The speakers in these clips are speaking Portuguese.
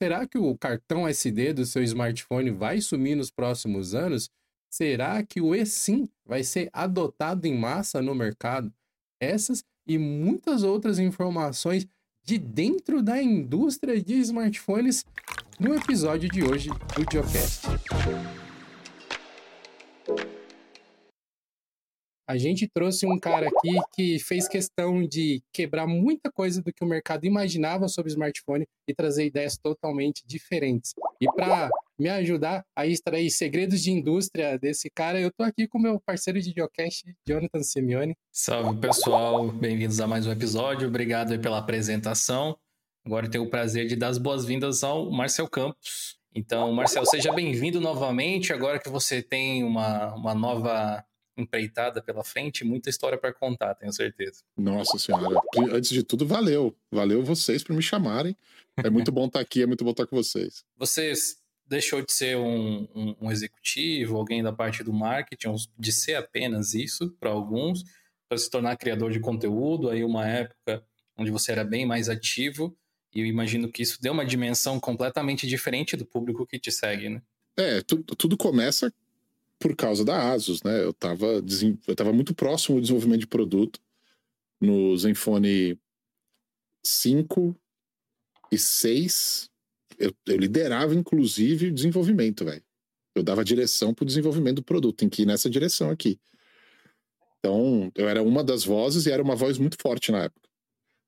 Será que o cartão SD do seu smartphone vai sumir nos próximos anos? Será que o eSIM vai ser adotado em massa no mercado? Essas e muitas outras informações de dentro da indústria de smartphones no episódio de hoje do Geocast. A gente trouxe um cara aqui que fez questão de quebrar muita coisa do que o mercado imaginava sobre smartphone e trazer ideias totalmente diferentes. E para me ajudar a extrair segredos de indústria desse cara, eu tô aqui com meu parceiro de geocache, Jonathan Simeone. Salve pessoal, bem-vindos a mais um episódio. Obrigado pela apresentação. Agora eu tenho o prazer de dar as boas-vindas ao Marcel Campos. Então, Marcel, seja bem-vindo novamente. Agora que você tem uma, uma nova empreitada pela frente, muita história para contar, tenho certeza. Nossa senhora, antes de tudo, valeu. Valeu vocês por me chamarem. É muito bom estar aqui, é muito bom estar com vocês. Você deixou de ser um, um, um executivo, alguém da parte do marketing, de ser apenas isso para alguns, para se tornar criador de conteúdo, aí uma época onde você era bem mais ativo, e eu imagino que isso deu uma dimensão completamente diferente do público que te segue, né? É, tu, tudo começa por causa da Asus, né? Eu estava eu tava muito próximo do desenvolvimento de produto no Zenfone 5 e 6. Eu, eu liderava, inclusive, o desenvolvimento, velho. Eu dava direção para o desenvolvimento do produto. Tem que ir nessa direção aqui. Então, eu era uma das vozes e era uma voz muito forte na época.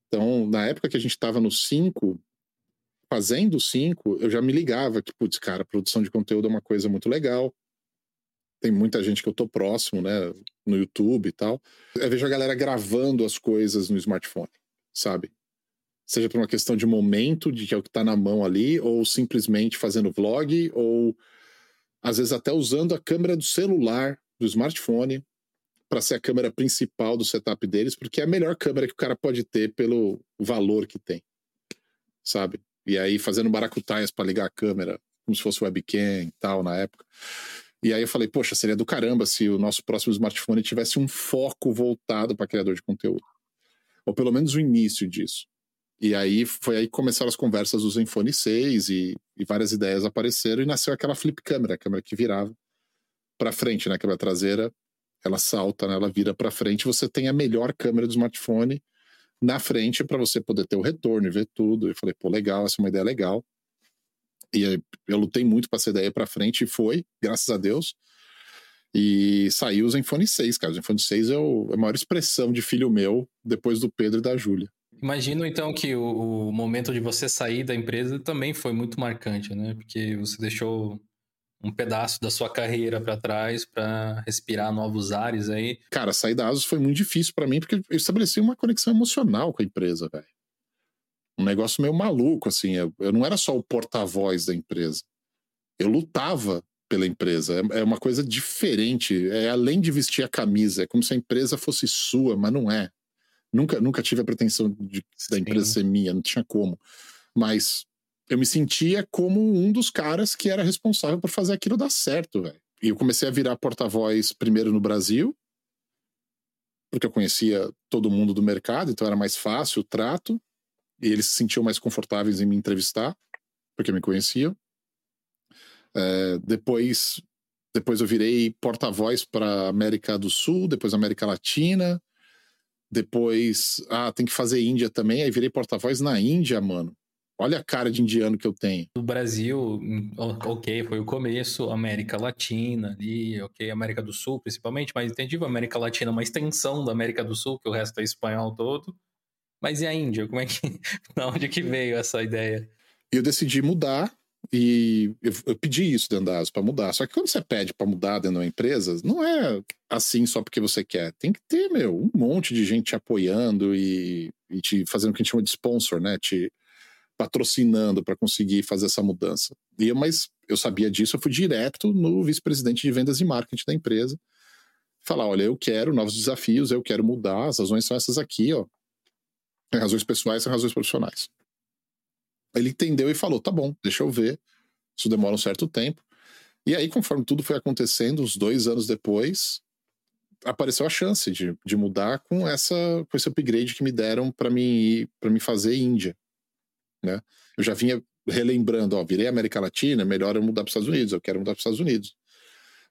Então, na época que a gente estava no 5, fazendo o 5, eu já me ligava que, putz, cara, produção de conteúdo é uma coisa muito legal tem muita gente que eu tô próximo, né, no YouTube e tal. Eu vejo a galera gravando as coisas no smartphone, sabe? Seja por uma questão de momento, de que é o que tá na mão ali, ou simplesmente fazendo vlog, ou às vezes até usando a câmera do celular, do smartphone, para ser a câmera principal do setup deles, porque é a melhor câmera que o cara pode ter pelo valor que tem, sabe? E aí fazendo maracutaias para ligar a câmera, como se fosse webcam e tal, na época. E aí eu falei, poxa, seria do caramba se o nosso próximo smartphone tivesse um foco voltado para criador de conteúdo. Ou pelo menos o início disso. E aí foi aí que começaram as conversas do Zenfone 6 e, e várias ideias apareceram e nasceu aquela flip câmera, a câmera que virava para frente, né? A câmera traseira, ela salta, né? ela vira para frente, você tem a melhor câmera do smartphone na frente para você poder ter o retorno e ver tudo. Eu falei, pô, legal, essa é uma ideia legal. E eu lutei muito para essa ideia para frente e foi, graças a Deus. E saiu o Zenfone 6, cara. O Zenfone 6 é, o, é a maior expressão de filho meu depois do Pedro e da Júlia. Imagino então que o, o, momento de você sair da empresa também foi muito marcante, né? Porque você deixou um pedaço da sua carreira para trás para respirar novos ares aí. Cara, sair da Asus foi muito difícil para mim porque eu estabeleci uma conexão emocional com a empresa, velho um negócio meio maluco, assim. Eu, eu não era só o porta-voz da empresa. Eu lutava pela empresa. É, é, uma coisa diferente. É além de vestir a camisa. É como se a empresa fosse sua, mas não é. Nunca, nunca tive a pretensão de, da empresa ser minha, não tinha como. Mas eu me sentia como um dos caras que era responsável por fazer aquilo dar certo, velho. E eu comecei a virar porta-voz primeiro no Brasil, porque eu conhecia todo mundo do mercado, então era mais fácil o trato eles se sentiam mais confortáveis em me entrevistar, porque me conheciam. É, depois, depois eu virei porta-voz para América do Sul, depois América Latina, depois, ah, tem que fazer Índia também, aí virei porta-voz na Índia, mano. Olha a cara de indiano que eu tenho. O Brasil, ok, foi o começo, América Latina ali, ok, América do Sul principalmente, mas entendi a América Latina é uma extensão da América do Sul, que o resto é espanhol todo. Mas e a Índia? Como é que. da onde que veio essa ideia? Eu decidi mudar e eu, eu pedi isso dentro da ASO para mudar. Só que quando você pede para mudar dentro de uma empresa, não é assim só porque você quer. Tem que ter, meu, um monte de gente te apoiando e, e te fazendo o que a gente chama de sponsor, né? Te patrocinando para conseguir fazer essa mudança. E mas eu sabia disso, eu fui direto no vice-presidente de vendas e marketing da empresa. Falar, olha, eu quero novos desafios, eu quero mudar, as razões são essas aqui, ó. Tem razões pessoais e razões profissionais. Ele entendeu e falou: tá bom, deixa eu ver. Isso demora um certo tempo. E aí, conforme tudo foi acontecendo, uns dois anos depois, apareceu a chance de, de mudar com essa com esse upgrade que me deram para mim para me fazer Índia, né? Eu já vinha relembrando, ó, virei América Latina, melhor eu mudar para os Estados Unidos, eu quero mudar para os Estados Unidos.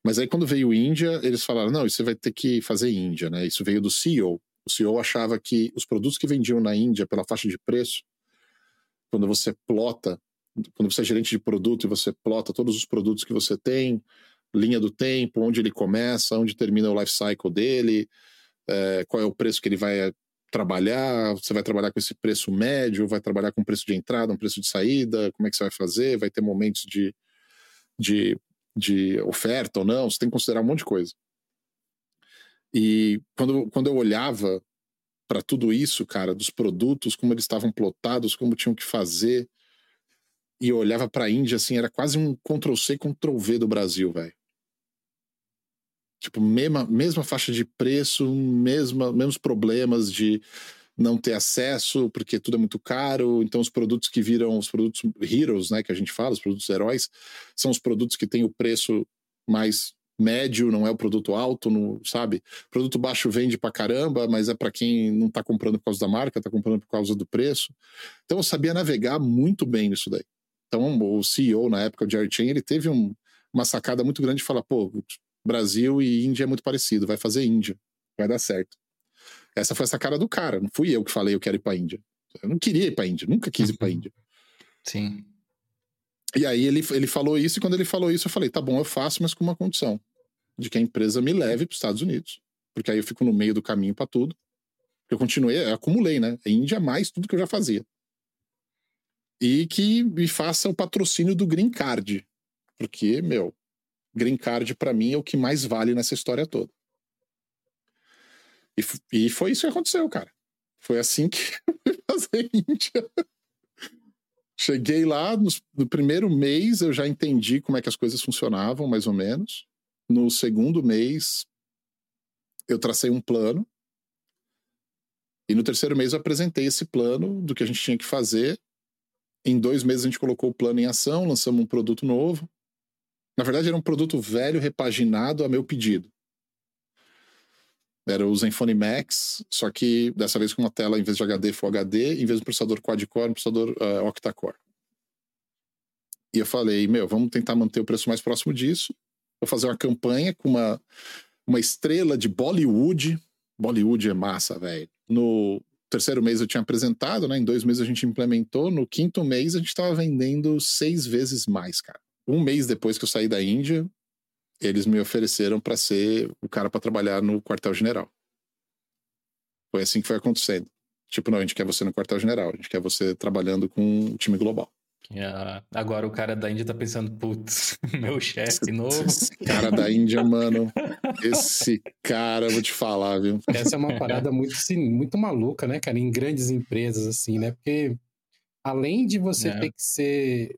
Mas aí quando veio Índia, eles falaram, não, você vai ter que fazer Índia, né? Isso veio do CEO. O CEO achava que os produtos que vendiam na Índia pela faixa de preço, quando você plota, quando você é gerente de produto e você plota todos os produtos que você tem, linha do tempo, onde ele começa, onde termina o life cycle dele, é, qual é o preço que ele vai trabalhar, você vai trabalhar com esse preço médio, vai trabalhar com preço de entrada, um preço de saída, como é que você vai fazer, vai ter momentos de, de, de oferta ou não, você tem que considerar um monte de coisa. E quando, quando eu olhava para tudo isso, cara, dos produtos, como eles estavam plotados, como tinham que fazer, e eu olhava para a Índia, assim, era quase um Ctrl-C, Ctrl-V do Brasil, velho. Tipo, mesma, mesma faixa de preço, mesma, mesmos problemas de não ter acesso, porque tudo é muito caro. Então, os produtos que viram os produtos heroes, né, que a gente fala, os produtos heróis, são os produtos que têm o preço mais médio, não é o produto alto, não, sabe? Produto baixo vende pra caramba, mas é para quem não tá comprando por causa da marca, tá comprando por causa do preço. Então, eu sabia navegar muito bem nisso daí. Então, o CEO na época, o Jerry Chen, ele teve um, uma sacada muito grande de falar, pô, Brasil e Índia é muito parecido, vai fazer Índia, vai dar certo. Essa foi essa cara do cara, não fui eu que falei eu quero ir para Índia. Eu não queria ir para Índia, nunca quis ir para Índia. Sim. E aí ele, ele falou isso, e quando ele falou isso, eu falei: tá bom, eu faço, mas com uma condição: de que a empresa me leve para os Estados Unidos. Porque aí eu fico no meio do caminho para tudo. Eu continuei, eu acumulei, né? Índia mais tudo que eu já fazia. E que me faça o patrocínio do Green Card. Porque, meu, green card para mim é o que mais vale nessa história toda. E, e foi isso que aconteceu, cara. Foi assim que eu fui fazer Índia. Cheguei lá, no, no, primeiro mês eu já entendi como é que as coisas funcionavam, mais ou menos. No segundo mês, eu tracei um plano. E no terceiro mês eu apresentei esse plano do que a gente tinha que fazer. Em dois meses a gente colocou o plano em ação, lançamos um produto novo. Na verdade, era um produto velho repaginado a meu pedido. Era o Zenfone Max, só que dessa vez com uma tela, em vez de HD, Full HD, em vez de um processador quad-core, um processador uh, octa-core. E eu falei, meu, vamos tentar manter o preço mais próximo disso. Vou fazer uma campanha com uma, uma estrela de Bollywood. Bollywood é massa, velho. No terceiro mês eu tinha apresentado, né? Em dois meses a gente implementou. No quinto mês a gente estava vendendo seis vezes mais, cara um mês depois que eu saí da Índia, eles me ofereceram para ser o cara para trabalhar no quartel-general. Foi assim que foi acontecendo. Tipo, não, a gente quer você no quartel-general, a gente quer você trabalhando com o time global. Yeah. Agora o cara da Índia tá pensando, putz, meu chefe novo. Esse cara da Índia, mano. Esse cara, eu vou te falar, viu? Essa é uma parada muito, assim, muito maluca, né, cara? Em grandes empresas, assim, né? Porque além de você é. ter que ser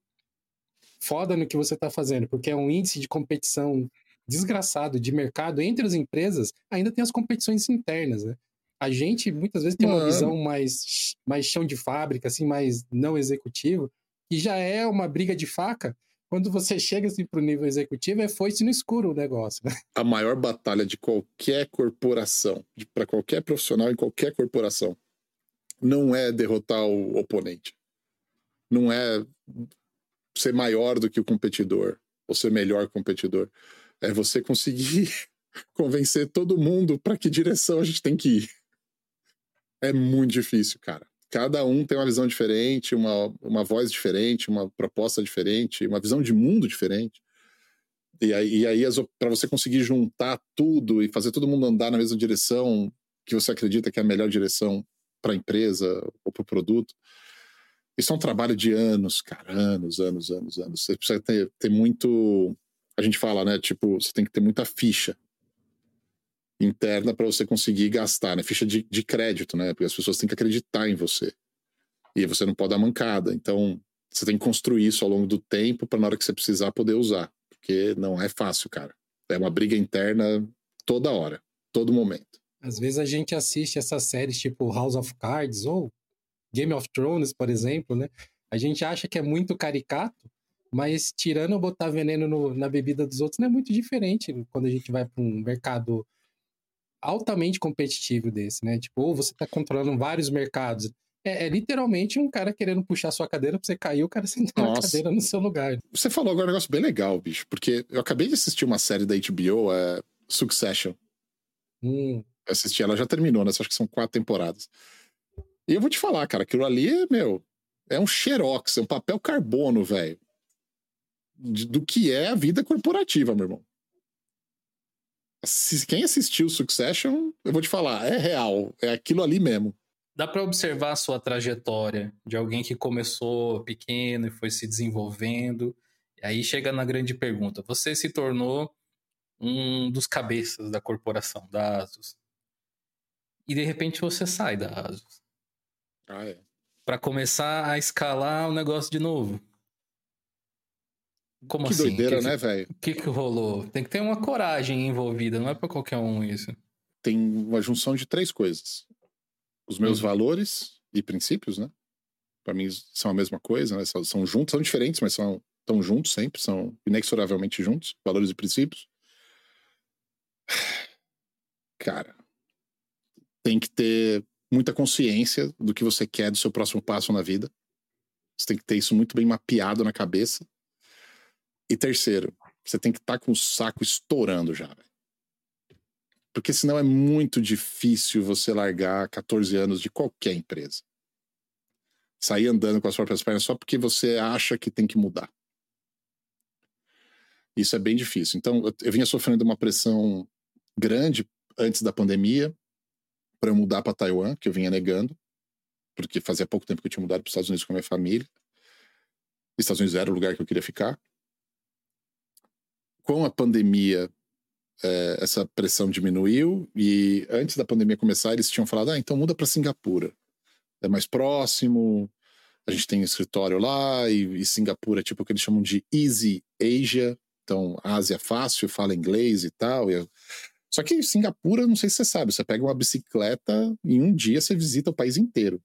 foda no que você está fazendo, porque é um índice de competição desgraçado de mercado entre as empresas, ainda tem as competições internas, né? A gente muitas vezes tem uma visão mais, mais chão de fábrica, assim, mais não executivo, e já é uma briga de faca. Quando você chega assim, para o nível executivo, é foice no escuro o negócio. Né? A maior batalha de qualquer corporação, para qualquer profissional em qualquer corporação, não é derrotar o oponente. Não é ser maior do que o competidor, ou ser melhor competidor. É você conseguir convencer todo mundo para que direção a gente tem que ir. É muito difícil, cara. Cada um tem uma visão diferente, uma, uma voz diferente, uma proposta diferente, uma visão de mundo diferente. E aí, e aí para você conseguir juntar tudo e fazer todo mundo andar na mesma direção que você acredita que é a melhor direção para a empresa ou para o produto, isso é um trabalho de anos, cara, anos, anos, anos, anos. Você precisa ter, ter muito. A gente fala, né? Tipo, você tem que ter muita ficha interna para você conseguir gastar, né? Ficha de, de crédito, né? Porque as pessoas têm que acreditar em você. E você não pode dar mancada. Então, você tem que construir isso ao longo do tempo para na hora que você precisar poder usar. Porque não é fácil, cara. É uma briga interna toda hora, todo momento. Às vezes a gente assiste essas séries tipo House of Cards ou Game of Thrones, por exemplo, né? A gente acha que é muito caricato, mas tirando botar veneno no, na bebida dos outros não é muito diferente quando a gente vai para um mercado altamente competitivo desse, né? Tipo, ou você está controlando vários mercados É, é, literalmente um cara querendo puxar sua cadeira pra você cair, o cara sentar na cadeira no seu lugar. Você falou agora um negócio bem legal, bicho, porque eu acabei de assistir uma série da HBO, é Succession. Hum. Eu assisti, ela já terminou, né? Acho que são quatro temporadas. E eu vou te falar, cara, aquilo ali é, meu, é um xerox, é um papel carbono, velho. Do que é a vida corporativa, meu irmão. Quem assistiu Succession, eu vou te falar, é real, é aquilo ali mesmo. Dá para observar a sua trajetória de alguém que começou pequeno e foi se desenvolvendo. E aí chega na grande pergunta: você se tornou um dos cabeças da corporação, da Asus. E de repente você sai da Asus. Ah, é. Para começar a escalar o negócio de novo. Como que assim? doideira, que, né, velho? O que, que rolou? Tem que ter uma coragem envolvida, não é para qualquer um isso. Tem uma junção de três coisas: os meus hum. valores e princípios, né? Para mim são a mesma coisa, né? São, são juntos, são diferentes, mas são estão juntos sempre, são inexoravelmente juntos, valores e princípios. Cara, tem que ter muita consciência do que você quer do seu próximo passo na vida. Você tem que ter isso muito bem mapeado na cabeça. E terceiro, você tem que estar tá com o saco estourando já. Porque senão é muito difícil você largar 14 anos de qualquer empresa. Sair andando com as próprias pernas só porque você acha que tem que mudar. Isso é bem difícil. Então, eu, eu vinha sofrendo uma pressão grande antes da pandemia para eu mudar para Taiwan, que eu vinha negando, porque fazia pouco tempo que eu tinha mudado para os Estados Unidos com a minha família. Os Estados Unidos era o lugar que eu queria ficar. Com a pandemia, é, essa pressão diminuiu e antes da pandemia começar, eles tinham falado: ah, então muda para Singapura. É mais próximo, a gente tem um escritório lá e, e Singapura é tipo o que eles chamam de Easy Asia, então Ásia fácil, fala inglês e tal. E só que Singapura, não sei se você sabe, você pega uma bicicleta e em um dia você visita o país inteiro.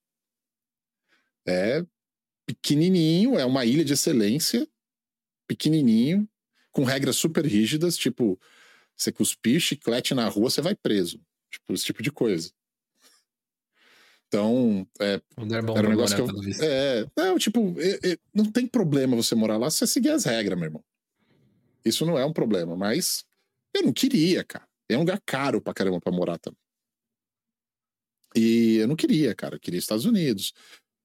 É pequenininho, é uma ilha de excelência, pequenininho, com regras super rígidas, tipo, você cuspir chiclete na rua, você vai preso. Tipo, esse tipo de coisa. Então, é, era um negócio que eu. É, não, tipo, é, é, não tem problema você morar lá se você seguir as regras, meu irmão. Isso não é um problema, mas eu não queria, cara. É um lugar caro pra caramba pra morar também. E eu não queria, cara. Eu queria Estados Unidos.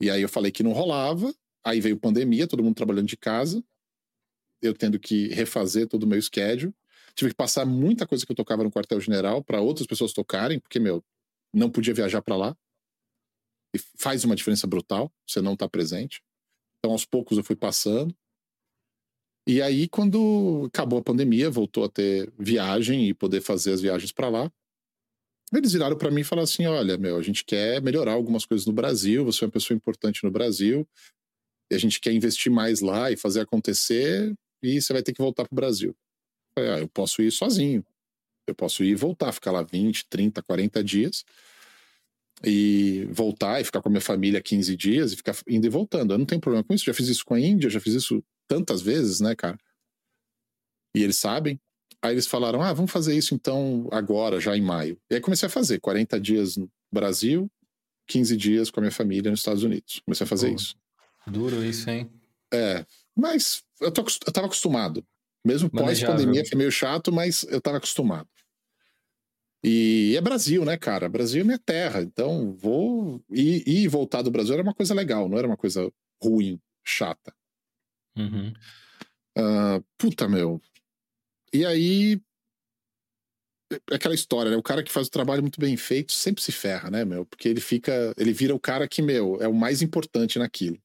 E aí eu falei que não rolava. Aí veio pandemia, todo mundo trabalhando de casa. Eu tendo que refazer todo o meu schedule. Tive que passar muita coisa que eu tocava no quartel-general para outras pessoas tocarem, porque, meu, não podia viajar para lá. E faz uma diferença brutal você não tá presente. Então, aos poucos, eu fui passando. E aí, quando acabou a pandemia, voltou a ter viagem e poder fazer as viagens para lá. Eles viraram para mim e falaram assim: olha, meu, a gente quer melhorar algumas coisas no Brasil, você é uma pessoa importante no Brasil, e a gente quer investir mais lá e fazer acontecer, e você vai ter que voltar pro Brasil. Eu, falei, ah, eu posso ir sozinho. Eu posso ir e voltar, ficar lá 20, 30, 40 dias e voltar e ficar com a minha família 15 dias e ficar indo e voltando. Eu não tenho problema com isso. Já fiz isso com a Índia, já fiz isso tantas vezes, né, cara? E eles sabem. Aí eles falaram: ah, vamos fazer isso então agora, já em maio. E aí comecei a fazer 40 dias no Brasil, 15 dias com a minha família nos Estados Unidos. Comecei a fazer Pô, isso. Duro isso, hein? É, mas eu, tô, eu tava acostumado. Mesmo pós-pandemia foi meio chato, mas eu tava acostumado. E é Brasil, né, cara? Brasil é minha terra. Então, vou. Ir, ir e voltar do Brasil era uma coisa legal, não era uma coisa ruim, chata. Uhum. Uh, puta, meu. E aí. É aquela história, né? O cara que faz o trabalho muito bem feito sempre se ferra, né, meu? Porque ele fica. Ele vira o cara que, meu, é o mais importante naquilo.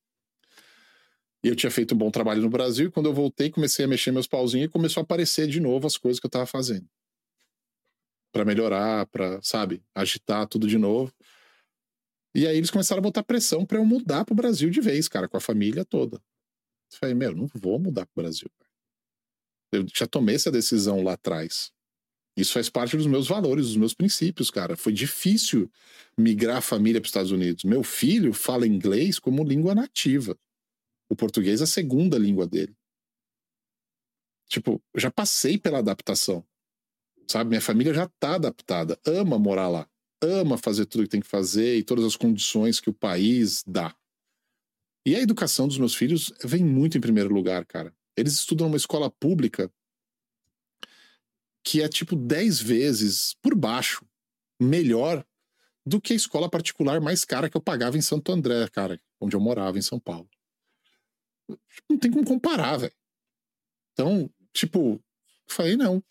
E eu tinha feito um bom trabalho no Brasil, e quando eu voltei, comecei a mexer meus pauzinhos e começou a aparecer de novo as coisas que eu tava fazendo. para melhorar, para sabe, agitar tudo de novo. E aí eles começaram a botar pressão para eu mudar pro Brasil de vez, cara, com a família toda. Eu falei, meu, não vou mudar pro Brasil. Eu já tomei essa decisão lá atrás. Isso faz parte dos meus valores, dos meus princípios, cara. Foi difícil migrar a família para os Estados Unidos. Meu filho fala inglês como língua nativa. O português é a segunda língua dele. Tipo, já passei pela adaptação. Sabe? Minha família já tá adaptada, ama morar lá. ama fazer tudo que tem que fazer e todas as condições que o país dá. E a educação dos meus filhos vem muito em primeiro lugar, cara. Eles estudam numa escola pública que é tipo 10 vezes por baixo melhor do que a escola particular mais cara que eu pagava em Santo André, cara, onde eu morava em São Paulo. Não tem como comparar, velho. Então, tipo, falei, não.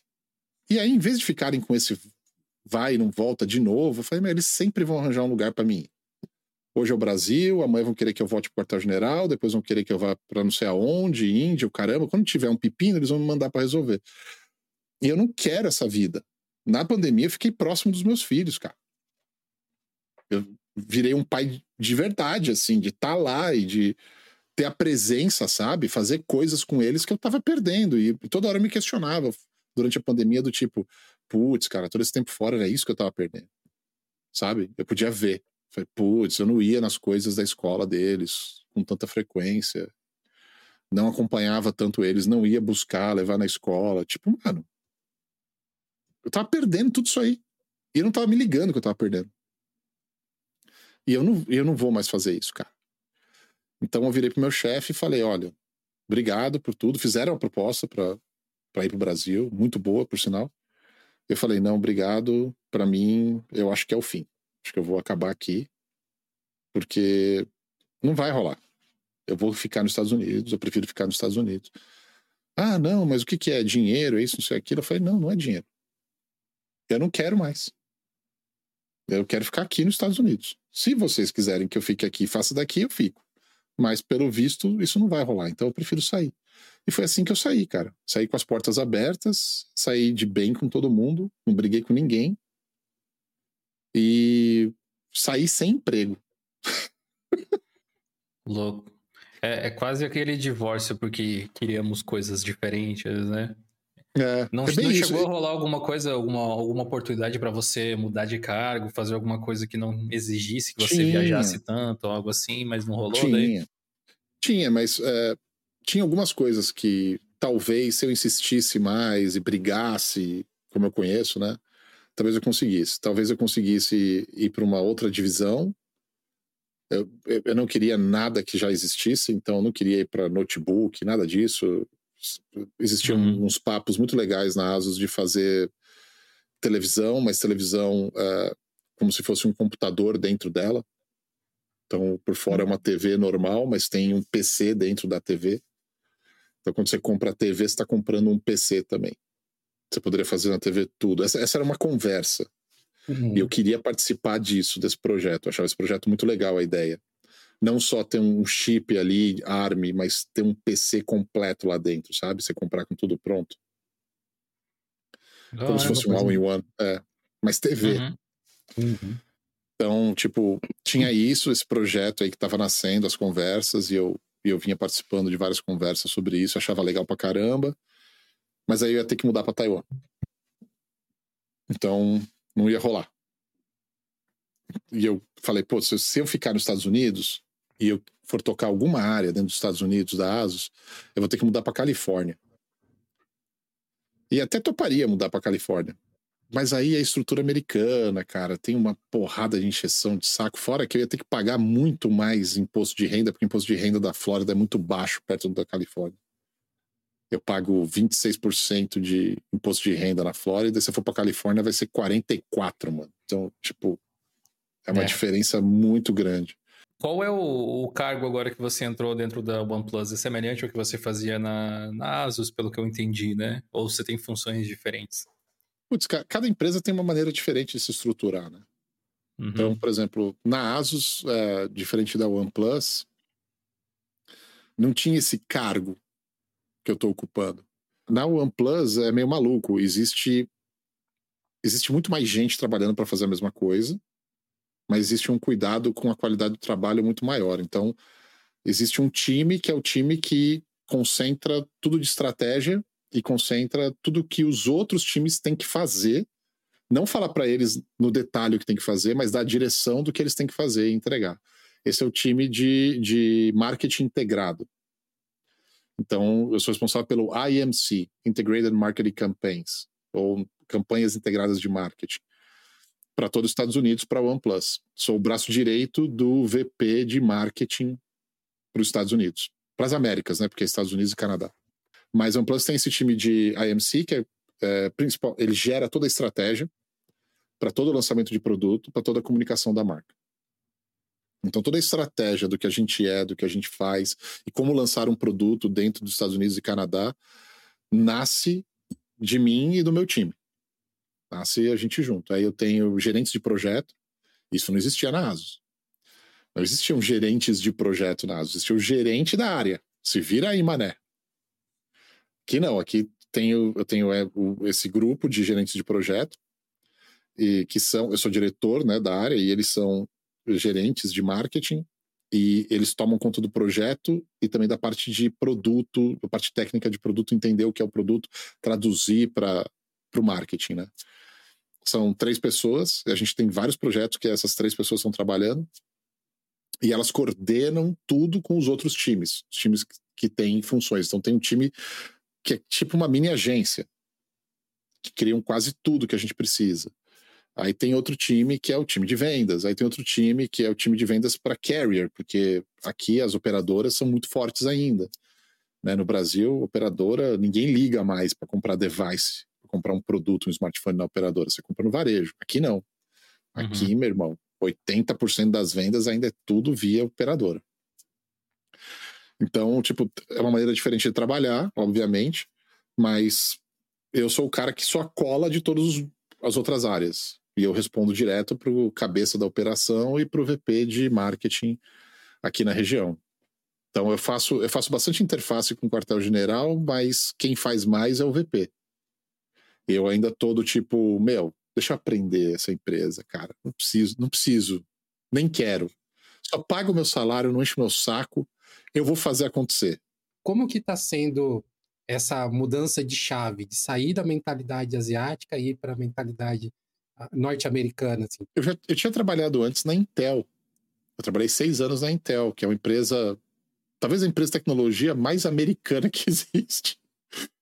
E aí, em vez de ficarem com esse vai e não volta de novo, eu falei, mas eles sempre vão arranjar um lugar para mim. Hoje é o Brasil, amanhã vão querer que eu volte pro quartel-general, depois vão querer que eu vá para não sei aonde, Índia, o caramba. Quando tiver um pepino, eles vão me mandar para resolver. E eu não quero essa vida. Na pandemia, eu fiquei próximo dos meus filhos, cara. Eu virei um pai de verdade, assim, de estar tá lá e de ter a presença, sabe? Fazer coisas com eles que eu tava perdendo. E toda hora eu me questionava durante a pandemia do tipo, putz, cara, todo esse tempo fora era isso que eu tava perdendo. Sabe? Eu podia ver. Falei, putz, eu não ia nas coisas da escola deles com tanta frequência. Não acompanhava tanto eles, não ia buscar, levar na escola. Tipo, mano, eu tava perdendo tudo isso aí. E eu não tava me ligando que eu tava perdendo. E eu não, eu não vou mais fazer isso, cara. Então eu virei pro meu chefe e falei: olha, obrigado por tudo. Fizeram a proposta para ir pro Brasil, muito boa, por sinal. Eu falei: não, obrigado. Para mim, eu acho que é o fim. Acho que eu vou acabar aqui, porque não vai rolar. Eu vou ficar nos Estados Unidos, eu prefiro ficar nos Estados Unidos. Ah, não, mas o que, que é? Dinheiro, é isso, não sei aquilo? Eu falei: não, não é dinheiro. Eu não quero mais. Eu quero ficar aqui nos Estados Unidos. Se vocês quiserem que eu fique aqui e faça daqui, eu fico. Mas, pelo visto, isso não vai rolar. Então, eu prefiro sair. E foi assim que eu saí, cara. Saí com as portas abertas, saí de bem com todo mundo, não briguei com ninguém. E saí sem emprego. Louco. É, é, quase aquele divórcio porque queríamos coisas diferentes, né? É, não, é não isso. chegou a rolar alguma coisa, alguma, alguma oportunidade para você mudar de cargo, fazer alguma coisa que não exigisse que você Tinha. viajasse tanto, algo assim, mas não rolou Tinha. daí? Tinha, mas é, tinha algumas coisas que talvez se eu insistisse mais e brigasse, como eu conheço, né? Talvez eu conseguisse. Talvez eu conseguisse ir para uma outra divisão. Eu, eu- eu não queria nada que já existisse, então eu não queria ir para notebook, nada disso. Existiam Uhum. uns papos muito legais na Asus de fazer televisão, mas televisão é, como se fosse um computador dentro dela. Então, por fora é uma TV normal, mas tem um PC dentro da TV. Então, quando você compra a TV, você está comprando um PC também. Você poderia fazer na TV tudo. Essa, essa era uma conversa. Uhum. E eu queria participar disso, desse projeto. Eu achava esse projeto muito legal, a ideia. Não só ter um chip ali, ARM, mas ter um PC completo lá dentro, sabe? Você comprar com tudo pronto. Como se fosse um all-in-one. É. Mas TV. Uhum. Uhum. Então, tipo, tinha isso, esse projeto aí que tava nascendo, as conversas, e eu, e eu vinha participando de várias conversas sobre isso, achava legal pra caramba, mas aí eu ia ter que mudar pra Taiwan. Então, não ia rolar. E eu falei, pô, se, eu ficar nos Estados Unidos e eu for tocar alguma área dentro dos Estados Unidos, da ASUS, eu vou ter que mudar pra Califórnia. E até toparia mudar pra Califórnia. Mas aí a estrutura americana, cara, tem uma porrada de encheção de saco. Fora que eu ia ter que pagar muito mais imposto de renda, porque o imposto de renda da Flórida é muito baixo perto da Califórnia. Eu pago 26% de imposto de renda na Flórida, se eu for pra Califórnia vai ser 44%, mano. Então, tipo, é uma É. diferença muito grande. Qual é o, o cargo agora que você entrou dentro da OnePlus? É semelhante ao que você fazia na, na Asus, pelo que eu entendi, né? Ou você tem funções diferentes? Putz, ca- cada empresa tem uma maneira diferente de se estruturar, né? Uhum. Então, por exemplo, na Asus, é, diferente da OnePlus, não tinha esse cargo que eu estou ocupando. Na OnePlus é meio maluco. Existe, existe muito mais gente trabalhando para fazer a mesma coisa, mas existe um cuidado com a qualidade do trabalho muito maior. Então, existe um time que é o time que concentra tudo de estratégia e concentra tudo que os outros times têm que fazer não falar para eles no detalhe o que tem que fazer, mas dar a direção do que eles têm que fazer e entregar. Esse é o time de, de marketing integrado. Então, eu sou responsável pelo IMC, Integrated Marketing Campaigns, ou campanhas integradas de marketing. Para todos os Estados Unidos, para o OnePlus. Sou o braço direito do VP de marketing para os Estados Unidos. Para as Américas, né? Porque é Estados Unidos e Canadá. Mas o OnePlus tem esse time de IMC, que é, é principal, ele gera toda a estratégia para todo o lançamento de produto, para toda a comunicação da marca. Então, toda a estratégia do que a gente é, do que a gente faz e como lançar um produto dentro dos Estados Unidos e Canadá nasce de mim e do meu time. Nasce a gente junto. Aí eu tenho gerentes de projeto, isso não existia na ASUS. Não existiam gerentes de projeto na ASUS, existia o gerente da área. Se vira aí, mané. Aqui não, aqui tenho, eu tenho é, esse grupo de gerentes de projeto, e que são, eu sou diretor né, da área, e eles são gerentes de marketing, e eles tomam conta do projeto e também da parte de produto, da parte técnica de produto, entender o que é o produto, traduzir para o marketing, né? São três pessoas, a gente tem vários projetos que essas três pessoas estão trabalhando, e elas coordenam tudo com os outros times, os times que têm funções. Então tem um time que é tipo uma mini agência, que criam quase tudo que a gente precisa. Aí tem outro time que é o time de vendas, aí tem outro time que é o time de vendas para carrier, porque aqui as operadoras são muito fortes ainda. Né? No Brasil, operadora, ninguém liga mais para comprar device, para comprar um produto, um smartphone na operadora, você compra no varejo. Aqui não. Aqui, uhum. meu irmão, 80% das vendas ainda é tudo via operadora. Então, tipo, é uma maneira diferente de trabalhar, obviamente, mas eu sou o cara que só cola de todas as outras áreas. E eu respondo direto para o cabeça da operação e para o VP de marketing aqui na região. Então eu faço, eu faço bastante interface com o quartel-general, mas quem faz mais é o VP. Eu ainda tô do tipo, meu, deixa eu aprender essa empresa, cara. Não preciso, não preciso, nem quero. Só paga o meu salário, não enche meu saco, eu vou fazer acontecer. Como que está sendo essa mudança de chave, de sair da mentalidade asiática e ir para a mentalidade norte-americana. Assim. Eu, já, eu tinha trabalhado antes na Intel. Eu trabalhei seis anos na Intel, que é uma empresa, talvez a empresa de tecnologia mais americana que existe.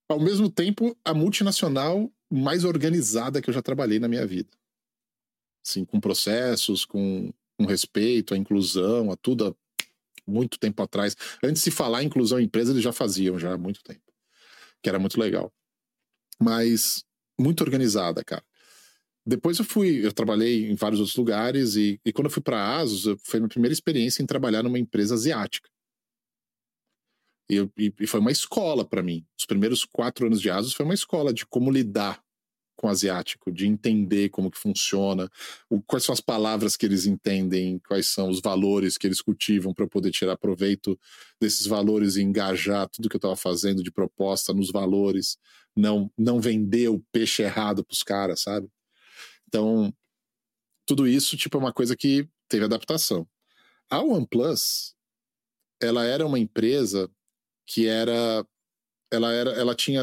Ao mesmo tempo, a multinacional mais organizada que eu já trabalhei na minha vida. Assim, com processos, com, com respeito à inclusão, a tudo há muito tempo atrás. Antes de se falar em inclusão em empresa, eles já faziam já há muito tempo. Que era muito legal. Mas muito organizada, cara. Depois eu fui, eu trabalhei em vários outros lugares e, e quando eu fui para ASUS, foi a minha primeira experiência em trabalhar numa empresa asiática. E, e foi uma escola para mim. Os primeiros quatro anos de ASUS foi uma escola de como lidar com o asiático, de entender como que funciona, o, quais são as palavras que eles entendem, quais são os valores que eles cultivam para poder tirar proveito desses valores e engajar tudo que eu estava fazendo de proposta nos valores, não não vender o peixe errado para os caras, sabe? Então, tudo isso tipo é uma coisa que teve adaptação. A OnePlus, ela era uma empresa que era ela era ela tinha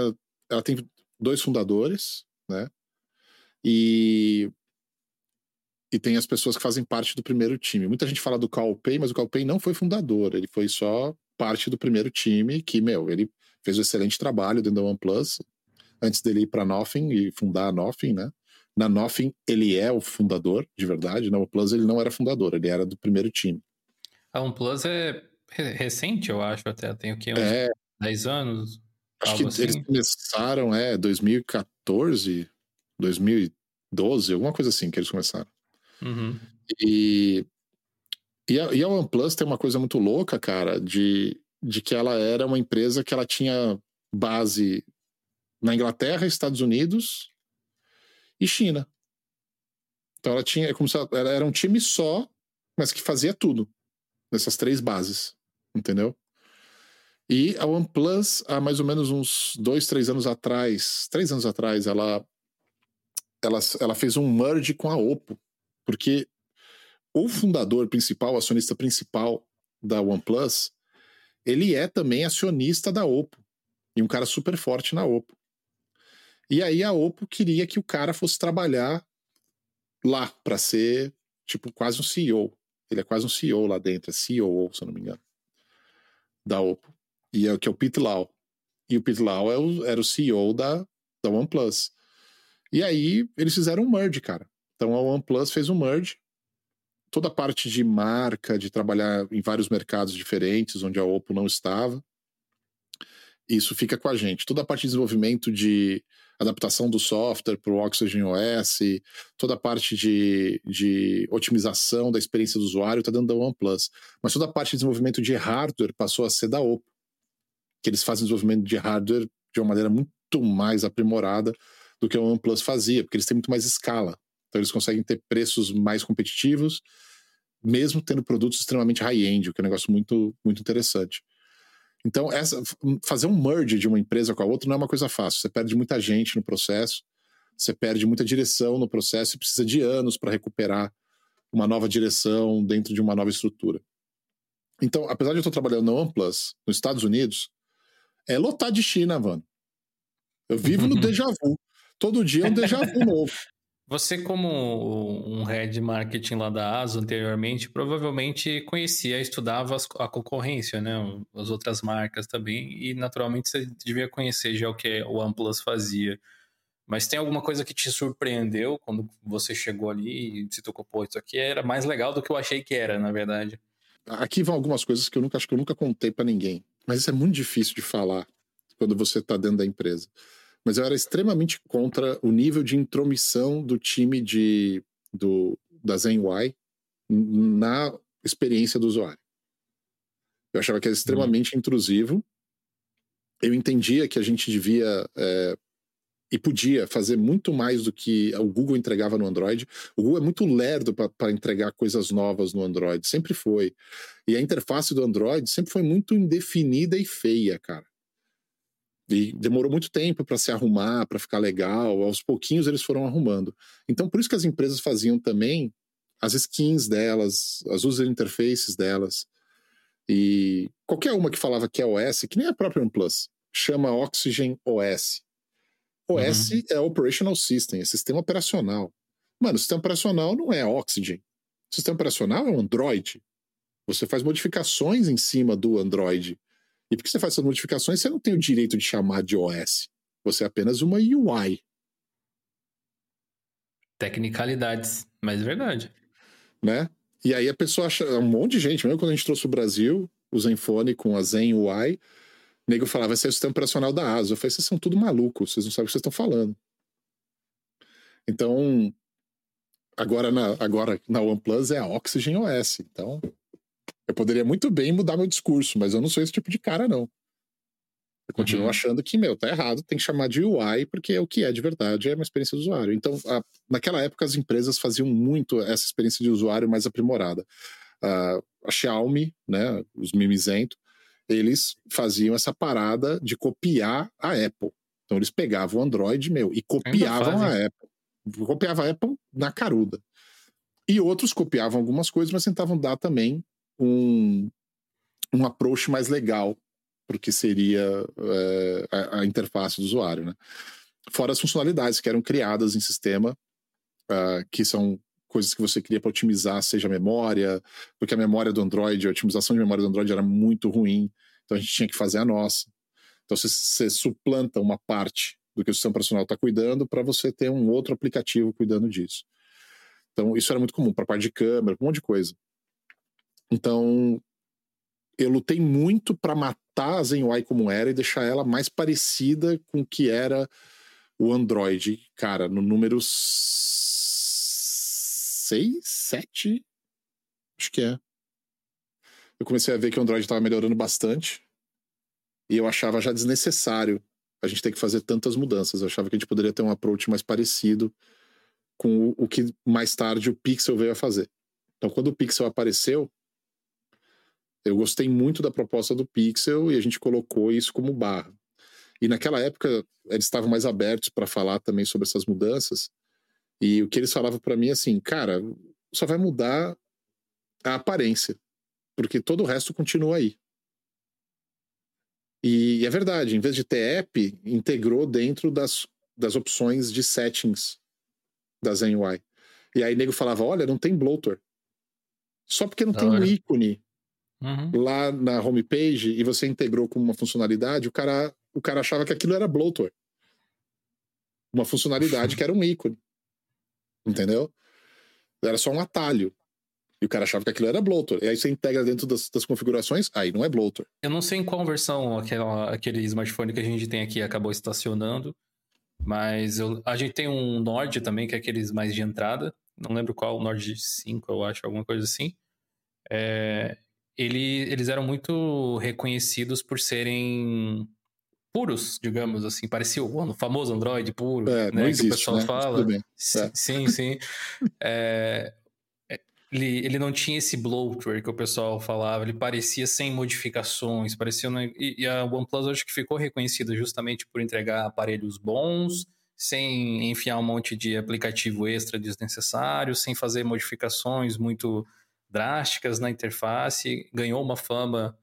ela tem dois fundadores, né? E e tem as pessoas que fazem parte do primeiro time. Muita gente fala do Carl Pay, mas o Carl Pay não foi fundador, ele foi só parte do primeiro time que, meu, ele fez um excelente trabalho dentro da OnePlus antes dele ir para Nothing e fundar a Nothing, né? Na Nothing, ele é o fundador, de verdade. Na OnePlus, ele não era fundador, ele era do primeiro time. A OnePlus é recente, eu acho, até. Tem o quê? Uns é, 10 anos? Acho que assim? eles começaram, é, 2014, 2012, alguma coisa assim que eles começaram. Uhum. E, e, a, e a OnePlus tem uma coisa muito louca, cara, de, de que ela era uma empresa que ela tinha base na Inglaterra, Estados Unidos e China. Então ela tinha, é como se ela, ela era um time só, mas que fazia tudo nessas três bases, entendeu? E a OnePlus, há mais ou menos uns dois, três anos atrás, três anos atrás, ela, ela, ela fez um merge com a Oppo, porque o fundador principal, o acionista principal da OnePlus, ele é também acionista da Oppo e um cara super forte na Oppo. E aí a Oppo queria que o cara fosse trabalhar lá para ser tipo quase um CEO. Ele é quase um CEO lá dentro, é CEO, se eu não me engano, da Oppo. E é que é o Pete Lau. E o Pete Lau é o, era o CEO da, da OnePlus. E aí eles fizeram um merge, cara. Então a OnePlus fez um merge. Toda a parte de marca, de trabalhar em vários mercados diferentes, onde a Oppo não estava, isso fica com a gente. Toda a parte de desenvolvimento de adaptação do software para o Oxygen OS, toda a parte de, de otimização da experiência do usuário está dentro da OnePlus. Mas toda a parte de desenvolvimento de hardware passou a ser da Oppo, que eles fazem desenvolvimento de hardware de uma maneira muito mais aprimorada do que a OnePlus fazia, porque eles têm muito mais escala. Então eles conseguem ter preços mais competitivos, mesmo tendo produtos extremamente high-end, o que é um negócio muito, muito interessante. Então, essa, fazer um merge de uma empresa com a outra não é uma coisa fácil. Você perde muita gente no processo, você perde muita direção no processo e precisa de anos para recuperar uma nova direção dentro de uma nova estrutura. Então, apesar de eu estar trabalhando na OnePlus, nos Estados Unidos, é lotar de China, mano. Eu vivo no déjà vu. Todo dia é um déjà vu novo. Você, como um head marketing lá da ASO anteriormente, provavelmente conhecia, estudava a concorrência, né? As outras marcas também, e naturalmente você devia conhecer já o que o OnePlus fazia. Mas tem alguma coisa que te surpreendeu quando você chegou ali e se tocou, pô, isso aqui era mais legal do que eu achei que era, na verdade? Aqui vão algumas coisas que eu nunca acho que eu nunca contei para ninguém, mas isso é muito difícil de falar quando você está dentro da empresa mas eu era extremamente contra o nível de intromissão do time de, do, da ZenY na experiência do usuário. Eu achava que era extremamente uhum. intrusivo. Eu entendia que a gente devia é, e podia fazer muito mais do que o Google entregava no Android. O Google é muito lerdo para entregar coisas novas no Android, sempre foi. E a interface do Android sempre foi muito indefinida e feia, cara. E demorou muito tempo para se arrumar, para ficar legal. Aos pouquinhos eles foram arrumando. Então, por isso que as empresas faziam também as skins delas, as user interfaces delas. E qualquer uma que falava que é OS, que nem a própria OnePlus, chama Oxygen OS. OS uhum. é Operational System, é sistema operacional. Mano, sistema operacional não é Oxygen. Sistema operacional é um Android. Você faz modificações em cima do Android. E porque você faz essas modificações, você não tem o direito de chamar de OS. Você é apenas uma UI. Tecnicalidades, mas é verdade. Né? E aí a pessoa acha, um monte de gente, mesmo quando a gente trouxe o Brasil, o Zenfone com a Zen UI, o nego falava, vai ser o sistema operacional da ASUS. Eu falei, vocês são tudo malucos, vocês não sabem o que vocês estão falando. Então, agora na, agora na OnePlus é a Oxygen OS. Então, eu poderia muito bem mudar meu discurso, mas eu não sou esse tipo de cara, não. Eu continuo uhum. achando que, meu, tá errado, tem que chamar de UI, porque o que é de verdade é uma experiência do usuário. Então, a, naquela época, as empresas faziam muito essa experiência de usuário mais aprimorada. Uh, a Xiaomi, né, os mimizento, eles faziam essa parada de copiar a Apple. Então, eles pegavam o Android, meu, e copiavam a Apple. Copiava a Apple na caruda. E outros copiavam algumas coisas, mas tentavam dar também um, um approach mais legal para o que seria é, a, a, interface do usuário, né? Fora as funcionalidades que eram criadas em sistema, uh, que são coisas que você queria para otimizar, seja memória, porque a memória do Android, a otimização de memória do Android era muito ruim, então a gente tinha que fazer a nossa. Então você, você suplanta uma parte do que o sistema operacional está cuidando para você ter um outro aplicativo cuidando disso. Então isso era muito comum para parte de câmera, um monte de coisa. Então, eu lutei muito para matar a ZenUI como era e deixar ela mais parecida com o que era o Android, cara, no número 6, 7, acho que é. Eu comecei a ver que o Android estava melhorando bastante e eu achava já desnecessário a gente ter que fazer tantas mudanças. Eu achava que a gente poderia ter um approach mais parecido com o, que mais tarde o Pixel veio a fazer. Então, quando o Pixel apareceu, eu gostei muito da proposta do Pixel e a gente colocou isso como barra. E naquela época eles estavam mais abertos para falar também sobre essas mudanças. E o que eles falavam para mim é assim, cara, só vai mudar a aparência, porque todo o resto continua aí. E, é verdade, em vez de ter app, integrou dentro das, das opções de settings da ZenUI. E aí nego falava, olha, não tem bloater. Só porque não da tem hora. um ícone uhum. lá na homepage e você integrou com uma funcionalidade, o cara, o cara achava que aquilo era bloatware. Uma funcionalidade que era um ícone. Entendeu? Era só um atalho. E o cara achava que aquilo era bloatware. E aí você integra dentro das, das configurações, aí não é bloatware. Eu não sei em qual versão aquela, aquele smartphone que a gente tem aqui acabou estacionando, mas eu, a gente tem um Nord também, que é aqueles mais de entrada. Não lembro qual, Nord 5, eu acho, alguma coisa assim. É, ele, eles eram muito reconhecidos por serem puros, digamos assim, parecia o famoso Android puro, é, né, existe, que o pessoal né? fala. Sim, é. sim, sim. é, ele, ele não tinha esse bloatware que o pessoal falava, ele parecia sem modificações, parecia... E, e a OnePlus acho que ficou reconhecida justamente por entregar aparelhos bons, sem enfiar um monte de aplicativo extra desnecessário, sem fazer modificações muito drásticas na interface, ganhou uma fama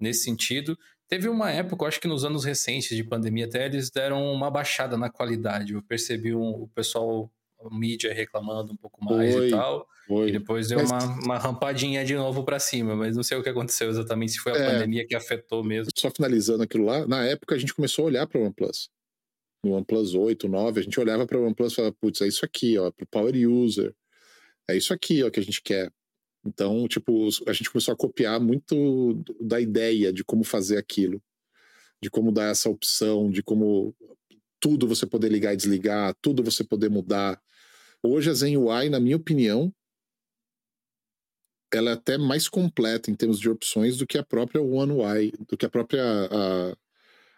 nesse sentido. Teve uma época, acho que nos anos recentes de pandemia até, eles deram uma baixada na qualidade. Eu percebi um, o pessoal, a mídia reclamando um pouco mais Foi, e tal. Foi. E depois deu Mas- uma, uma rampadinha de novo para cima, mas não sei o que aconteceu exatamente, se foi a É. pandemia que afetou mesmo. Só finalizando aquilo lá, na época a gente começou a olhar para o OnePlus. No OnePlus 8, 9, a gente olhava para o OnePlus e falava, putz, é isso aqui, ó, pro Power User. É isso aqui, ó, que a gente quer. Então, tipo, a gente começou a copiar muito da ideia de como fazer aquilo, de como dar essa opção, de como tudo você poder ligar e desligar, tudo você poder mudar. Hoje a Zen UI, na minha opinião, ela é até mais completa em termos de opções do que a própria One UI, do que a própria a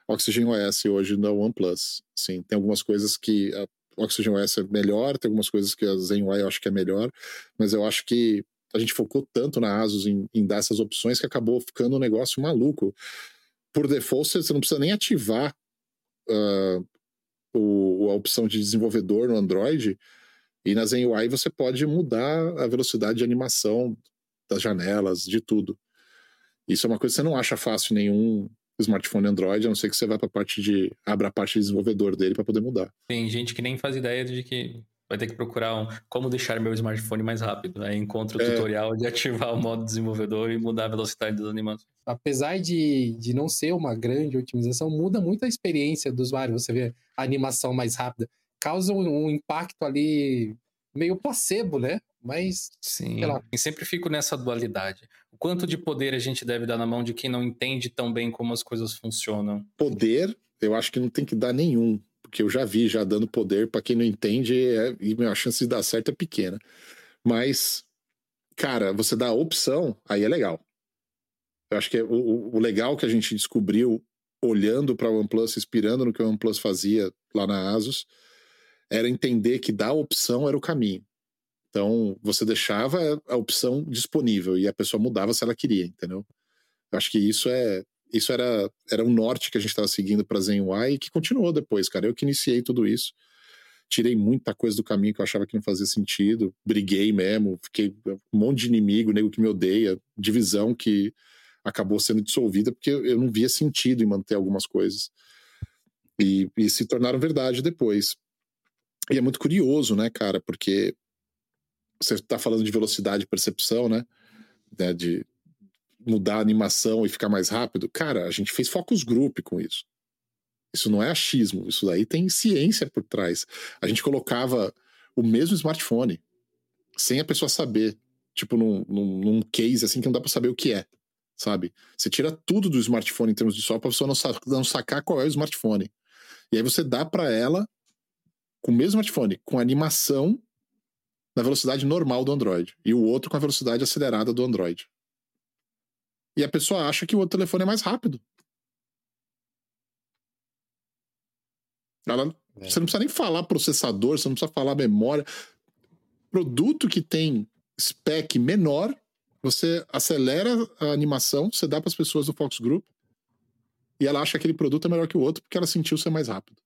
Oxygen OS hoje da OnePlus. Sim, tem algumas coisas que a Oxygen OS é melhor, tem algumas coisas que a Zen UI eu acho que é melhor, mas eu acho que a gente focou tanto na Asus em, em dar essas opções que acabou ficando um negócio maluco. Por default, você não precisa nem ativar ah, o, a opção de desenvolvedor no Android, e na Zen UI você pode mudar a velocidade de animação das janelas, de tudo. Isso é uma coisa que você não acha fácil em nenhum smartphone Android, a não ser que você vá para a parte de. abra a parte de desenvolvedor dele para poder mudar. Tem gente que nem faz ideia de que vai ter que procurar um, como deixar meu smartphone mais rápido. Aí encontra o É. tutorial de ativar o modo desenvolvedor e mudar a velocidade das animações. apesar de, de não ser uma grande otimização, muda muito a experiência do usuário. Você vê a animação mais rápida. Causa um, um impacto ali meio placebo, né? Mas Sim. Sei lá. E sempre fico nessa dualidade. O quanto de poder a gente deve dar na mão de quem não entende tão bem como as coisas funcionam? Poder, eu acho que não tem que dar nenhum, porque eu já vi já dando poder para quem não entende é, e a chance de dar certo é pequena. Mas, cara, você dá a opção, aí é legal. Eu acho que é o, o- legal que a gente descobriu olhando para o OnePlus, inspirando no que o OnePlus fazia lá na Asus, era entender que dar opção era o caminho. Então, você deixava a opção disponível e a pessoa mudava se ela queria, entendeu? Eu acho que isso é isso era, era um norte que a gente estava seguindo para Zen UI e que continuou depois, cara. Eu que iniciei tudo isso. Tirei muita coisa do caminho que eu achava que não fazia sentido. Briguei mesmo, fiquei um monte de inimigo, nego que me odeia, divisão que acabou sendo dissolvida porque eu não via sentido em manter algumas coisas. E, e se tornaram verdade depois. E é muito curioso, né, cara, porque você está falando de velocidade de percepção, né? né, de mudar a animação e ficar mais rápido. Cara, a gente fez focus group com isso. Isso não é achismo, isso daí tem ciência por trás. A gente colocava o mesmo smartphone sem a pessoa saber, tipo num, num, num case assim que não dá para saber o que é, sabe? Você tira tudo do smartphone em termos de software para pessoa não, não sacar qual é o smartphone. E aí você dá para ela com o mesmo smartphone, com animação na velocidade normal do Android e o outro com a velocidade acelerada do Android. E a pessoa acha que o outro telefone é mais rápido. Ela, É. Você não precisa nem falar processador, você não precisa falar memória. Produto que tem spec menor, você acelera a animação, você dá para as pessoas do Fox Group e ela acha que aquele produto é melhor que o outro porque ela sentiu ser mais rápido.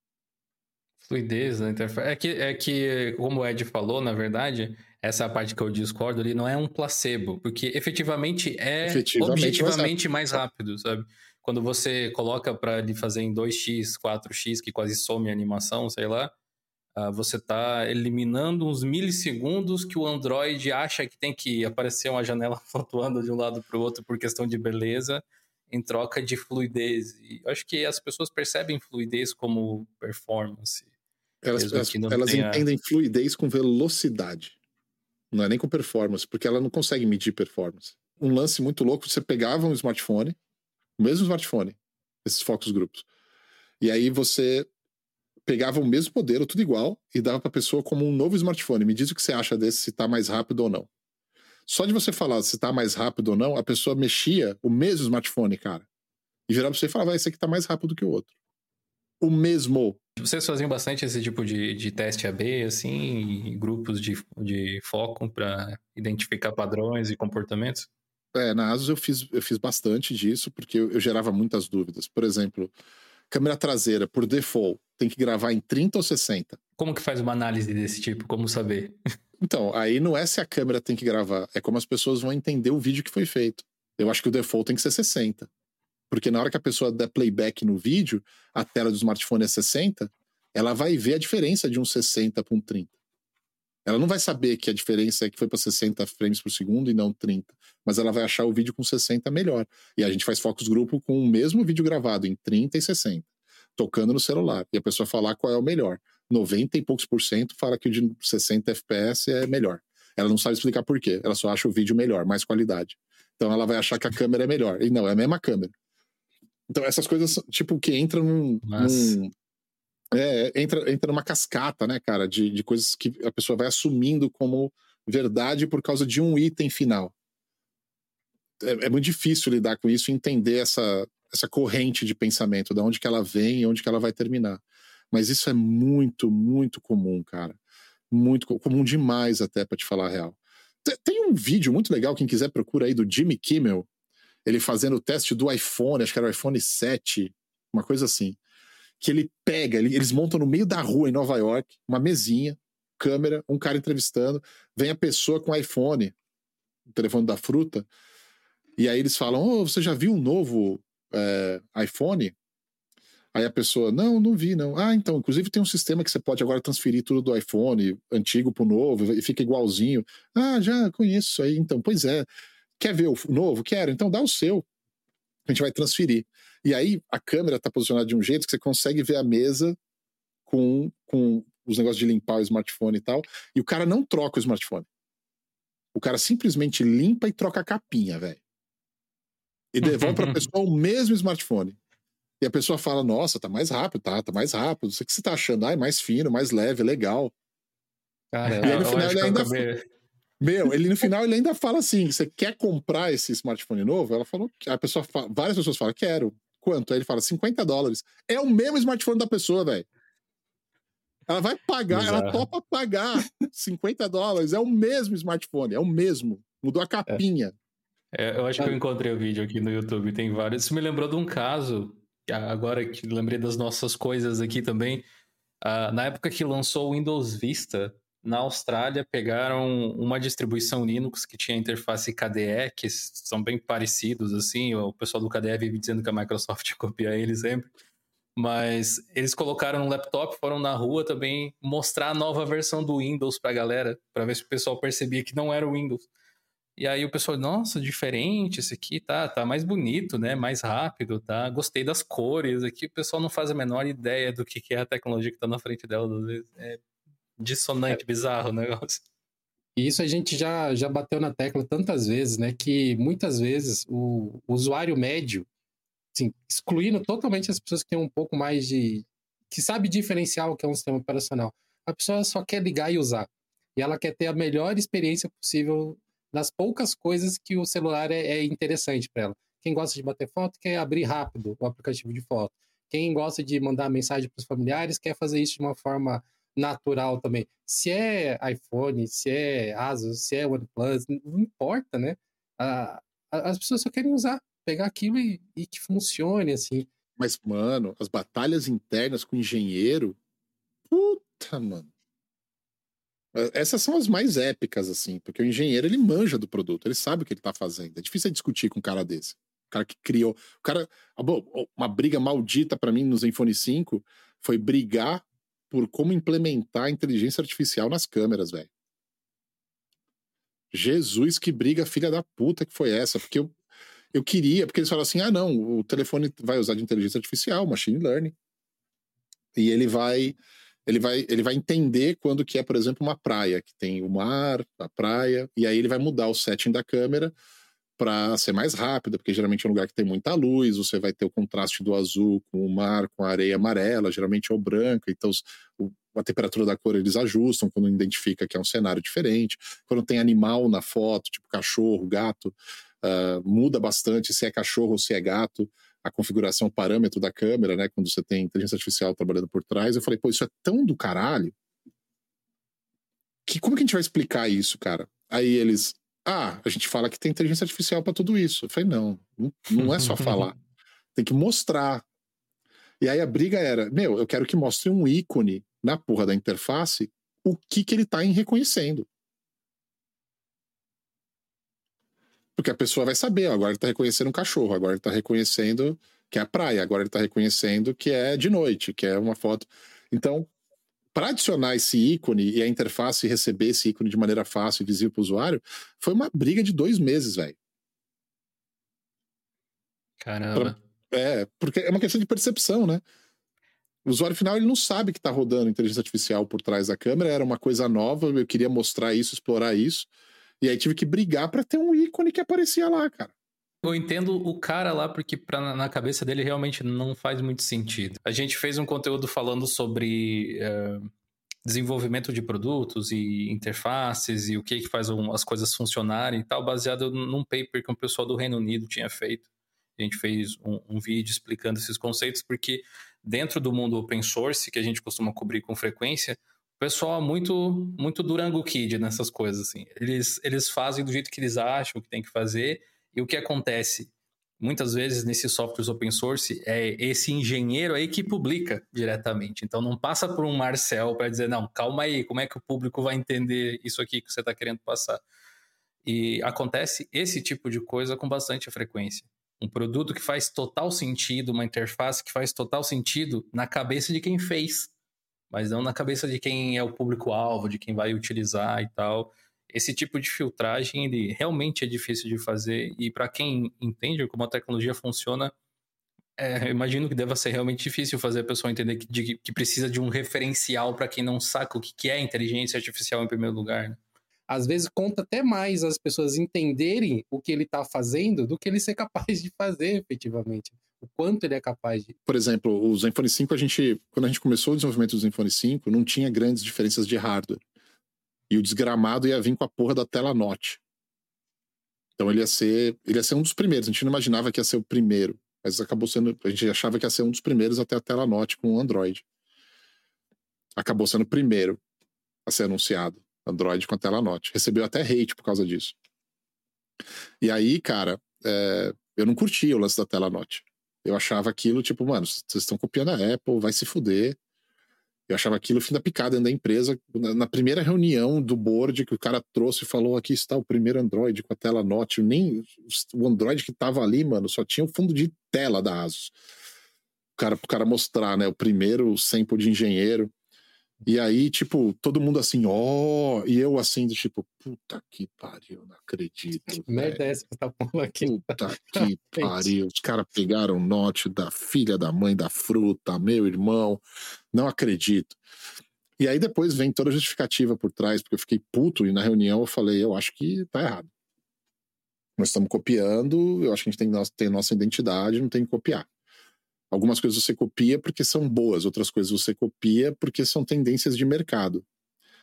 Fluidez na interface. É que, é que, como o Ed falou, na verdade, essa parte que eu discordo ali, não é um placebo, porque efetivamente é Efetivamente objetivamente mais rápido, sabe? Quando você coloca para ele fazer em 2x, 4x, que quase some a animação, sei lá, ah, você está eliminando uns milissegundos que o Android acha que tem que aparecer uma janela flutuando de um lado para o outro por questão de beleza, em troca de fluidez. E eu acho que as pessoas percebem fluidez como performance. Elas, elas, elas tenha- entendem fluidez com velocidade. Não é nem com performance, porque ela não consegue medir performance. Um lance muito louco, você pegava um smartphone, o mesmo smartphone, esses focos grupos, e aí você pegava o mesmo modelo, tudo igual, e dava para a pessoa como um novo smartphone. Me diz o que você acha desse, se está mais rápido ou não. Só de você falar se está mais rápido ou não, a pessoa mexia o mesmo smartphone, cara. E virava para você e falava, esse aqui está mais rápido que o outro. O mesmo. Vocês faziam bastante esse tipo de, de teste AB, assim, grupos de, de foco para identificar padrões e comportamentos? É, na ASUS eu fiz, eu fiz bastante disso, porque eu, eu gerava muitas dúvidas. Por exemplo, câmera traseira, por default, tem que gravar em 30 ou 60? Como que faz uma análise desse tipo? Como saber? Então, aí não é se a câmera tem que gravar, é como as pessoas vão entender o vídeo que foi feito. Eu acho que o default tem que ser 60. Porque na hora que a pessoa der playback no vídeo, a tela do smartphone é 60, ela vai ver a diferença de um 60 para um 30. Ela não vai saber que a diferença é que foi para 60 frames por segundo e não 30, mas ela vai achar o vídeo com 60 melhor. E a gente faz focus grupo com o mesmo vídeo gravado em 30 e 60, tocando no celular, e a pessoa falar qual é o melhor. 90 e poucos por cento fala que o de 60 FPS é melhor. Ela não sabe explicar por quê, ela só acha o vídeo melhor, mais qualidade. Então ela vai achar que a câmera é melhor. E não, é a mesma câmera. Então essas coisas, tipo, que entram num, num é, entra, entra numa cascata, né, cara, de, de coisas que a pessoa vai assumindo como verdade por causa de um item final. É, é muito difícil lidar com isso e entender essa, essa corrente de pensamento, de onde que ela vem e onde que ela vai terminar. Mas isso é muito, muito comum, cara. Muito comum demais até, para te falar a real. Tem um vídeo muito legal, quem quiser procura aí, do Jimmy Kimmel, ele fazendo o teste do iPhone, acho que era o iPhone 7, uma coisa assim que ele pega, eles montam no meio da rua em Nova York, uma mesinha, câmera, um cara entrevistando, vem a pessoa com o iPhone, o telefone da fruta, e aí eles falam: oh, você já viu um novo é, iPhone? Aí a pessoa, não, não vi, não. Ah, então, inclusive tem um sistema que você pode agora transferir tudo do iPhone antigo pro novo e fica igualzinho. Ah, já conheço isso aí. Então, pois é. Quer ver o novo? Quero. Então dá o seu. A gente vai transferir. E aí a câmera está posicionada de um jeito que você consegue ver a mesa com, com os negócios de limpar o smartphone e tal. E o cara não troca o smartphone. O cara simplesmente limpa e troca a capinha, velho. E devolve para a pessoa o mesmo smartphone. E a pessoa fala: Nossa, tá mais rápido, tá, tá mais rápido. O que você tá achando? Ah, é mais fino, mais leve, legal. Cara, e aí no final ele ainda. Meu, ele no final ele ainda fala assim: Você quer comprar esse smartphone novo? Ela falou: A pessoa fala, várias pessoas falam: Quero quanto? Aí ele fala 50 dólares. É o mesmo smartphone da pessoa, velho. Ela vai pagar, Exato. ela topa pagar 50 dólares. É o mesmo smartphone, é o mesmo. Mudou a capinha. É. É, eu acho que eu encontrei o vídeo aqui no YouTube, tem vários. Isso me lembrou de um caso, agora que lembrei das nossas coisas aqui também. Uh, na época que lançou o Windows Vista, na Austrália pegaram uma distribuição Linux que tinha interface KDE, que são bem parecidos, assim. O pessoal do KDE vive dizendo que a Microsoft copia ele sempre. Mas eles colocaram no laptop, foram na rua também mostrar a nova versão do Windows pra galera, para ver se o pessoal percebia que não era o Windows. E aí o pessoal, nossa, diferente, esse aqui tá, tá mais bonito, né? Mais rápido, tá? Gostei das cores aqui. O pessoal não faz a menor ideia do que, que é a tecnologia que tá na frente dela. É dissonante, é. bizarro o negócio. E isso a gente já, já bateu na tecla tantas vezes, né? Que muitas vezes o, usuário médio, assim, excluindo totalmente as pessoas que têm um pouco mais de. que sabe diferenciar o que é um sistema operacional. A pessoa só quer ligar e usar. E ela quer ter a melhor experiência possível nas poucas coisas que o celular é, é interessante para ela. Quem gosta de bater foto quer abrir rápido o aplicativo de foto. Quem gosta de mandar mensagem para os familiares quer fazer isso de uma forma natural também. Se é iPhone, se é Asus, se é OnePlus, não importa, né? Ah, as pessoas só querem usar, pegar aquilo e, e que funcione, assim. Mas, mano, as batalhas internas com o engenheiro. Puta, mano. Essas são as mais épicas, assim, porque o engenheiro ele manja do produto, ele sabe o que ele tá fazendo. É difícil discutir com um cara desse. O cara que criou. O cara. Uma briga maldita para mim no Zenfone 5 foi brigar por como implementar a inteligência artificial nas câmeras, velho. Jesus, que briga filha da puta que foi essa, porque eu, eu queria, porque eles falam assim: ah, não, o telefone vai usar de inteligência artificial, machine learning, e ele vai ele vai, ele vai entender quando que é, por exemplo, uma praia, que tem o mar, a praia, e aí ele vai mudar o setting da câmera para ser mais rápida, porque geralmente é um lugar que tem muita luz, você vai ter o contraste do azul com o mar, com a areia amarela, geralmente é o branco, então o, a temperatura da cor eles ajustam quando identifica que é um cenário diferente. Quando tem animal na foto, tipo cachorro, gato, uh, muda bastante se é cachorro ou se é gato a configuração, o parâmetro da câmera, né? Quando você tem inteligência artificial trabalhando por trás. Eu falei, pô, isso é tão do caralho que como que a gente vai explicar isso, cara? Aí eles, ah, a gente fala que tem inteligência artificial para tudo isso. Eu falei, não, não é só falar. tem que mostrar. E aí a briga era, meu, eu quero que mostre um ícone na porra da interface o que que ele tá em reconhecendo. Porque a pessoa vai saber, ó, agora ele está reconhecendo um cachorro, agora ele está reconhecendo que é a praia, agora ele está reconhecendo que é de noite, que é uma foto. Então, para adicionar esse ícone e a interface receber esse ícone de maneira fácil e visível para o usuário, foi uma briga de dois meses, velho. Caramba. Pra, é, porque é uma questão de percepção, né? O usuário final ele não sabe que está rodando inteligência artificial por trás da câmera, era uma coisa nova, eu queria mostrar isso, explorar isso. E aí tive que brigar para ter um ícone que aparecia lá, cara. Eu entendo o cara lá porque pra, na cabeça dele realmente não faz muito sentido. A gente fez um conteúdo falando sobre uh, desenvolvimento de produtos e interfaces e o que, que faz as coisas funcionarem e tal, baseado num paper que um pessoal do Reino Unido tinha feito. A gente fez um, um vídeo explicando esses conceitos porque dentro do mundo open source, que a gente costuma cobrir com frequência, o pessoal é muito, muito Durango Kid nessas coisas, assim. Eles, eles fazem do jeito que eles acham que tem que fazer, e o que acontece muitas vezes nesses softwares open source é esse engenheiro aí que publica diretamente. Então não passa por um Marcel para dizer, não, calma aí, como é que o público vai entender isso aqui que você está querendo passar? E acontece esse tipo de coisa com bastante frequência. Um produto que faz total sentido, uma interface que faz total sentido na cabeça de quem fez mas não na cabeça de quem é o público-alvo, de quem vai utilizar e tal. Esse tipo de filtragem ele realmente é difícil de fazer e para quem entende como a tecnologia funciona, é, eu imagino que deva ser realmente difícil fazer a pessoa entender que, de, que precisa de um referencial para quem não saca o que é inteligência artificial em primeiro lugar. Né? Às vezes conta até mais as pessoas entenderem o que ele está fazendo do que ele ser capaz de fazer efetivamente o quanto ele é capaz de. Por exemplo, o Zenfone 5, a gente, quando a gente começou o desenvolvimento do Zenfone 5, não tinha grandes diferenças de hardware. E o desgramado ia vir com a porra da tela Note. Então ele ia ser, ele ia ser um dos primeiros. A gente não imaginava que ia ser o primeiro, mas acabou sendo, a gente achava que ia ser um dos primeiros até a tela Note com o Android. Acabou sendo o primeiro a ser anunciado, Android com a tela Note. Recebeu até hate por causa disso. E aí, cara, é, eu não curtia o lance da tela Note. Eu achava aquilo, tipo, mano, vocês estão copiando a Apple, vai se fuder. Eu achava aquilo o fim da picada da empresa. Na primeira reunião do board que o cara trouxe e falou: aqui está o primeiro Android com a tela Note. Nem o Android que tava ali, mano, só tinha o fundo de tela da ASUS. O cara, o cara mostrar, né? O primeiro sample de engenheiro. E aí, tipo, todo mundo assim, ó, oh, e eu assim, do tipo, puta que pariu, não acredito. Que merda é essa que tá falando aqui? Puta que pariu. Os caras pegaram o note da filha da mãe da fruta, meu irmão, não acredito. E aí depois vem toda a justificativa por trás, porque eu fiquei puto e na reunião eu falei, eu acho que tá errado. Nós estamos copiando, eu acho que a gente tem, tem nossa identidade, não tem que copiar. Algumas coisas você copia porque são boas, outras coisas você copia porque são tendências de mercado.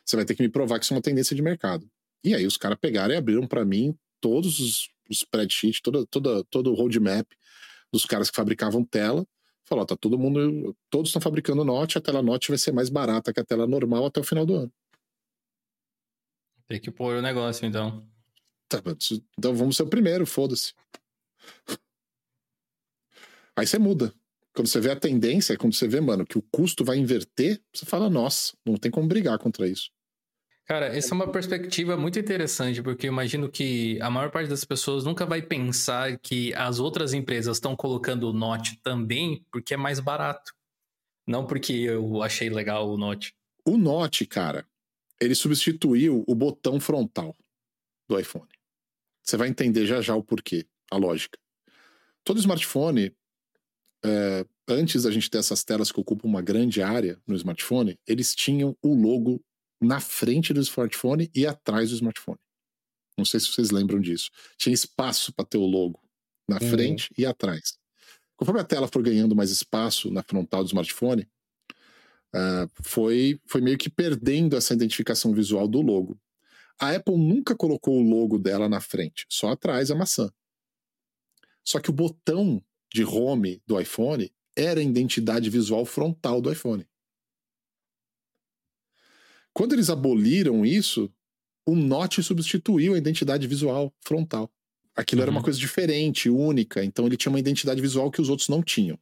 Você vai ter que me provar que isso é uma tendência de mercado. E aí os caras pegaram e abriram para mim todos os, os spreadsheets, toda, toda, todo o roadmap dos caras que fabricavam tela. Falou, tá todo mundo, todos estão fabricando Note, a tela Note vai ser mais barata que a tela normal até o final do ano. Tem que pôr o negócio, então. Tá, então vamos ser o primeiro, foda-se. Aí você muda. Quando você vê a tendência, quando você vê, mano, que o custo vai inverter, você fala, nossa, não tem como brigar contra isso. Cara, essa é uma perspectiva muito interessante, porque eu imagino que a maior parte das pessoas nunca vai pensar que as outras empresas estão colocando o Note também porque é mais barato. Não porque eu achei legal o Note. O Note, cara, ele substituiu o botão frontal do iPhone. Você vai entender já já o porquê, a lógica. Todo smartphone é, antes da gente ter essas telas que ocupam uma grande área no smartphone, eles tinham o logo na frente do smartphone e atrás do smartphone. Não sei se vocês lembram disso. Tinha espaço para ter o logo na uhum. frente e atrás. Conforme a tela for ganhando mais espaço na frontal do smartphone, uh, foi, foi meio que perdendo essa identificação visual do logo. A Apple nunca colocou o logo dela na frente, só atrás a maçã. Só que o botão de home do iPhone era a identidade visual frontal do iPhone. Quando eles aboliram isso, o Note substituiu a identidade visual frontal. Aquilo uhum. era uma uhum. coisa diferente, única, então ele tinha uma identidade visual que os outros não tinham.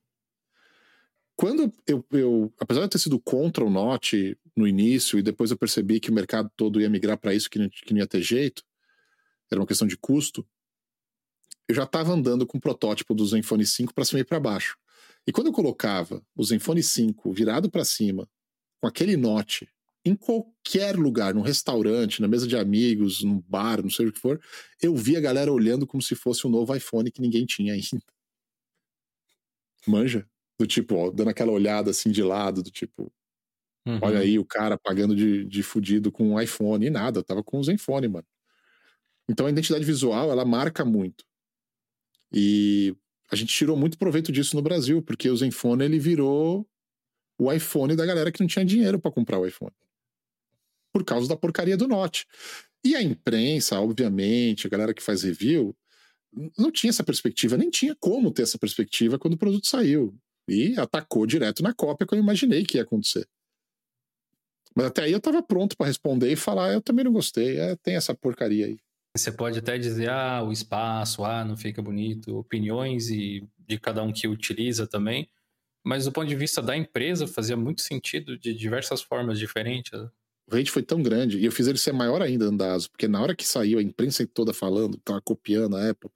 Quando eu, eu apesar de ter sido contra o Note no início, e depois eu percebi que o mercado todo ia migrar para isso, que não, que não ia ter jeito, era uma questão de custo, eu já estava andando com o protótipo do Zenfone 5 para cima e para baixo. E quando eu colocava o Zenfone 5 virado para cima, com aquele Note, em qualquer lugar, num restaurante, na mesa de amigos, num bar, não sei o que for, eu via a galera olhando como se fosse um novo iPhone que ninguém tinha ainda. Manja? Do tipo, ó, dando aquela olhada assim de lado, do tipo, uhum. olha aí o cara pagando de, de fudido com um iPhone e nada, eu tava com um Zenfone, mano. Então a identidade visual, ela marca muito. E a gente tirou muito proveito disso no Brasil, porque o Zenfone ele virou o iPhone da galera que não tinha dinheiro para comprar o iPhone. Por causa da porcaria do Note. E a imprensa, obviamente, a galera que faz review, não tinha essa perspectiva, nem tinha como ter essa perspectiva quando o produto saiu. E atacou direto na cópia que eu imaginei que ia acontecer. Mas até aí eu estava pronto para responder e falar: eu também não gostei, é, tem essa porcaria aí. Você pode até dizer, ah, o espaço, ah, não fica bonito, opiniões e de cada um que utiliza também. Mas do ponto de vista da empresa, fazia muito sentido de diversas formas diferentes. O hate foi tão grande, e eu fiz ele ser maior ainda, Andazo, porque na hora que saiu, a imprensa toda falando, tava copiando a Apple,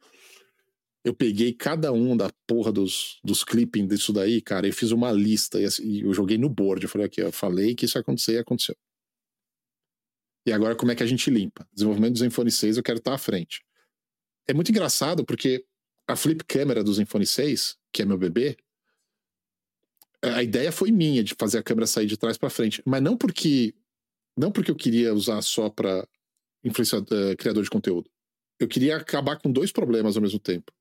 eu peguei cada um da porra dos, dos clipping disso daí, cara, e fiz uma lista, e, assim, eu joguei no board, eu falei aqui, eu falei que isso ia acontecer e aconteceu. E agora como é que a gente limpa? Desenvolvimento do Zenfone 6 eu quero estar à frente. É muito engraçado porque a flip câmera do Zenfone 6, que é meu bebê, a ideia foi minha de fazer a câmera sair de trás para frente, mas não porque não porque eu queria usar só para influenciador, uh, criador de conteúdo. Eu queria acabar com dois problemas ao mesmo tempo.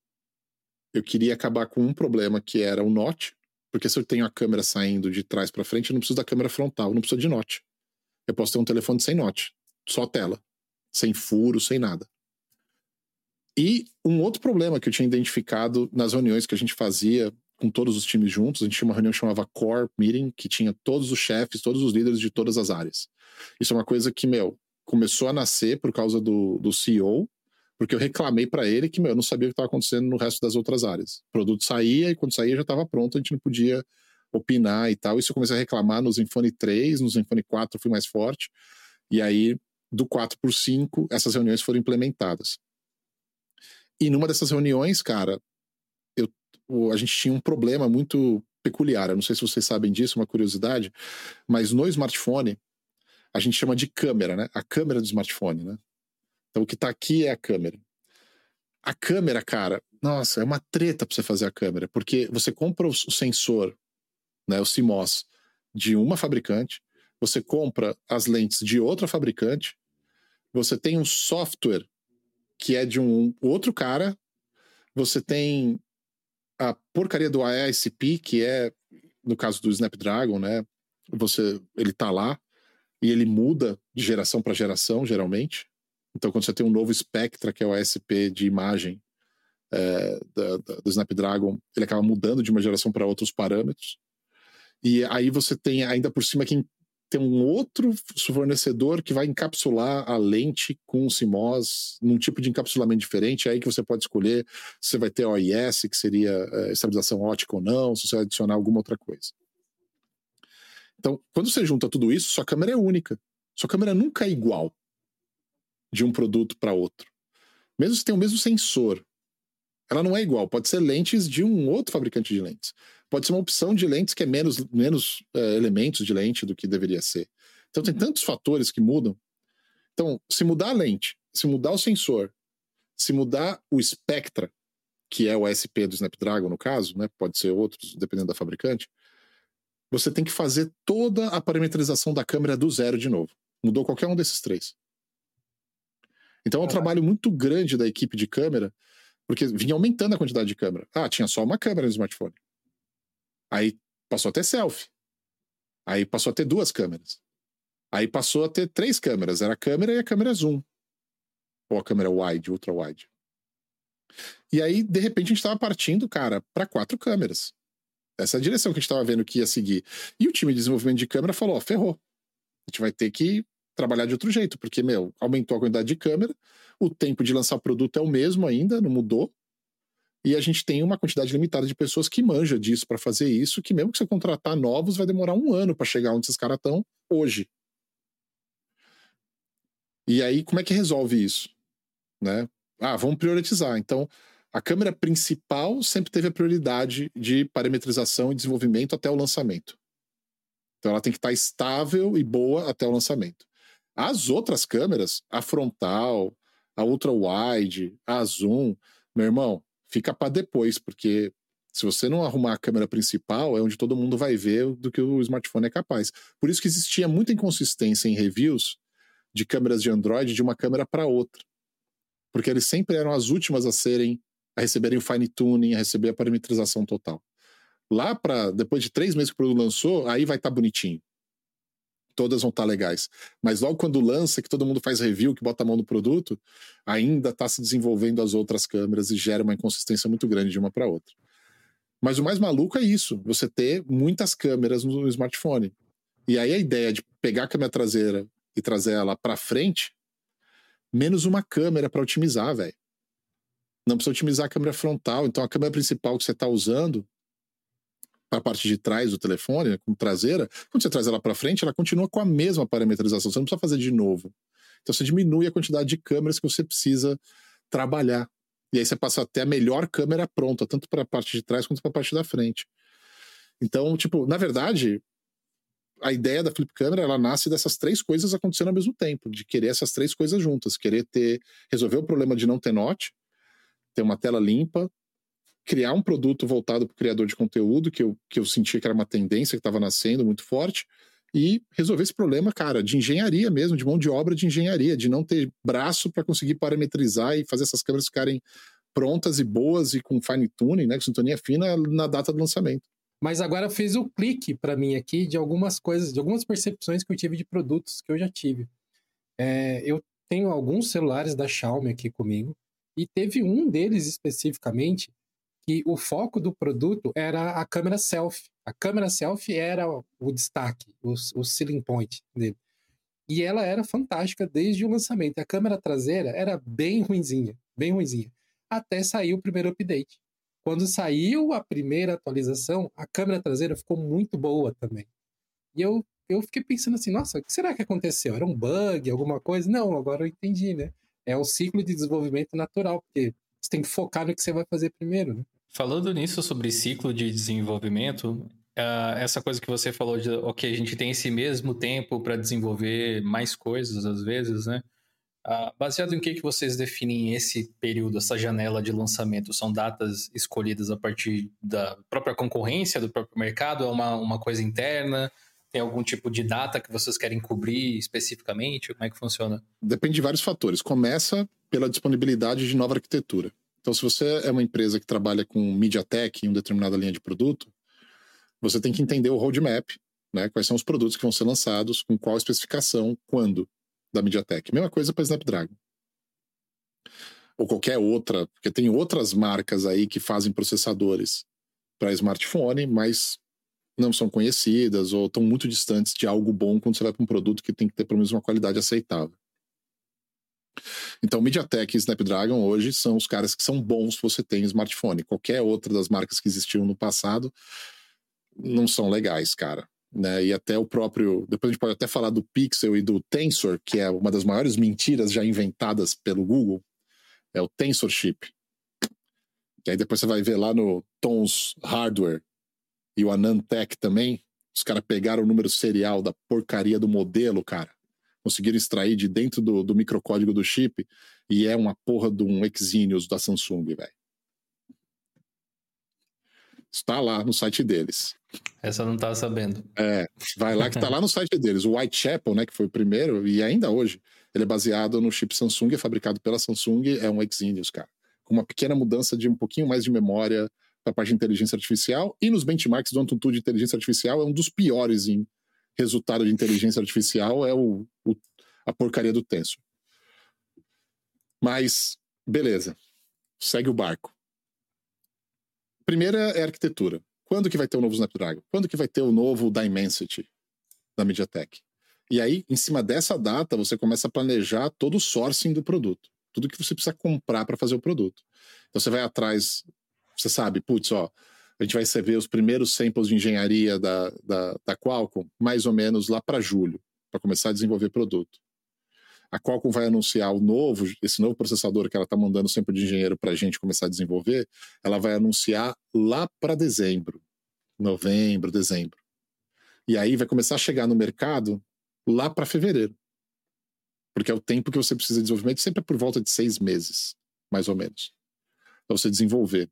Eu queria acabar com um problema que era o note, porque se eu tenho a câmera saindo de trás para frente, eu não preciso da câmera frontal, eu não preciso de note. Eu posso ter um telefone sem note, só tela, sem furo, sem nada. E um outro problema que eu tinha identificado nas reuniões que a gente fazia com todos os times juntos, a gente tinha uma reunião que chamava Core Meeting, que tinha todos os chefes, todos os líderes de todas as áreas. Isso é uma coisa que, meu, começou a nascer por causa do, do CEO, porque eu reclamei para ele que, meu, eu não sabia o que estava acontecendo no resto das outras áreas. O produto saía e quando saía já estava pronto, a gente não podia opinar e tal. Isso eu comecei a reclamar no Zenfone 3, no Zenfone 4 eu fui mais forte. E aí, do 4 por 5, essas reuniões foram implementadas. E numa dessas reuniões, cara, eu, a gente tinha um problema muito peculiar. Eu não sei se vocês sabem disso, uma curiosidade, mas no smartphone a gente chama de câmera, né? A câmera do smartphone, né? Então o que está aqui é a câmera. A câmera, cara, nossa, é uma treta para você fazer a câmera, porque você compra o sensor, né, o CMOS, de uma fabricante, você compra as lentes de outra fabricante, você tem um software que é de um outro cara, você tem a porcaria do ASP, que é, no caso do Snapdragon, né? Você, ele tá lá e ele muda de geração para geração, geralmente. Então, quando você tem um novo Spectra, que é o ASP de imagem é, da, da, do Snapdragon, ele acaba mudando de uma geração para outros parâmetros. E aí você tem ainda por cima quem tem um outro fornecedor que vai encapsular a lente com o CMOS num tipo de encapsulamento diferente. É aí que você pode escolher se você vai ter OIS, que seria é, estabilização ótica ou não, se você vai adicionar alguma outra coisa. Então, quando você junta tudo isso, sua câmera é única. Sua câmera nunca é igual de um produto para outro. Mesmo se tem o mesmo sensor, ela não é igual. Pode ser lentes de um outro fabricante de lentes pode ser uma opção de lentes que é menos, menos é, elementos de lente do que deveria ser. Então tem tantos fatores que mudam. Então, se mudar a lente, se mudar o sensor, se mudar o espectra, que é o SP do Snapdragon, no caso, né? Pode ser outros, dependendo da fabricante. Você tem que fazer toda a parametrização da câmera do zero de novo. Mudou qualquer um desses três. Então é um trabalho muito grande da equipe de câmera, porque vinha aumentando a quantidade de câmera. Ah, tinha só uma câmera no smartphone. Aí passou a ter selfie. Aí passou a ter duas câmeras. Aí passou a ter três câmeras. Era a câmera e a câmera zoom. Ou a câmera wide, ultra wide. E aí, de repente, a gente estava partindo, cara, para quatro câmeras. Essa é a direção que a gente estava vendo que ia seguir. E o time de desenvolvimento de câmera falou: ó, ferrou. A gente vai ter que trabalhar de outro jeito, porque, meu, aumentou a quantidade de câmera, o tempo de lançar produto é o mesmo ainda, não mudou. E a gente tem uma quantidade limitada de pessoas que manja disso para fazer isso, que mesmo que você contratar novos, vai demorar um ano para chegar onde esses caras estão hoje. E aí, como é que resolve isso? Né? Ah, vamos priorizar. Então, a câmera principal sempre teve a prioridade de parametrização e desenvolvimento até o lançamento. Então, ela tem que estar estável e boa até o lançamento. As outras câmeras, a frontal, a ultra wide, a zoom, meu irmão, fica para depois, porque se você não arrumar a câmera principal, é onde todo mundo vai ver do que o smartphone é capaz. Por isso que existia muita inconsistência em reviews de câmeras de Android de uma câmera para outra. Porque eles sempre eram as últimas a serem, a receberem o fine tuning, a receber a parametrização total. Lá para depois de três meses que o produto lançou, aí vai estar tá bonitinho. Todas vão estar tá legais. Mas logo quando lança, que todo mundo faz review, que bota a mão no produto, ainda está se desenvolvendo as outras câmeras e gera uma inconsistência muito grande de uma para outra. Mas o mais maluco é isso: você ter muitas câmeras no smartphone. E aí a ideia de pegar a câmera traseira e trazer ela para frente, menos uma câmera para otimizar, velho. Não precisa otimizar a câmera frontal. Então a câmera principal que você está usando a parte de trás do telefone, né, como traseira, quando você traz ela para frente, ela continua com a mesma parametrização. Você não precisa fazer de novo. Então você diminui a quantidade de câmeras que você precisa trabalhar. E aí você passa até a melhor câmera pronta, tanto para a parte de trás quanto para a parte da frente. Então, tipo, na verdade, a ideia da flip camera ela nasce dessas três coisas acontecendo ao mesmo tempo, de querer essas três coisas juntas, querer ter resolver o problema de não ter note, ter uma tela limpa, criar um produto voltado para o criador de conteúdo, que eu, que eu sentia que era uma tendência que estava nascendo muito forte, e resolver esse problema, cara, de engenharia mesmo, de mão de obra de engenharia, de não ter braço para conseguir parametrizar e fazer essas câmeras ficarem prontas e boas e com fine tuning, né, com sintonia fina na data do lançamento. Mas agora fez o clique para mim aqui de algumas coisas, de algumas percepções que eu tive de produtos que eu já tive. É, eu tenho alguns celulares da Xiaomi aqui comigo e teve um deles especificamente que o foco do produto era a câmera selfie. A câmera selfie era o destaque, o, o selling point dele. E ela era fantástica desde o lançamento. A câmera traseira era bem ruinzinha, bem ruinzinha, até sair o primeiro update. Quando saiu a primeira atualização, a câmera traseira ficou muito boa também. E eu, eu fiquei pensando assim, nossa, o que será que aconteceu? Era um bug, alguma coisa? Não, agora eu entendi, né? É um ciclo de desenvolvimento natural, porque você tem que focar no que você vai fazer primeiro, né? Falando nisso sobre ciclo de desenvolvimento, uh, essa coisa que você falou de, ok, a gente tem esse mesmo tempo para desenvolver mais coisas às vezes, né? Uh, baseado em que, que vocês definem esse período, essa janela de lançamento? São datas escolhidas a partir da própria concorrência, do próprio mercado? É uma, uma coisa interna? Tem algum tipo de data que vocês querem cobrir especificamente? Como é que funciona? Depende de vários fatores. Começa pela disponibilidade de nova arquitetura. Então, se você é uma empresa que trabalha com MediaTek em uma determinada linha de produto, você tem que entender o roadmap, né? quais são os produtos que vão ser lançados, com qual especificação, quando da MediaTek. Mesma coisa para Snapdragon. Ou qualquer outra, porque tem outras marcas aí que fazem processadores para smartphone, mas não são conhecidas ou estão muito distantes de algo bom quando você vai para um produto que tem que ter pelo menos uma qualidade aceitável. Então, MediaTek e Snapdragon hoje são os caras que são bons se você tem smartphone. Qualquer outra das marcas que existiam no passado não são legais, cara né? E até o próprio. Depois a gente pode até falar do Pixel e do Tensor, que é uma das maiores mentiras já inventadas pelo Google. É o Tensor Chip. Que aí depois você vai ver lá no Tons Hardware e o Anantech também. Os caras pegaram o número serial da porcaria do modelo, cara. Conseguiram extrair de dentro do, do microcódigo do chip e é uma porra de um Exynos da Samsung, velho. Está lá no site deles. Essa eu não estava sabendo. É, vai lá que está lá no site deles. O Whitechapel, né, que foi o primeiro, e ainda hoje, ele é baseado no chip Samsung, é fabricado pela Samsung, é um Exynos, cara. Com uma pequena mudança de um pouquinho mais de memória para a parte de inteligência artificial. E nos benchmarks do AnTuTu de inteligência artificial, é um dos piores em resultado de inteligência artificial, é o, o a porcaria do Tensor. Mas, beleza. Segue o barco. Primeira é arquitetura. Quando que vai ter o novo Snapdragon? Quando que vai ter o novo Dimensity da MediaTek? E aí, em cima dessa data, você começa a planejar todo o sourcing do produto. Tudo que você precisa comprar para fazer o produto. Então você vai atrás, você sabe, putz, ó, a gente vai receber os primeiros samples de engenharia da, da, da Qualcomm mais ou menos lá para julho, para começar a desenvolver produto a Qualcomm vai anunciar o novo, esse novo processador que ela está mandando sempre de engenheiro para a gente começar a desenvolver, ela vai anunciar lá para dezembro, novembro, dezembro. E aí vai começar a chegar no mercado lá para fevereiro. Porque é o tempo que você precisa de desenvolvimento, sempre é por volta de seis meses, mais ou menos, para você desenvolver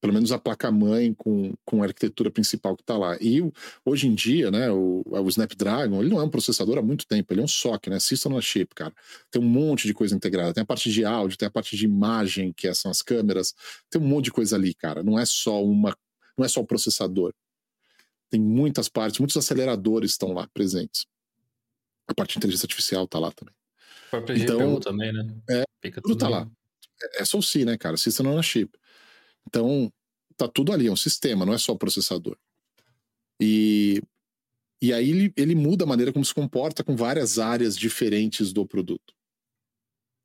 pelo menos a placa-mãe com, com a arquitetura principal que está lá. E hoje em dia, né, o, o, Snapdragon, ele não é um processador há muito tempo, ele é um SoC, né, System on Chip, cara. Tem um monte de coisa integrada, tem a parte de áudio, tem a parte de imagem, que são as câmeras, tem um monte de coisa ali, cara. Não é só uma, não é só o processador. Tem muitas partes, muitos aceleradores estão lá presentes. A parte de inteligência artificial está lá também. O então, GPU também, né? É, Fica tudo, tudo tá lá. É, é SoC, né, cara? System on a Chip. Então, tá tudo ali, é um sistema, não é só o processador. E, e aí ele, ele muda a maneira como se comporta com várias áreas diferentes do produto.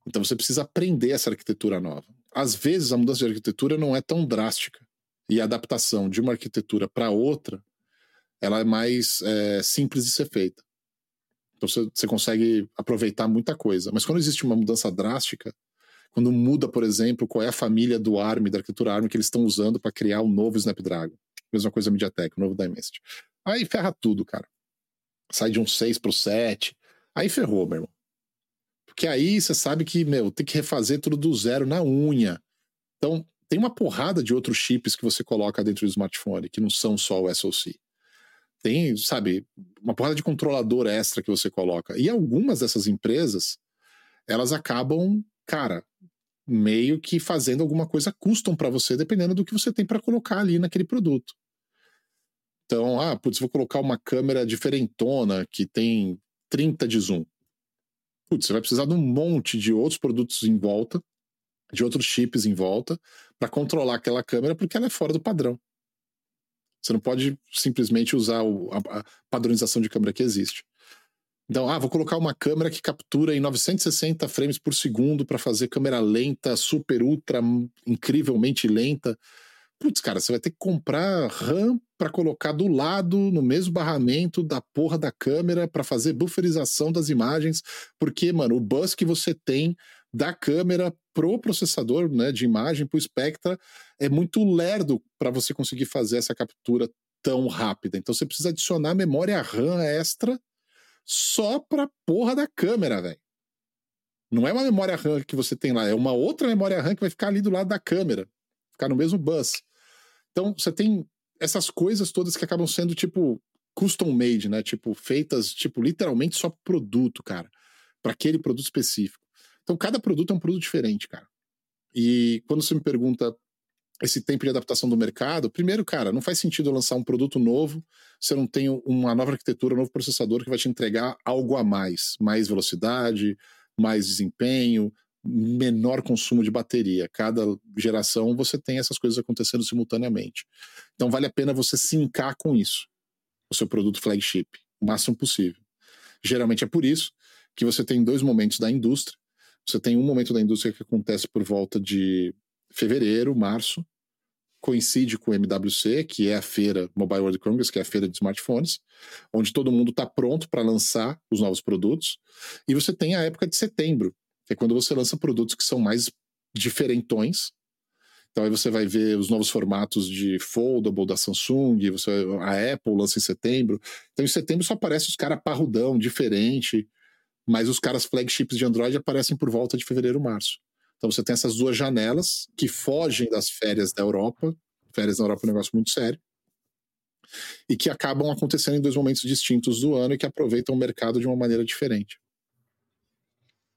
Então você precisa aprender essa arquitetura nova. Às vezes a mudança de arquitetura não é tão drástica e a adaptação de uma arquitetura para outra ela é mais é, simples de ser feita. Então você, você consegue aproveitar muita coisa. Mas quando existe uma mudança drástica, quando muda, por exemplo, qual é a família do ARM, da arquitetura ARM que eles estão usando para criar o um novo Snapdragon. Mesma coisa MediaTek, o novo Dimensity. Aí ferra tudo, cara. Sai de um 6 pro 7. Aí ferrou, meu irmão. Porque aí você sabe que, meu, tem que refazer tudo do zero na unha. Então, tem uma porrada de outros chips que você coloca dentro do smartphone, que não são só o SoC. Tem, sabe, uma porrada de controlador extra que você coloca. E algumas dessas empresas, elas acabam, cara, meio que fazendo alguma coisa custom para você, dependendo do que você tem para colocar ali naquele produto. Então, ah, putz, vou colocar uma câmera diferentona que tem 30 de zoom. Putz, você vai precisar de um monte de outros produtos em volta, de outros chips em volta, para controlar aquela câmera, porque ela é fora do padrão. Você não pode simplesmente usar a padronização de câmera que existe. Então, ah, vou colocar uma câmera que captura em 960 frames por segundo para fazer câmera lenta, super, ultra, incrivelmente lenta. Putz, cara, você vai ter que comprar RAM para colocar do lado, no mesmo barramento da porra da câmera, para fazer bufferização das imagens, porque, mano, o bus que você tem da câmera pro processador né, de imagem, pro Spectra, é muito lerdo para você conseguir fazer essa captura tão rápida. Então você precisa adicionar memória RAM extra só pra porra da câmera, velho. Não é uma memória RAM que você tem lá, é uma outra memória RAM que vai ficar ali do lado da câmera, ficar no mesmo bus. Então, você tem essas coisas todas que acabam sendo tipo custom made, né? Tipo feitas, tipo literalmente só produto, cara, para aquele produto específico. Então, cada produto é um produto diferente, cara. E quando você me pergunta esse tempo de adaptação do mercado, primeiro, cara, não faz sentido lançar um produto novo se eu não tenho uma nova arquitetura, um novo processador que vai te entregar algo a mais, mais velocidade, mais desempenho, menor consumo de bateria. Cada geração você tem essas coisas acontecendo simultaneamente. Então vale a pena você sincar com isso, o seu produto flagship, o máximo possível. Geralmente é por isso que você tem dois momentos da indústria. Você tem um momento da indústria que acontece por volta de fevereiro, março, coincide com o MWC, que é a feira Mobile World Congress, que é a feira de smartphones, onde todo mundo está pronto para lançar os novos produtos. E você tem a época de setembro, que é quando você lança produtos que são mais diferentões. Então aí você vai ver os novos formatos de foldable da Samsung, você, a Apple lança em setembro. Então em setembro só aparece os caras parrudão, diferente, mas os caras flagships de Android aparecem por volta de fevereiro, março. Então você tem essas duas janelas que fogem das férias da Europa, Férias na Europa é um negócio muito sério. E que acabam acontecendo em dois momentos distintos do ano e que aproveitam o mercado de uma maneira diferente.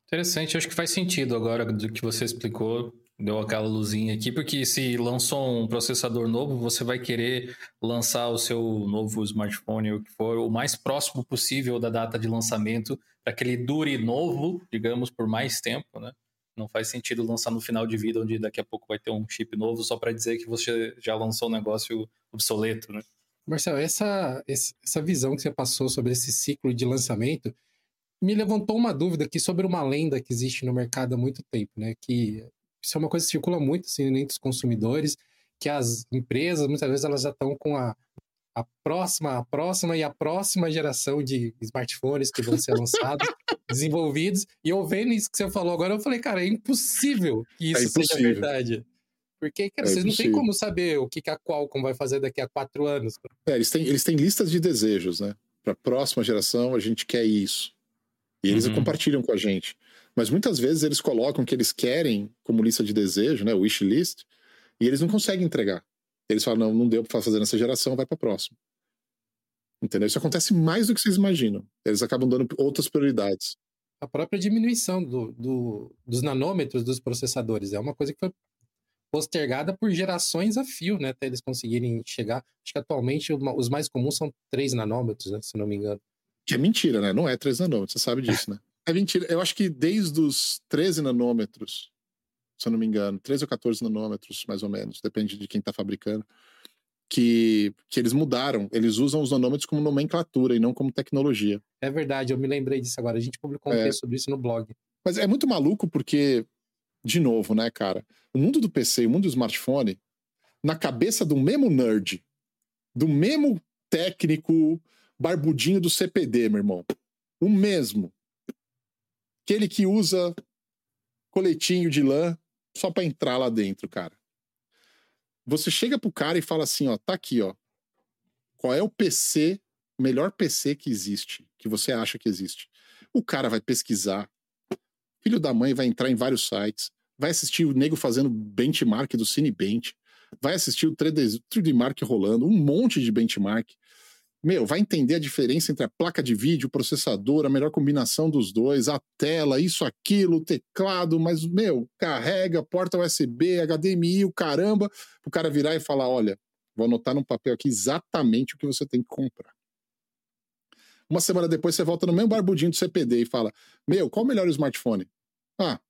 Interessante, acho que faz sentido agora do que você explicou deu aquela luzinha aqui, porque se lançou um processador novo, você vai querer lançar o seu novo smartphone, o que for, o mais próximo possível da data de lançamento, para que ele dure novo, digamos, por mais tempo, né? Não faz sentido lançar no final de vida, onde daqui a pouco vai ter um chip novo, só para dizer que você já lançou um negócio obsoleto, né? Marcelo, essa, essa visão que você passou sobre esse ciclo de lançamento me levantou uma dúvida aqui sobre uma lenda que existe no mercado há muito tempo, né? Que isso é uma coisa que circula muito assim, entre os consumidores, que as empresas, muitas vezes, elas já estão com a, a próxima, a próxima e a próxima geração de smartphones que vão ser lançados, desenvolvidos. E eu vendo isso que você falou agora, eu falei, cara, é impossível que isso é impossível. seja verdade. Porque, cara, é vocês impossível. não têm como saber o que, que a Qualcomm vai fazer daqui a quatro anos. É, eles têm, eles têm listas de desejos, né? Para a próxima geração, a gente quer isso. E eles uhum. compartilham com a gente. Mas muitas vezes eles colocam o que eles querem como lista de desejo, né, wish list, e eles não conseguem entregar. Eles falam, não, não deu para fazer nessa geração, vai para a próxima. Entendeu? Isso acontece mais do que vocês imaginam. Eles acabam dando outras prioridades. A própria diminuição do, do, dos nanômetros dos processadores é uma coisa que foi postergada por gerações a fio, né? Até eles conseguirem chegar. Acho que atualmente os mais comuns são 3 nanômetros, né? Se não me engano. Que é mentira, né? Não é 3 nanômetros, você sabe disso, né? É mentira. Eu acho que desde os 13 nanômetros, se eu não me engano, 13 ou 14 nanômetros, mais ou menos, depende de quem está fabricando, que, que eles mudaram. Eles usam os nanômetros como nomenclatura e não como tecnologia. É verdade, eu me lembrei disso agora. A gente publicou um é. texto sobre isso no blog. Mas é muito maluco porque, de novo, né, cara? O mundo do PC e o mundo do smartphone, na cabeça do mesmo nerd, do mesmo técnico barbudinho do CPD, meu irmão. O mesmo. Aquele que usa coletinho de lã só para entrar lá dentro, cara. Você chega pro cara e fala assim, ó, tá aqui, ó. Qual é o PC, o melhor PC que existe, que você acha que existe? O cara vai pesquisar. Filho da mãe vai entrar em vários sites, vai assistir o nego fazendo benchmark do Cinebench, vai assistir o 3D, 3D Mark rolando, um monte de benchmark meu, vai entender a diferença entre a placa de vídeo, o processador, a melhor combinação dos dois, a tela, isso, aquilo, teclado, mas, meu, carrega, porta USB, HDMI, o caramba, o cara virar e falar: olha, vou anotar num papel aqui exatamente o que você tem que comprar. Uma semana depois você volta no mesmo barbudinho do CPD e fala: Meu, qual o melhor smartphone? Ah,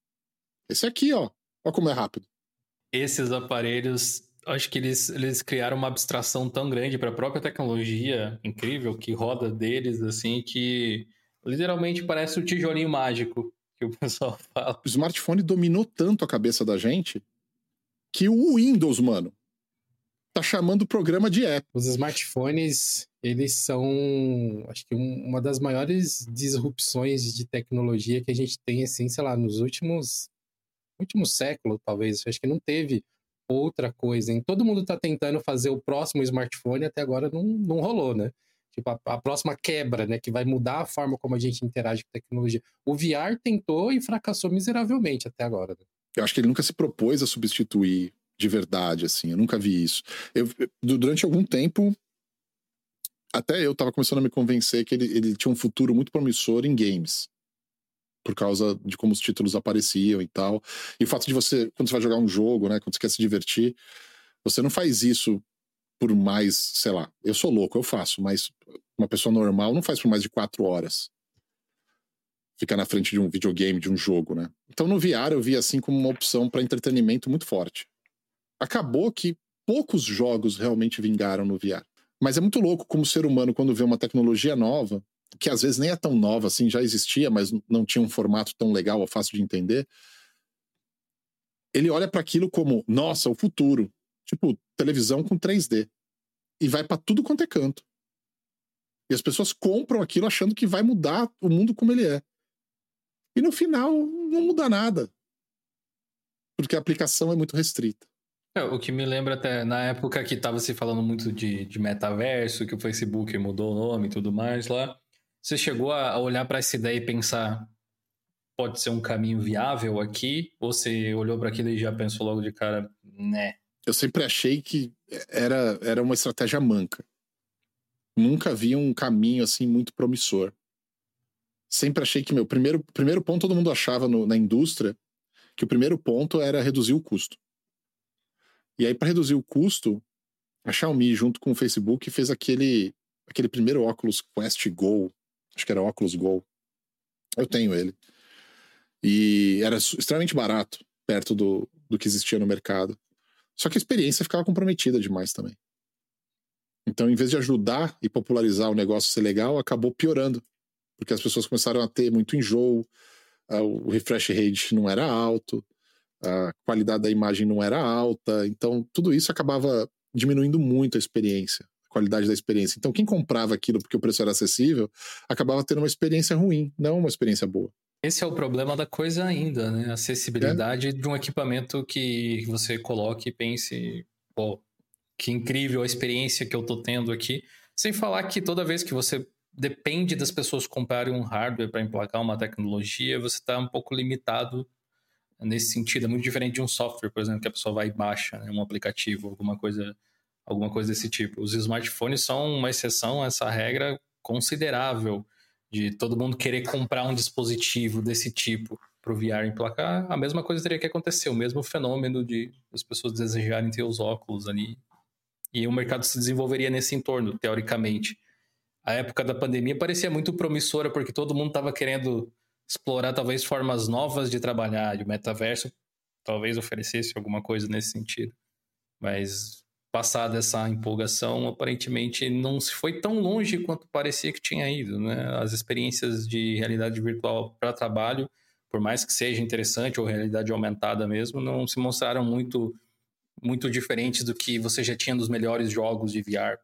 esse aqui, ó. Olha como é rápido. Esses aparelhos acho que eles, eles criaram uma abstração tão grande para a própria tecnologia incrível que roda deles, assim, que literalmente parece o tijolinho mágico que o pessoal fala. O smartphone dominou tanto a cabeça da gente que o Windows, mano, tá chamando o programa de app. Os smartphones, eles são, acho que uma das maiores disrupções de tecnologia que a gente tem, assim, sei lá, nos últimos último século, talvez. Acho que não teve outra coisa, hein? Todo mundo está tentando fazer o próximo smartphone, até agora não, não rolou, né? Tipo, a, a, próxima quebra, né? Que vai mudar a forma como a gente interage com tecnologia. O VR tentou e fracassou miseravelmente até agora. Né? Eu acho que ele nunca se propôs a substituir de verdade, assim. Eu nunca vi isso. Eu, durante algum tempo, até eu estava começando a me convencer que ele, ele tinha um futuro muito promissor em games por causa de como os títulos apareciam e tal. E o fato de você, quando você vai jogar um jogo, né, quando você quer se divertir, você não faz isso por mais, sei lá, eu sou louco, eu faço, mas uma pessoa normal não faz por mais de quatro horas. Ficar na frente de um videogame, de um jogo, né? Então no VR eu vi assim como uma opção para entretenimento muito forte. Acabou que poucos jogos realmente vingaram no VR. Mas é muito louco como o ser humano, quando vê uma tecnologia nova, que às vezes nem é tão nova assim, já existia, mas não tinha um formato tão legal ou fácil de entender. Ele olha para aquilo como, nossa, o futuro. Tipo, televisão com 3D. E vai para tudo quanto é canto. E as pessoas compram aquilo achando que vai mudar o mundo como ele é. E no final não muda nada. Porque a aplicação é muito restrita. É, o que me lembra até na época que estava se falando muito de, de metaverso, que o Facebook mudou o nome e tudo mais lá. Você chegou a olhar para essa ideia e pensar, pode ser um caminho viável aqui? Ou você olhou para aquilo e já pensou logo de cara, né? Eu sempre achei que era, era uma estratégia manca. Nunca vi um caminho assim muito promissor. Sempre achei que meu primeiro, primeiro ponto todo mundo achava no, na indústria que o primeiro ponto era reduzir o custo. E aí para reduzir o custo, a Xiaomi junto com o Facebook fez aquele aquele primeiro óculos Quest Go, acho que era óculos Go. Eu tenho ele. E era extremamente barato perto do, do que existia no mercado. Só que a experiência ficava comprometida demais também. Então, em vez de ajudar e popularizar o negócio ser legal, acabou piorando. Porque as pessoas começaram a ter muito enjoo, o refresh rate não era alto, a qualidade da imagem não era alta. Então, tudo isso acabava diminuindo muito a experiência, qualidade da experiência. Então, quem comprava aquilo porque o preço era acessível, acabava tendo uma experiência ruim, não uma experiência boa. Esse é o problema da coisa ainda, né? Acessibilidade é. de um equipamento que você coloque e pense, pô, que incrível a experiência que eu tô tendo aqui. Sem falar que toda vez que você depende das pessoas comprarem um hardware para emplacar uma tecnologia, você está um pouco limitado nesse sentido. É muito diferente de um software, por exemplo, que a pessoa vai e baixa, né? um aplicativo, alguma coisa, alguma coisa desse tipo. Os smartphones são uma exceção a essa regra considerável de todo mundo querer comprar um dispositivo desse tipo para o VR emplacar, a mesma coisa teria que acontecer, o mesmo fenômeno de as pessoas desejarem ter os óculos ali. E o mercado se desenvolveria nesse entorno, teoricamente. A época da pandemia parecia muito promissora, porque todo mundo estava querendo explorar talvez formas novas de trabalhar, de metaverso talvez oferecesse alguma coisa nesse sentido. Mas passada essa empolgação, aparentemente não se foi tão longe quanto parecia que tinha ido, né? As experiências de realidade virtual para trabalho, por mais que seja interessante ou realidade aumentada mesmo, não se mostraram muito muito diferentes do que você já tinha nos melhores jogos de VR.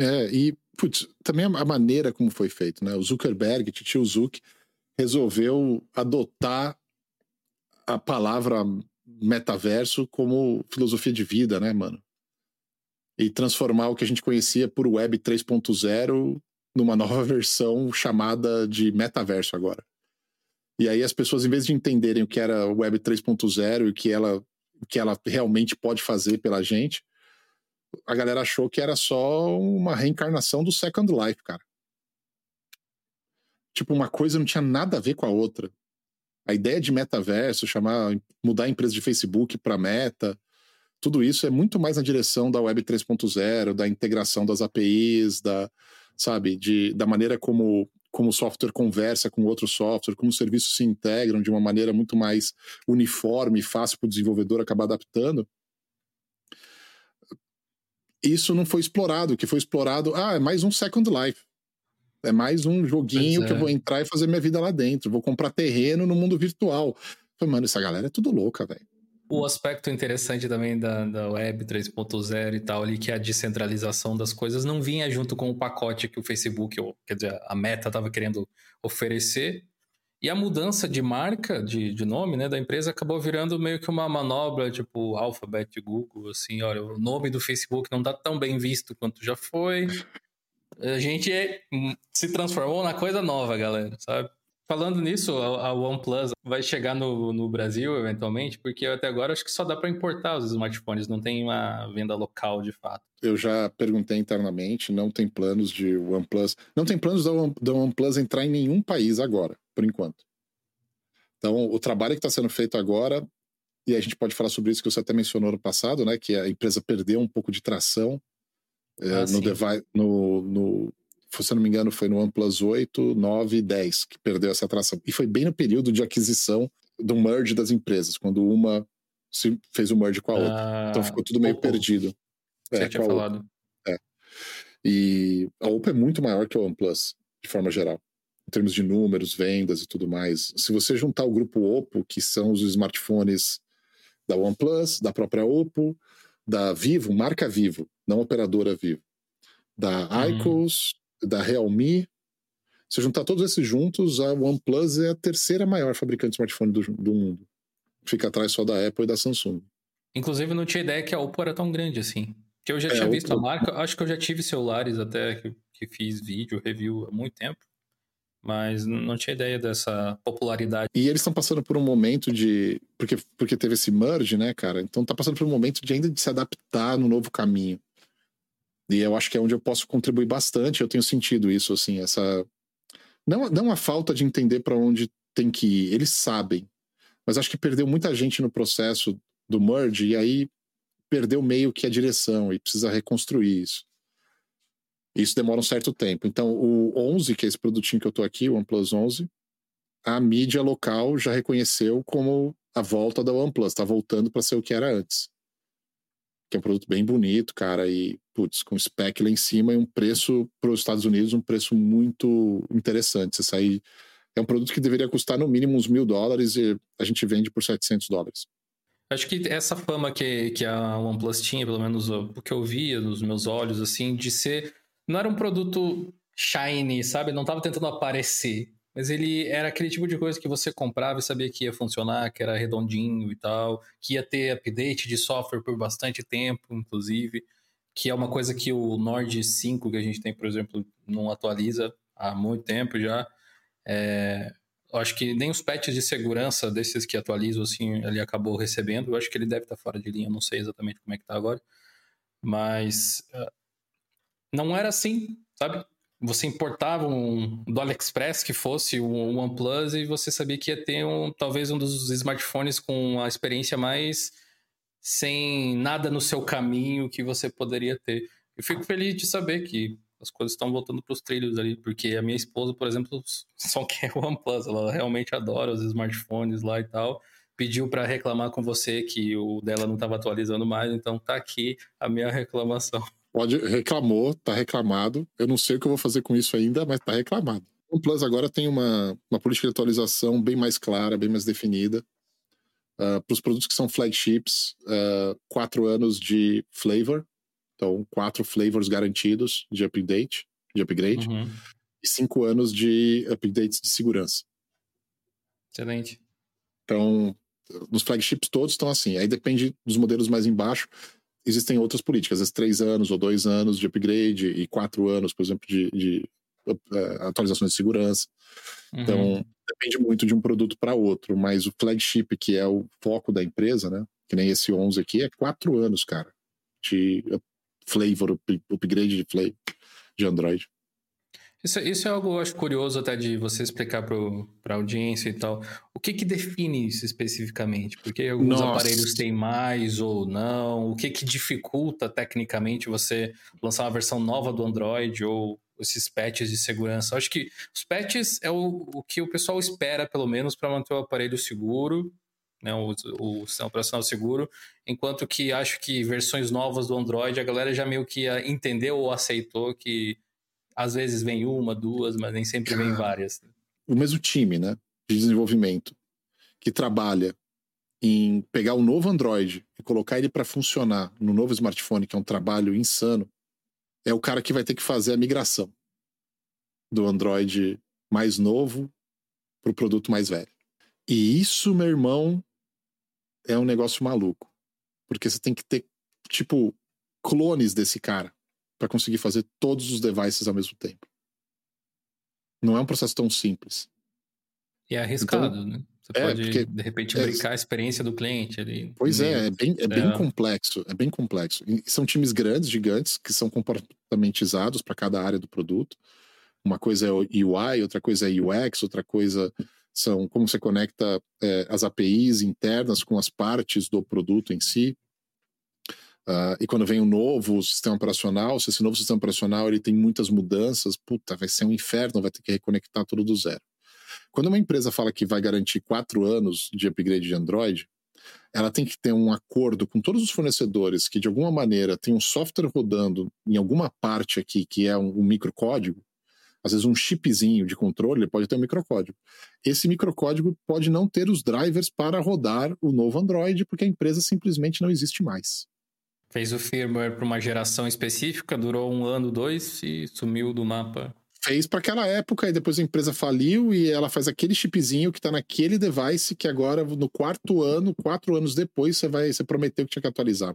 É, e putz, também a maneira como foi feito, né? O Zuckerberg, Tio Zuck, resolveu adotar a palavra metaverso como filosofia de vida, né, mano? E transformar o que a gente conhecia por Web 3.0 numa nova versão chamada de metaverso agora. E aí as pessoas, em vez de entenderem o que era Web 3.0 e que ela, o que ela realmente pode fazer pela gente, a galera achou que era só uma reencarnação do Second Life, cara. Tipo, uma coisa não tinha nada a ver com a outra a ideia de metaverso, chamar, mudar a empresa de Facebook para Meta, tudo isso é muito mais na direção da Web 3.0, da integração das APIs, da, sabe, de, da maneira como, como o software conversa com outro software, como os serviços se integram de uma maneira muito mais uniforme fácil para o desenvolvedor acabar adaptando. Isso não foi explorado. O que foi explorado, ah, é mais um Second Life. É mais um joguinho é. que eu é. vou entrar e fazer minha vida lá dentro. Vou comprar terreno no mundo virtual. Falei, mano, essa galera é tudo louca, velho. O aspecto interessante também da, da Web 3.0 e tal, ali, que é a descentralização das coisas, não vinha junto com o pacote que o Facebook, ou, quer dizer, a Meta estava querendo oferecer. E a mudança de marca, de, de nome, né, da empresa acabou virando meio que uma manobra, tipo Alphabet, Google, assim, olha, o nome do Facebook não dá tá tão bem visto quanto já foi. A gente se transformou na coisa nova, galera, sabe? Falando nisso, a, OnePlus vai chegar no, no Brasil eventualmente, porque até agora acho que só dá para importar os smartphones, não tem uma venda local de fato. Eu já perguntei internamente, não tem planos de OnePlus, não tem planos da, One, da OnePlus entrar em nenhum país agora, por enquanto. Então, o trabalho que está sendo feito agora, e a gente pode falar sobre isso que você até mencionou no passado, né, que a empresa perdeu um pouco de tração é, ah, no, device, no, no, se eu não me engano, foi no OnePlus 8, 9 e 10 que perdeu essa atração. E foi bem no período de aquisição do merge das empresas, quando uma se fez o merge com a outra. Ah, então ficou tudo meio Oppo. perdido. Você é, tinha falado. É. E a Oppo é muito maior que a OnePlus, de forma geral. Em termos de números, vendas e tudo mais. Se você juntar o grupo Oppo, que são os smartphones da OnePlus, da própria Oppo, da Vivo, marca Vivo, não operadora Vivo, da hum. IQOS, da Realme. Se juntar todos esses juntos, a OnePlus é a terceira maior fabricante de smartphone do, do mundo. Fica atrás só da Apple e da Samsung. Inclusive, não tinha ideia que a Oppo era tão grande assim. Que eu já é, tinha visto Oppo... a marca, acho que eu já tive celulares até que, que fiz vídeo, review há muito tempo. Mas não tinha ideia dessa popularidade. E eles estão passando por um momento de. Porque, porque teve esse merge, né, cara? Então tá passando por um momento de ainda de se adaptar no novo caminho. E eu acho que é onde eu posso contribuir bastante. Eu tenho sentido isso, assim, essa. Não, não a falta de entender para onde tem que ir. Eles sabem. Mas acho que perdeu muita gente no processo do merge e aí perdeu meio que a direção e precisa reconstruir isso. Isso demora um certo tempo. Então, o 11, que é esse produtinho que eu tô aqui, o OnePlus 11, a mídia local já reconheceu como a volta da OnePlus, tá voltando para ser o que era antes. Que é um produto bem bonito, cara, e, putz, com spec lá em cima e um preço para os Estados Unidos, um preço muito interessante. Você sair. É um produto que deveria custar no mínimo uns mil dólares e a gente vende por 700 dólares. Acho que essa fama que, que a OnePlus tinha, pelo menos o que eu via nos meus olhos, assim, de ser não era um produto shiny, sabe? Não estava tentando aparecer. Mas ele era aquele tipo de coisa que você comprava e sabia que ia funcionar, que era redondinho e tal, que ia ter update de software por bastante tempo, inclusive, que é uma coisa que o Nord 5 que a gente tem, por exemplo, não atualiza há muito tempo já. É, acho que nem os patches de segurança desses que atualizam, assim, ele acabou recebendo. Eu acho que ele deve estar fora de linha, não sei exatamente como é que está agora. Mas não era assim, sabe? Você importava um do AliExpress que fosse um OnePlus e você sabia que ia ter um, talvez um dos smartphones com a experiência mais sem nada no seu caminho que você poderia ter. Eu fico feliz de saber que as coisas estão voltando para os trilhos ali, porque a minha esposa, por exemplo, só quer o OnePlus, ela realmente adora os smartphones lá e tal. Pediu para reclamar com você que o dela não estava atualizando mais, então tá aqui a minha reclamação. Pode, reclamou, tá reclamado. Eu não sei o que eu vou fazer com isso ainda, mas tá reclamado. O Plus agora tem uma, uma política de atualização bem mais clara, bem mais definida. Uh, ah, Para os produtos que são flagships, uh, quatro anos de flavor, então quatro flavors garantidos de update, de upgrade, uhum. e cinco anos de updates de segurança. Excelente. Então, nos flagships todos estão assim. Aí depende dos modelos mais embaixo existem outras políticas, às três anos ou dois anos de upgrade e quatro anos, por exemplo, de, de uh, atualizações de segurança. Uhum. Então, depende muito de um produto para outro, mas o flagship, que é o foco da empresa, né? Que nem esse 11 aqui, é quatro anos, cara, de flavor, upgrade de flavor de Android. Isso, isso é algo, eu acho, curioso até de você explicar para a audiência e tal. O que que define isso especificamente? Porque alguns Nossa. aparelhos têm mais ou não? O que que dificulta tecnicamente você lançar uma versão nova do Android ou esses patches de segurança? Eu acho que os patches é o, o que o pessoal espera, pelo menos, para manter o aparelho seguro, né, o, o sistema operacional seguro, enquanto que acho que versões novas do Android a galera já meio que entendeu ou aceitou que às vezes vem uma, duas, mas nem sempre vem várias. O mesmo time, né, de desenvolvimento, que trabalha em pegar o novo Android e colocar ele para funcionar no novo smartphone, que é um trabalho insano, é o cara que vai ter que fazer a migração do Android mais novo para o produto mais velho. E isso, meu irmão, é um negócio maluco. Porque você tem que ter, tipo, clones desse cara para conseguir fazer todos os devices ao mesmo tempo. Não é um processo tão simples. E é arriscado, então, né? Você é, pode, porque, de repente, é brincar a experiência do cliente ali. Pois é, é bem, é, bem é. complexo. É bem complexo. E são times grandes, gigantes, que são comportamentizados para cada área do produto. Uma coisa é o UI, outra coisa é UX, outra coisa são como você conecta é, as APIs internas com as partes do produto em si. Uh, e quando vem um novo sistema operacional, se esse novo sistema operacional ele tem muitas mudanças, puta, vai ser um inferno, vai ter que reconectar tudo do zero. Quando uma empresa fala que vai garantir quatro anos de upgrade de Android, ela tem que ter um acordo com todos os fornecedores que, de alguma maneira, tem um software rodando em alguma parte aqui que é um, um microcódigo, às vezes um chipzinho de controle pode ter um microcódigo. Esse microcódigo pode não ter os drivers para rodar o novo Android, porque a empresa simplesmente não existe mais. Fez o firmware para uma geração específica, durou um ano, dois e sumiu do mapa. Fez para aquela época e depois a empresa faliu e ela faz aquele chipzinho que está naquele device que agora no quarto ano, quatro anos depois, você vai, você prometeu que tinha que atualizar.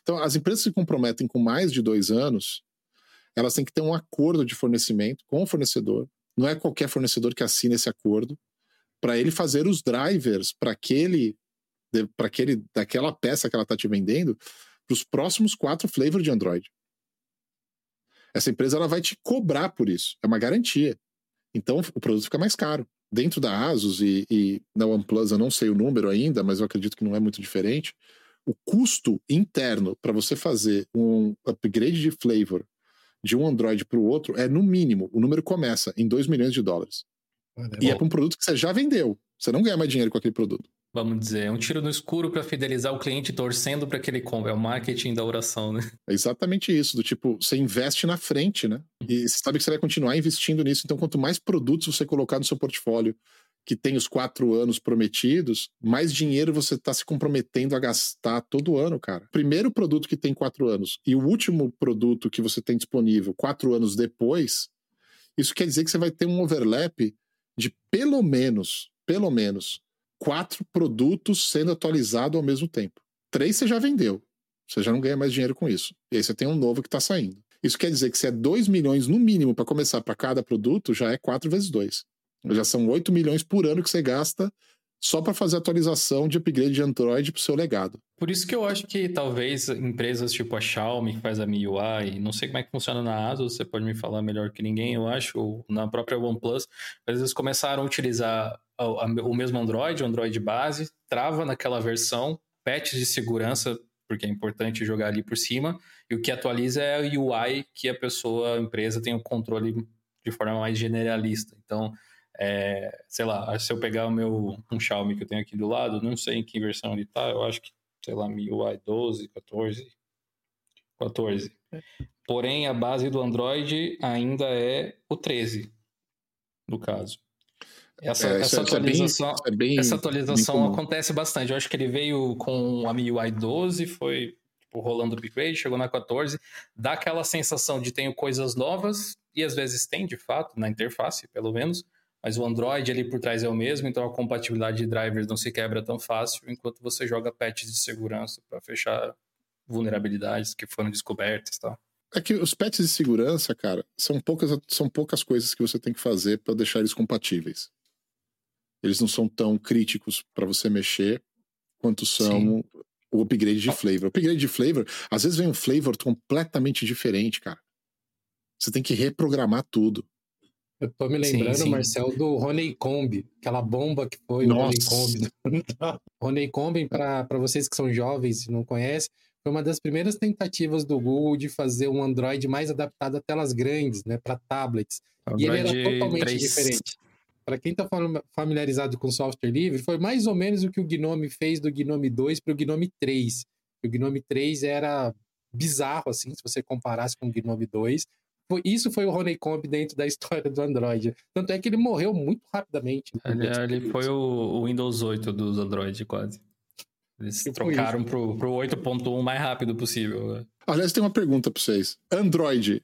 Então, as empresas se comprometem com mais de dois anos, elas têm que ter um acordo de fornecimento com o fornecedor Não é qualquer fornecedor que assina esse acordo para ele fazer os drivers para aquele, para aquele, daquela peça que ela está te vendendo para os próximos quatro flavors de Android. Essa empresa ela vai te cobrar por isso, é uma garantia. Então o produto fica mais caro. Dentro da Asus e, e na OnePlus, eu não sei o número ainda, mas eu acredito que não é muito diferente. O custo interno para você fazer um upgrade de flavor de um Android para o outro é no mínimo, o número começa em 2 milhões de dólares. É e é para um produto que você já vendeu. Você não ganha mais dinheiro com aquele produto. Vamos dizer, um tiro no escuro para fidelizar o cliente torcendo para que ele compre. É o marketing da oração, né? É exatamente isso. Do tipo, você investe na frente, né? E você sabe que você vai continuar investindo nisso. Então, quanto mais produtos você colocar no seu portfólio que tem os quatro anos prometidos, mais dinheiro você está se comprometendo a gastar todo ano, cara. Primeiro produto que tem quatro anos e o último produto que você tem disponível quatro anos depois, isso quer dizer que você vai ter um overlap de pelo menos, pelo menos, quatro produtos sendo atualizados ao mesmo tempo. Três você já vendeu. Você já não ganha mais dinheiro com isso. E aí você tem um novo que está saindo. Isso quer dizer que se é 2 milhões no mínimo para começar para cada produto, já é 4 vezes 2. Já são 8 milhões por ano que você gasta só para fazer atualização de upgrade de Android para o seu legado. Por isso que eu acho que talvez empresas tipo a Xiaomi, que faz a MIUI, não sei como é que funciona na ASUS, você pode me falar melhor que ninguém, eu acho, ou na própria OnePlus, mas eles começaram a utilizar o mesmo Android, o Android base, trava naquela versão, patches de segurança, porque é importante jogar ali por cima, e o que atualiza é a UI que a pessoa, a empresa tem o controle de forma mais generalista. Então, é, sei lá, se eu pegar o meu um Xiaomi que eu tenho aqui do lado, não sei em que versão ele tá, eu acho que, sei lá, MIUI 12, 14, 14. Porém, a base do Android ainda é o 13, no caso. Essa, é, essa atualização, é bem, é bem, essa atualização acontece bastante. Eu acho que ele veio com a MIUI 12, foi tipo, rolando o upgrade, chegou na 14, dá aquela sensação de tenho coisas novas, e às vezes tem, de fato, na interface, pelo menos, mas o Android ali por trás é o mesmo, então a compatibilidade de drivers não se quebra tão fácil, enquanto você joga patches de segurança para fechar vulnerabilidades que foram descobertas e tal. É que os patches de segurança, cara, são poucas, são poucas coisas que você tem que fazer para deixar eles compatíveis. Eles não são tão críticos para você mexer quanto são Sim. o upgrade de flavor. O upgrade de flavor, às vezes vem um flavor completamente diferente, cara. Você tem que reprogramar tudo. Eu tô me lembrando, sim, sim. Marcel, do Honeycomb, aquela bomba que foi Nossa. o Honeycomb. Honeycomb, para vocês que são jovens e não conhecem, foi uma das primeiras tentativas do Google de fazer um Android mais adaptado a telas grandes, né, para tablets. Android e ele era totalmente 3. diferente. Para quem está familiarizado com software livre, foi mais ou menos o que o Gnome fez do Gnome 2 para o Gnome 3. O Gnome 3 era bizarro, assim, se você comparasse com o Gnome 2 isso foi o Honeycomb dentro da história do Android. Tanto é que ele morreu muito rapidamente. Ele, ele foi o, o, Windows 8 dos Android, quase. Eles trocaram pro, pro 8.1 o mais rápido possível. Né? Aliás, tem uma pergunta para vocês. Android,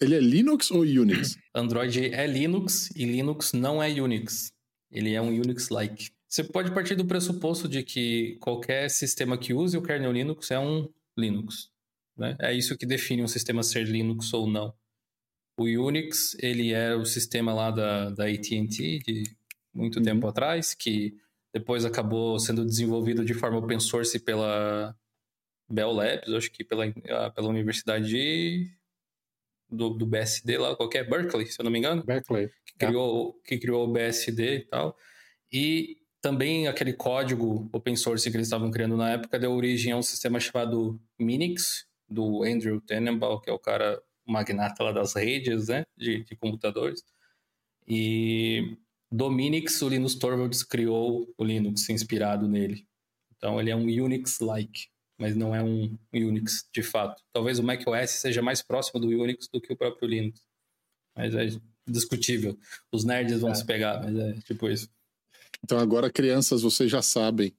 ele é Linux ou Unix? Android é Linux e Linux não é Unix. Ele é um Unix-like. Você pode partir do pressuposto de que qualquer sistema que use o kernel Linux é um Linux. Né? É isso que define um sistema ser Linux ou não. O Unix, ele é o sistema lá da, da AT&T de muito uhum. tempo atrás, que depois acabou sendo desenvolvido de forma open source pela Bell Labs, acho que pela, pela Universidade de, do, do BSD lá, qualquer Berkeley, se eu não me engano. Berkeley. Que criou, que criou o BSD e tal. E também aquele código open source que eles estavam criando na época deu origem a um sistema chamado Minix, do Andrew Tenenbaum, que é o cara magnata lá das redes, né, de, de computadores. E Dominix, o Linus Torvalds criou o Linux inspirado nele. Então ele é um Unix-like, mas não é um Unix de fato. Talvez o macOS seja mais próximo do Unix do que o próprio Linux. Mas é discutível. Os nerds vão é. se pegar, mas é tipo isso. Então agora, crianças, vocês já sabem.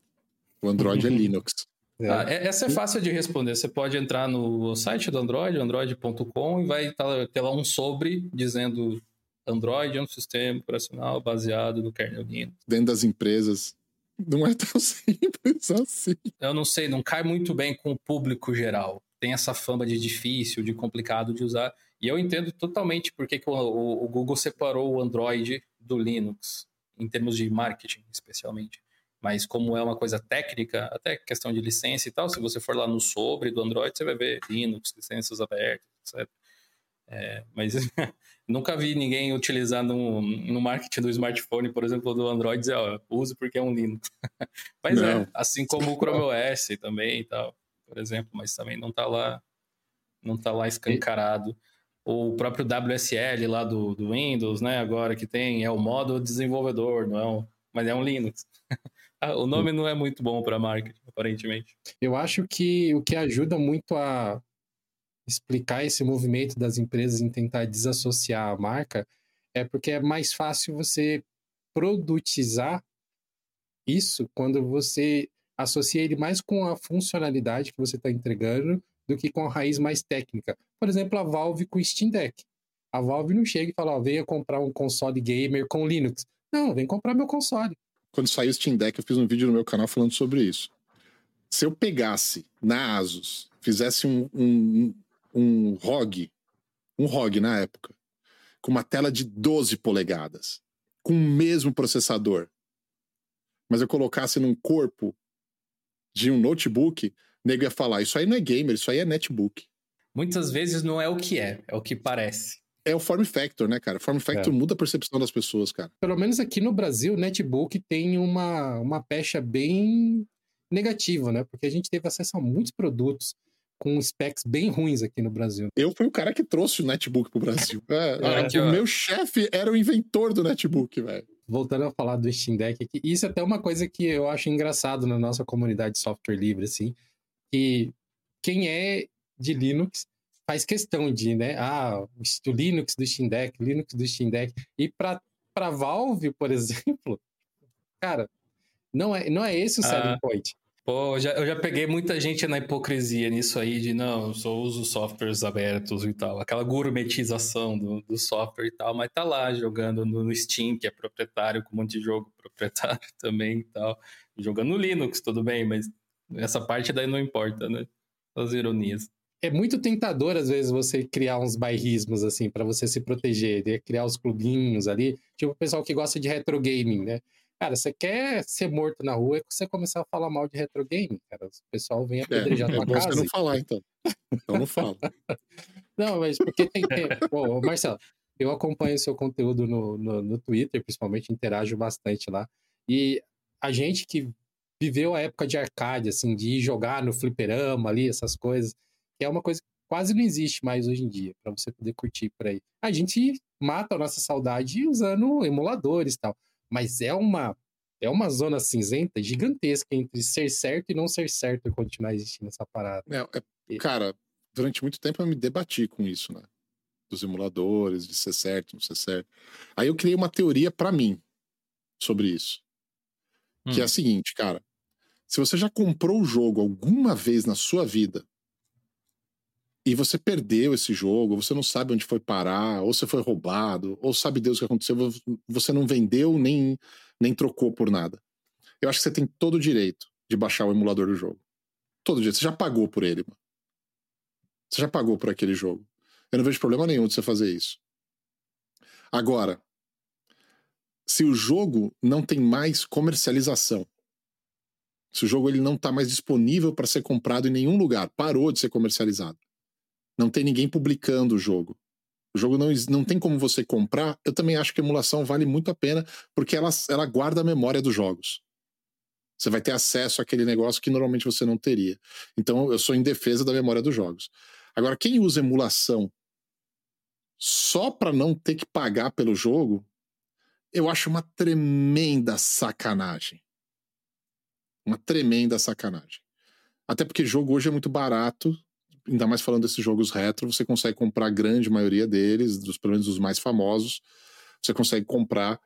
O Android é Linux. É. Ah, essa é fácil de responder. Você pode entrar no site do Android, android.com, e vai ter lá um sobre dizendo Android é um sistema operacional baseado no kernel Linux. Dentro das empresas. Não é tão simples assim. Eu não sei, não cai muito bem com o público geral. Tem essa fama de difícil, de complicado de usar. E eu entendo totalmente porque que o, o Google separou o Android do Linux, em termos de marketing, especialmente. Mas como é uma coisa técnica, até questão de licença e tal, se você for lá no sobre do Android, você vai ver Linux, licenças abertas, etc. É, mas nunca vi ninguém utilizar no, no marketing do smartphone, por exemplo, do Android, dizer, ó, use porque é um Linux. mas é, não. é, assim como o Chrome OS também e tal, por exemplo, mas também não está lá, não tá lá escancarado. O próprio WSL lá do, do Windows, né, agora que tem, é o modo desenvolvedor, não é um, mas é um Linux. Ah, o nome não é muito bom para marketing, aparentemente. Eu acho que o que ajuda muito a explicar esse movimento das empresas em tentar desassociar a marca é porque é mais fácil você produtizar isso quando você associa ele mais com a funcionalidade que você está entregando do que com a raiz mais técnica. Por exemplo, a Valve com o Steam Deck. A Valve não chega e fala, ó, venha comprar um console gamer com Linux. Não, vem comprar meu console quando saiu o Steam Deck, eu fiz um vídeo no meu canal falando sobre isso. Se eu pegasse na Asus, fizesse um, um, um ROG, um ROG na época, com uma tela de 12 polegadas, com o mesmo processador, mas eu colocasse num corpo de um notebook, o nego ia falar: Isso aí não é gamer, isso aí é netbook. Muitas vezes não é o que é, é o que parece é o form factor, né, cara? Form factor é. muda a percepção das pessoas, cara. Pelo menos aqui no Brasil, o netbook tem uma, uma pecha bem negativa, né? Porque a gente teve acesso a muitos produtos com specs bem ruins aqui no Brasil. Eu fui o cara que trouxe o netbook pro Brasil. É, é, o meu chefe era o inventor do netbook, velho. Voltando a falar do Steam Deck aqui, isso é até uma coisa que eu acho engraçado na nossa comunidade de software livre, assim, que quem é de Linux faz questão de, né? Ah, o Linux do Steam Deck, Linux do Steam Deck. E para Valve, por exemplo, cara, não é, não é esse o ah, selling point. Pô, eu já, eu já peguei muita gente na hipocrisia nisso aí de não, eu só uso softwares abertos e tal. Aquela gourmetização do, do software e tal, mas tá lá jogando no, no Steam, que é proprietário, com um monte de jogo proprietário também e tal. Jogando no Linux, tudo bem, mas essa parte daí não importa, né? As ironias é muito tentador, às vezes, você criar uns bairrismos, assim, para você se proteger, né? criar os clubinhos ali. Tipo o pessoal que gosta de retro gaming, né? Cara, você quer ser morto na rua, é que você começar a falar mal de retro gaming, cara. O pessoal vem apedrejar é, tua é casa. Você não falar, então. Então não falo. não, mas porque tem que. Pô, Marcelo, eu acompanho o seu conteúdo no, no, no Twitter, principalmente, interajo bastante lá. E a gente que viveu a época de arcade, assim, de ir jogar no fliperama ali, essas coisas que é uma coisa que quase não existe mais hoje em dia, para você poder curtir por aí. A gente mata a nossa saudade usando emuladores e tal, mas é uma é uma zona cinzenta gigantesca entre ser certo e não ser certo e continuar existindo essa parada. É, é, cara, durante muito tempo eu me debati com isso, né? Dos emuladores, de ser certo, não ser certo. Aí eu criei uma teoria para mim sobre isso. Hum. Que é a hum. seguinte, cara. Se você já comprou o jogo alguma vez na sua vida e você perdeu esse jogo, você não sabe onde foi parar, ou você foi roubado, ou sabe Deus o que aconteceu, você não vendeu nem, nem trocou por nada. Eu acho que você tem todo o direito de baixar o emulador do jogo. Todo direito. Você já pagou por ele, mano. Você já pagou por aquele jogo. Eu não vejo problema nenhum de você fazer isso. Agora, se o jogo não tem mais comercialização, se o jogo ele não está mais disponível para ser comprado em nenhum lugar, parou de ser comercializado, não tem ninguém publicando o jogo. O jogo não, não tem como você comprar. Eu também acho que a emulação vale muito a pena, porque ela, ela guarda a memória dos jogos. Você vai ter acesso àquele negócio que normalmente você não teria. Então, eu sou em defesa da memória dos jogos. Agora, quem usa emulação só para não ter que pagar pelo jogo, eu acho uma tremenda sacanagem. Uma tremenda sacanagem. Até porque jogo hoje é muito barato, ainda mais falando desses jogos retro, você consegue comprar a grande maioria deles, dos, pelo menos os mais famosos. Você consegue comprar,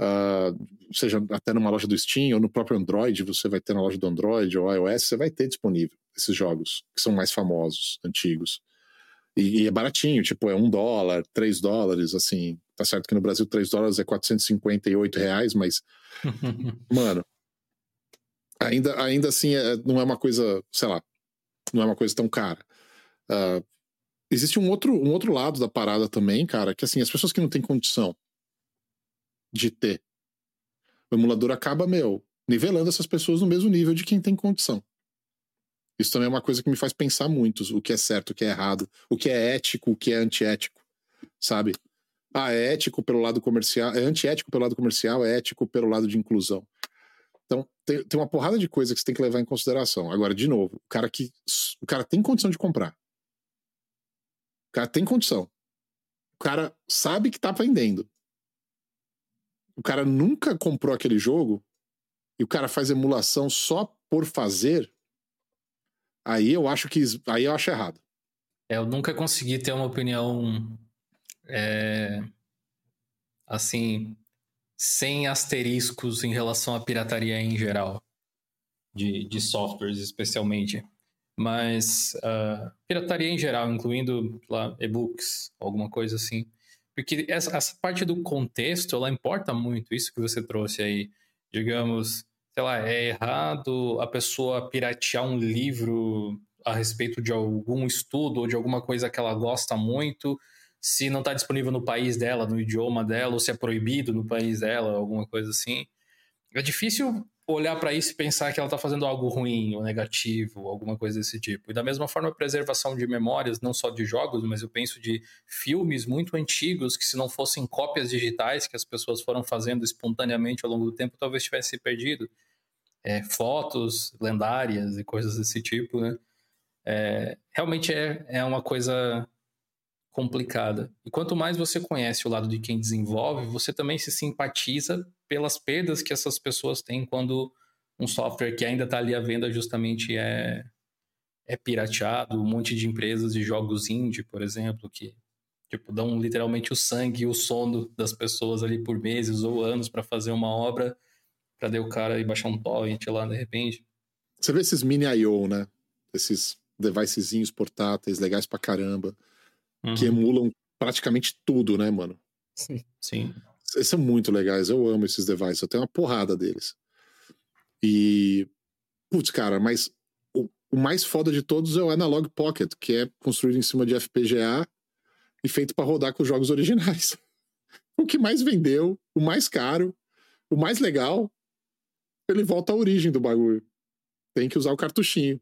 uh, seja até numa loja do Steam ou no próprio Android, você vai ter na loja do Android ou iOS, você vai ter disponível esses jogos que são mais famosos, antigos. E, e é baratinho, tipo, é um dólar, três dólares, assim. Tá certo que no Brasil três dólares é 458 reais, mas, mano, ainda, ainda assim é, não é uma coisa, sei lá, não é uma coisa tão cara. Uh, existe um outro, um outro lado da parada também, cara, que assim, as pessoas que não têm condição de ter, o emulador acaba, meu, nivelando essas pessoas no mesmo nível de quem tem condição. Isso também é uma coisa que me faz pensar muito o que é certo, o que é errado, o que é ético, o que é antiético, sabe? Ah, é ético pelo lado comercial, é antiético pelo lado comercial, é ético pelo lado de inclusão. Então, tem, tem uma porrada de coisa que você tem que levar em consideração. Agora, de novo, o cara que o cara tem condição de comprar. Cara tem condição. O cara sabe que tá vendendo. O cara nunca comprou aquele jogo e o cara faz emulação só por fazer Aí eu acho que aí eu acho errado. É, eu nunca consegui ter uma opinião é, assim sem asteriscos em relação à pirataria em geral de, de softwares especialmente mas uh, pirataria em geral incluindo lá e-books alguma coisa assim porque essa, essa parte do contexto ela importa muito isso que você trouxe aí digamos sei lá, é errado a pessoa piratear um livro a respeito de algum estudo ou de alguma coisa que ela gosta muito, se não está disponível no país dela, no idioma dela, ou se é proibido no país dela, alguma coisa assim. É difícil olhar para isso e pensar que ela está fazendo algo ruim ou negativo, alguma coisa desse tipo. E da mesma forma, a preservação de memórias, não só de jogos, mas eu penso de filmes muito antigos que, se não fossem cópias digitais que as pessoas foram fazendo espontaneamente ao longo do tempo, talvez tivesse perdido é, fotos lendárias e coisas desse tipo, né? É, realmente é, é uma coisa complicada. E quanto mais você conhece o lado de quem desenvolve, você também se simpatiza pelas perdas que essas pessoas têm quando um software que ainda está ali à venda justamente é, é pirateado. Um monte de empresas de jogos indie, por exemplo, que tipo, dão literalmente o sangue e o sono das pessoas ali por meses ou anos para fazer uma obra Cadê o cara e baixar um torrent lá de repente? Você vê esses mini I.O., né? Esses devicezinhos portáteis legais pra caramba, uhum. que emulam praticamente tudo, né, mano? Sim. Sim. Eles são muito legais, eu amo esses devices, eu tenho uma porrada deles. E. Putz, cara, mas o, o mais foda de todos é o Analog Pocket, que é construído em cima de FPGA e feito para rodar com os jogos originais. o que mais vendeu, o mais caro, o mais legal, ele volta à origem do bagulho. Tem que usar o cartuchinho.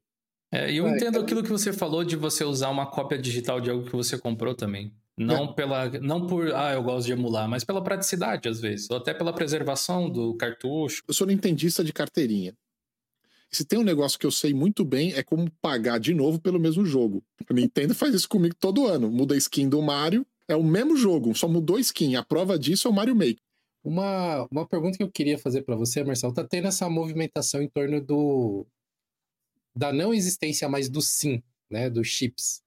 É, e eu é, entendo aquilo que você falou de você usar uma cópia digital de algo que você comprou também. Não é. pela. Não por, ah, eu gosto de emular, mas pela praticidade, às vezes. Ou até pela preservação do cartucho. Eu sou nintendista de carteirinha. Se tem um negócio que eu sei muito bem, é como pagar de novo pelo mesmo jogo. A Nintendo faz isso comigo todo ano. Muda a skin do Mario, é o mesmo jogo, só mudou a skin. A prova disso é o Mario Maker. Uma, uma pergunta que eu queria fazer para você, Marcelo, tá tendo essa movimentação em torno do da não existência mais do sim, né, dos chips.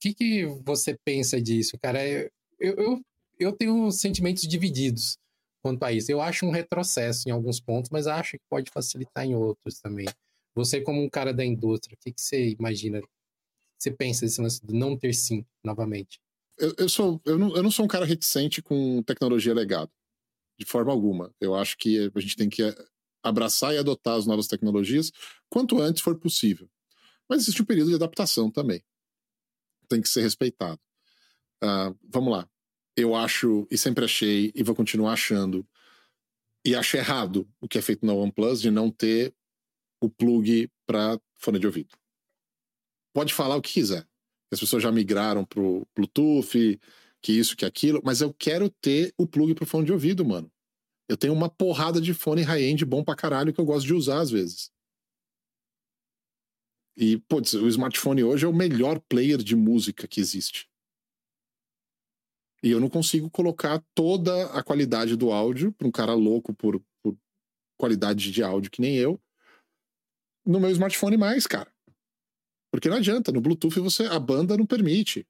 Que, que você pensa disso, cara? Eu, eu, eu tenho sentimentos divididos quanto a isso. Eu acho um retrocesso em alguns pontos, mas acho que pode facilitar em outros também. Você, como um cara da indústria, o que, que você imagina? Você pensa desse lance do não ter sim novamente? eu, eu, sou, eu, não, eu não sou um cara reticente com tecnologia legado, de forma alguma. Eu acho que a gente tem que abraçar e adotar as novas tecnologias quanto antes for possível. Mas existe um período de adaptação também. Tem que ser respeitado. Uh, vamos lá. Eu acho, e sempre achei, e vou continuar achando, e acho errado o que é feito na OnePlus de não ter o plug para fone de ouvido. Pode falar o que quiser as pessoas já migraram pro Bluetooth, que isso, que aquilo, mas eu quero ter o plug pro fone de ouvido, mano. Eu tenho uma porrada de fone high-end bom pra caralho que eu gosto de usar às vezes. E, putz, o smartphone hoje é o melhor player de música que existe. E eu não consigo colocar toda a qualidade do áudio para um cara louco por, por qualidade de áudio que nem eu no meu smartphone mais, cara. Porque não adianta, no Bluetooth você a banda não permite.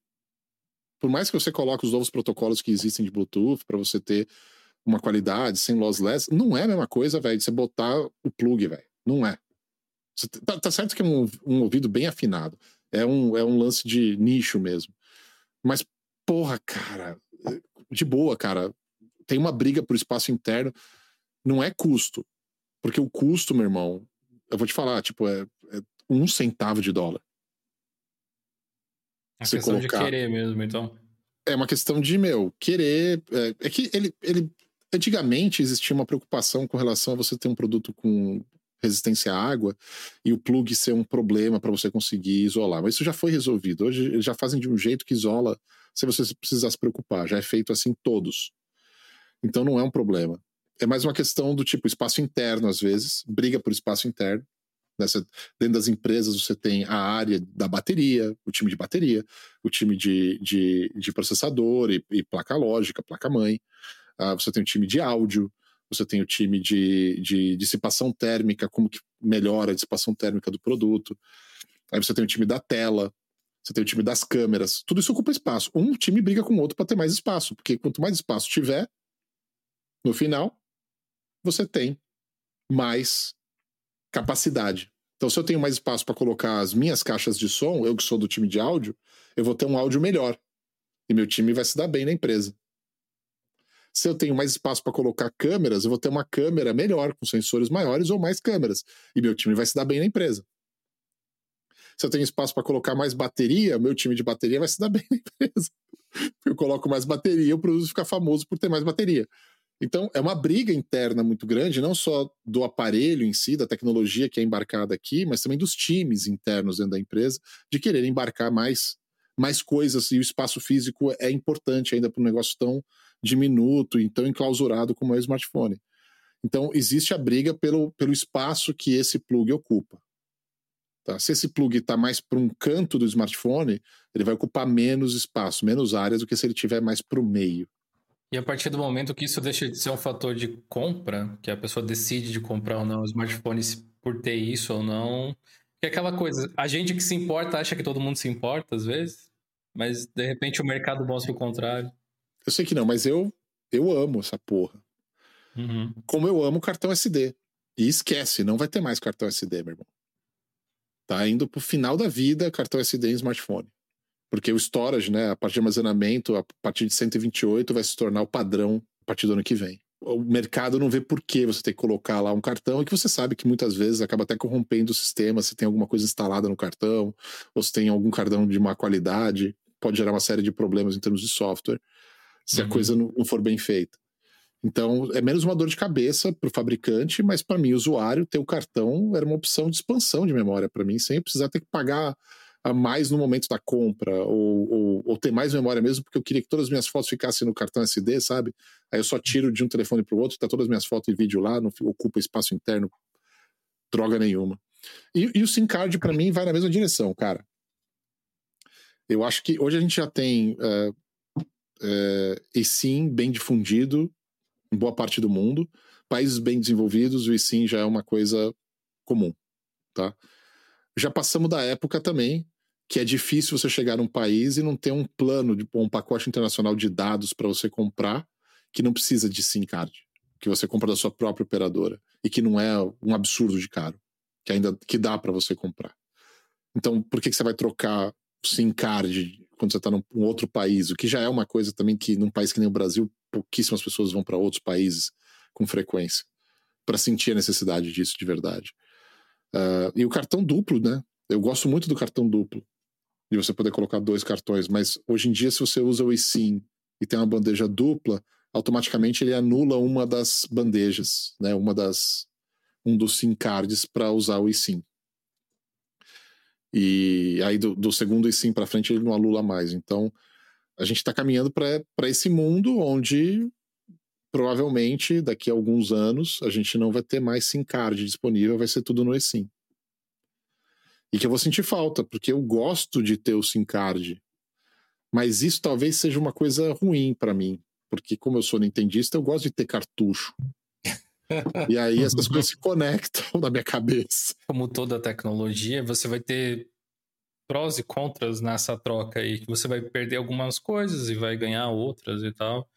Por mais que você coloque os novos protocolos que existem de Bluetooth para você ter uma qualidade sem lossless, não é a mesma coisa, velho, você botar o plug, velho. Não é. Tá, tá, certo que é um, um, ouvido bem afinado. É um, é um lance de nicho mesmo. Mas, porra, cara, de boa, cara. Tem uma briga por espaço interno. Não é custo. Porque o custo, meu irmão, eu vou te falar, tipo, é, é um centavo de dólar. É você questão colocar... de querer mesmo, então. É uma questão de, meu, querer. É, é que ele, ele. Antigamente existia uma preocupação com relação a você ter um produto com resistência à água e o plug ser um problema para você conseguir isolar. Mas isso já foi resolvido. Hoje eles já fazem de um jeito que isola sem você precisar se preocupar. Já é feito assim todos. Então não é um problema. É mais uma questão do tipo espaço interno, às vezes, briga por espaço interno. Nessa, dentro das empresas você tem a área da bateria, o time de bateria, o time de, de, de processador e, e, placa lógica, placa mãe. Uh, você tem o time de áudio, você tem o time de, de dissipação térmica, como que melhora a dissipação térmica do produto. Aí você tem o time da tela, você tem o time das câmeras. Tudo isso ocupa espaço. Um time briga com o outro para ter mais espaço, porque quanto mais espaço tiver, no final, você tem mais capacidade. Então, se eu tenho mais espaço para colocar as minhas caixas de som, eu que sou do time de áudio, eu vou ter um áudio melhor. E meu time vai se dar bem na empresa. Se eu tenho mais espaço para colocar câmeras, eu vou ter uma câmera melhor, com sensores maiores ou mais câmeras. E meu time vai se dar bem na empresa. Se eu tenho espaço para colocar mais bateria, meu time de bateria vai se dar bem na empresa. Eu coloco mais bateria, o produto fica famoso por ter mais bateria. Então, é uma briga interna muito grande, não só do aparelho em si, da tecnologia que é embarcada aqui, mas também dos times internos dentro da empresa, de querer embarcar mais, mais coisas. E o espaço físico é importante ainda para um negócio tão diminuto e tão enclausurado como é o smartphone. Então, existe a briga pelo, pelo espaço que esse plug ocupa. Tá? Se esse plug está mais para um canto do smartphone, ele vai ocupar menos espaço, menos áreas do que se ele estiver mais para o meio. E a partir do momento que isso deixa de ser um fator de compra, que a pessoa decide de comprar ou não o smartphone por ter isso ou não, é aquela coisa, a gente que se importa acha que todo mundo se importa às vezes, mas de repente o mercado mostra o contrário. Eu sei que não, mas eu, eu amo essa porra. Uhum. Como eu amo cartão SD. E esquece, não vai ter mais cartão SD, meu irmão. Tá indo pro final da vida cartão SD em smartphone. Porque o storage, né, a parte de armazenamento, a partir de 128 vai se tornar o padrão a partir do ano que vem. O mercado não vê por que você tem que colocar lá um cartão e que você sabe que muitas vezes acaba até corrompendo o sistema, se tem alguma coisa instalada no cartão, ou se tem algum cartão de má qualidade, pode gerar uma série de problemas em termos de software se uhum. a coisa não, for bem feita. Então, é menos uma dor de cabeça para o fabricante, mas para mim, usuário, ter o cartão era uma opção de expansão de memória para mim, sem precisar ter que pagar mais no momento da compra, ou, ou, ou, ter mais memória mesmo, porque eu queria que todas as minhas fotos ficassem no cartão SD, sabe? Aí eu só tiro de um telefone para o outro, tá todas as minhas fotos e vídeo lá, não ocupa espaço interno, droga nenhuma. E, e o SIM card, para mim, vai na mesma direção, cara. Eu acho que hoje a gente já tem uh, é, eSIM bem difundido em boa parte do mundo. Países bem desenvolvidos, o eSIM já é uma coisa comum, tá? Já passamos da época também que é difícil você chegar num país e não ter um plano, de, um pacote internacional de dados para você comprar que não precisa de SIM card, que você compra da sua própria operadora e que não é um absurdo de caro, que ainda que dá para você comprar. Então, por que, que você vai trocar SIM card quando você está num outro país, o que já é uma coisa também que num país que nem o Brasil, pouquíssimas pessoas vão para outros países com frequência para sentir a necessidade disso de verdade. Uh, e o cartão duplo, né? Eu gosto muito do cartão duplo, de você poder colocar dois cartões, mas hoje em dia, se você usa o eSIM e tem uma bandeja dupla, automaticamente ele anula uma das bandejas, né? Uma das um dos SIM cards para usar o eSIM. E aí do, do segundo e sim para frente ele não alula mais. Então a gente está caminhando para esse mundo onde provavelmente daqui a alguns anos a gente não vai ter mais SIM card disponível, vai ser tudo no eSIM. E que eu vou sentir falta, porque eu gosto de ter o SIM card. Mas isso talvez seja uma coisa ruim para mim, porque como eu sou nintendista, eu gosto de ter cartucho. E aí essas coisas se conectam na minha cabeça. Como toda tecnologia, você vai ter prós e contras nessa troca aí. Você vai perder algumas coisas e vai ganhar outras e tal.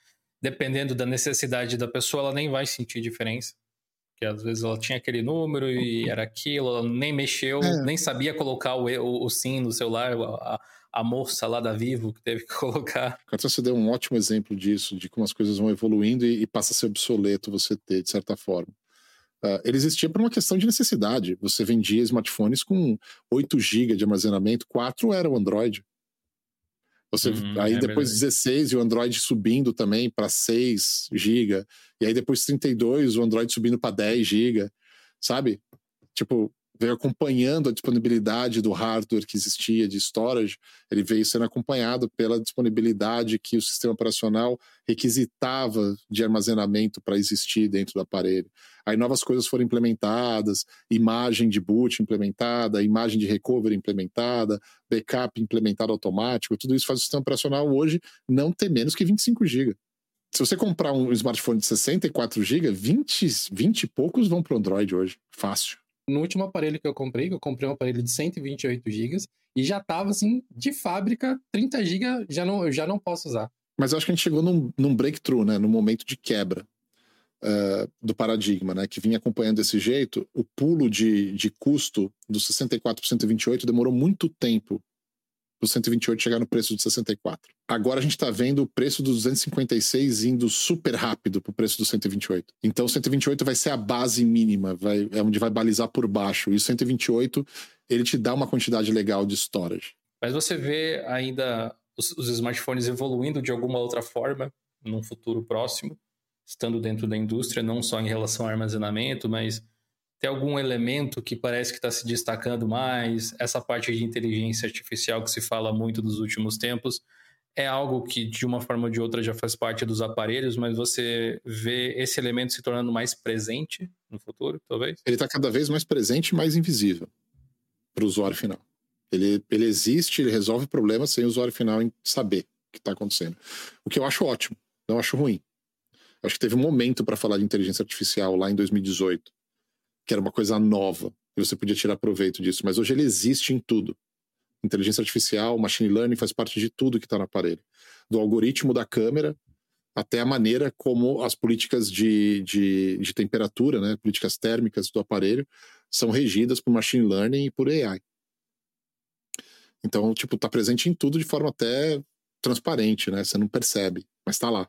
Dependendo da necessidade da pessoa, ela nem vai sentir diferença. Porque às vezes ela tinha aquele número e era aquilo, ela nem mexeu, é. nem sabia colocar o, o, o SIM no celular, a, a moça lá da Vivo que teve que colocar. Cartão você deu um ótimo exemplo disso, de como as coisas vão evoluindo e, e passa a ser obsoleto você ter, de certa forma. Uh, ele existia por uma questão de necessidade. Você vendia smartphones com 8 GB de armazenamento, 4 era o Android. Você, uhum, aí é depois verdade. 16 e o Android subindo também para 6 GB. E aí depois 32, o Android subindo para 10 GB. Sabe? Tipo, veio acompanhando a disponibilidade do hardware que existia de storage, ele veio sendo acompanhado pela disponibilidade que o sistema operacional requisitava de armazenamento para existir dentro do aparelho. Aí novas coisas foram implementadas, imagem de boot implementada, imagem de recovery implementada, backup implementado automático, tudo isso faz o sistema operacional hoje não ter menos que 25 GB. Se você comprar um smartphone de 64 GB, 20, 20 e poucos vão para o Android hoje. Fácil no último aparelho que eu comprei, que eu comprei um aparelho de 128 GB e já tava assim, de fábrica, 30 GB já não, eu já não posso usar. Mas eu acho que a gente chegou num, num breakthrough, né? Num momento de quebra uh, do paradigma, né? Que vinha acompanhando desse jeito. O pulo de, de custo do 64 para 128 demorou muito tempo do 128 chegar no preço de 64. Agora a gente está vendo o preço do 256 indo super rápido para o preço do 128. Então o 128 vai ser a base mínima, vai, é onde vai balizar por baixo. E o 128 ele te dá uma quantidade legal de storage. Mas você vê ainda os, os smartphones evoluindo de alguma outra forma num futuro próximo, estando dentro da indústria, não só em relação ao armazenamento, mas tem algum elemento que parece que está se destacando mais? Essa parte de inteligência artificial que se fala muito nos últimos tempos é algo que, de uma forma ou de outra, já faz parte dos aparelhos, mas você vê esse elemento se tornando mais presente no futuro, talvez? Ele está cada vez mais presente e mais invisível para o usuário final. Ele, ele existe, ele resolve problemas sem o usuário final saber o que está acontecendo. O que eu acho ótimo, não acho ruim. Acho que teve um momento para falar de inteligência artificial lá em 2018 que era uma coisa nova e você podia tirar proveito disso. Mas hoje ele existe em tudo. Inteligência artificial, machine learning faz parte de tudo que está no aparelho. Do algoritmo da câmera até a maneira como as políticas de, de, de temperatura, né, políticas térmicas do aparelho, são regidas por machine learning e por AI. Então, tipo, tá presente em tudo de forma até transparente, né? Você não percebe, mas tá lá.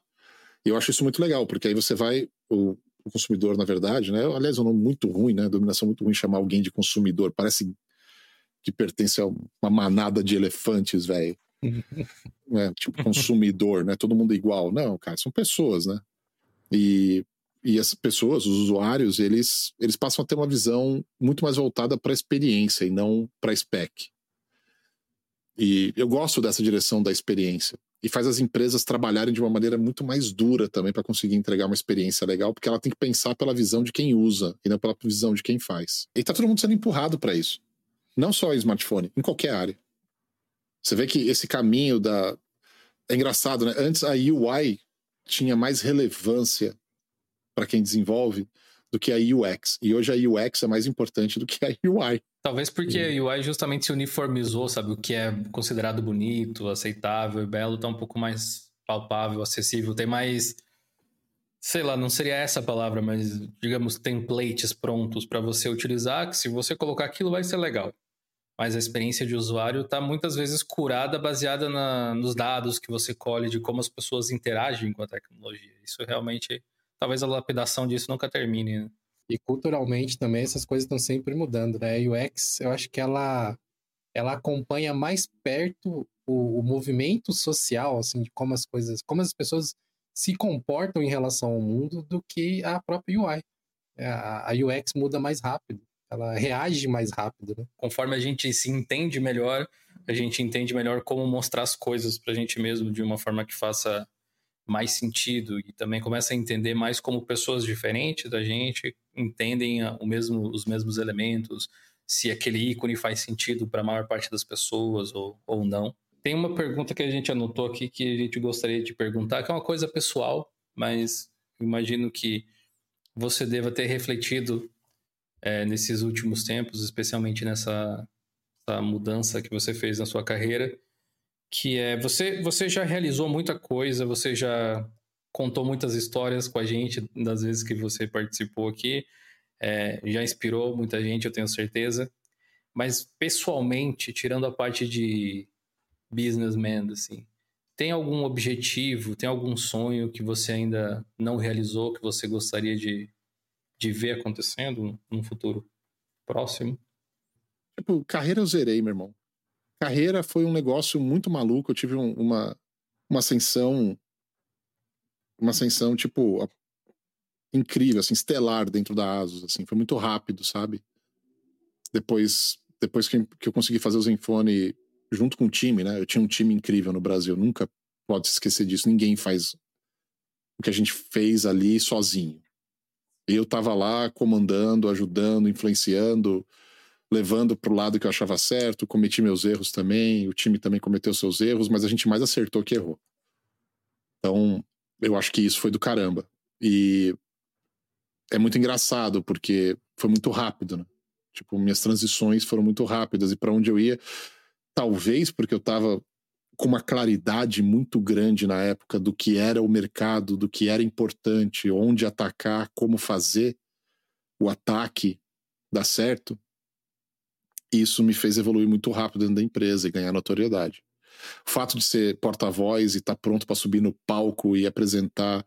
E eu acho isso muito legal, porque aí você vai. O, o consumidor, na verdade, né? Aliás, é um nome muito ruim, né? Dominação muito ruim chamar alguém de consumidor. Parece que pertence a uma manada de elefantes, velho. é, tipo, consumidor, né? Todo mundo é igual. Não, cara, são pessoas, né? E, e essas pessoas, os usuários, eles, eles passam a ter uma visão muito mais voltada para a experiência e não para spec. E eu gosto dessa direção da experiência e faz as empresas trabalharem de uma maneira muito mais dura também para conseguir entregar uma experiência legal, porque ela tem que pensar pela visão de quem usa e não pela visão de quem faz. E tá todo mundo sendo empurrado para isso. Não só em smartphone, em qualquer área. Você vê que esse caminho da é engraçado, né? Antes a UI tinha mais relevância para quem desenvolve do que a UX. E hoje a UX é mais importante do que a UI. Talvez porque a UI justamente se uniformizou, sabe? O que é considerado bonito, aceitável e belo tá um pouco mais palpável, acessível. Tem mais. Sei lá, não seria essa a palavra, mas digamos templates prontos para você utilizar, que se você colocar aquilo vai ser legal. Mas a experiência de usuário está muitas vezes curada, baseada na, nos dados que você colhe de como as pessoas interagem com a tecnologia. Isso realmente, talvez a lapidação disso nunca termine. Né? E culturalmente também essas coisas estão sempre mudando, né? A UX, eu acho que ela, ela acompanha mais perto o, o movimento social, assim, de como as coisas, como as pessoas se comportam em relação ao mundo do que a própria UI. É, a, a UX muda mais rápido, ela reage mais rápido, né? Conforme a gente se entende melhor, a gente entende melhor como mostrar as coisas para a gente mesmo de uma forma que faça mais sentido e também começa a entender mais como pessoas diferentes da gente entendem o mesmo, os mesmos elementos, se aquele ícone faz sentido para a maior parte das pessoas ou, ou não. Tem uma pergunta que a gente anotou aqui que a gente gostaria de perguntar, que é uma coisa pessoal, mas imagino que você deva ter refletido é, nesses últimos tempos, especialmente nessa mudança que você fez na sua carreira, que é você você já realizou muita coisa, você já contou muitas histórias com a gente das vezes que você participou aqui, é, já inspirou muita gente, eu tenho certeza. Mas pessoalmente, tirando a parte de businessman, assim, tem algum objetivo, tem algum sonho que você ainda não realizou, que você gostaria de, de ver acontecendo num futuro próximo? Tipo, carreira eu zerei, meu irmão. Carreira foi um negócio muito maluco. Eu tive um, uma, uma ascensão. Uma ascensão, tipo, incrível, assim, estelar dentro da Asus, assim. Foi muito rápido, sabe? Depois, depois que, que eu consegui fazer o Zenfone junto com o time, né? Eu tinha um time incrível no Brasil. Nunca pode se esquecer disso. Ninguém faz o que a gente fez ali sozinho. Eu estava lá comandando, ajudando, influenciando, levando para o lado que eu achava certo, cometi meus erros também, o time também cometeu seus erros, mas a gente mais acertou que errou. Então, eu acho que isso foi do caramba. E é muito engraçado, porque foi muito rápido, né? Tipo, minhas transições foram muito rápidas e para onde eu ia, talvez porque eu estava com uma claridade muito grande na época do que era o mercado, do que era importante, onde atacar, como fazer o ataque dar certo, isso me fez evoluir muito rápido dentro da empresa e ganhar notoriedade. O fato de ser porta-voz e estar tá pronto para subir no palco e apresentar.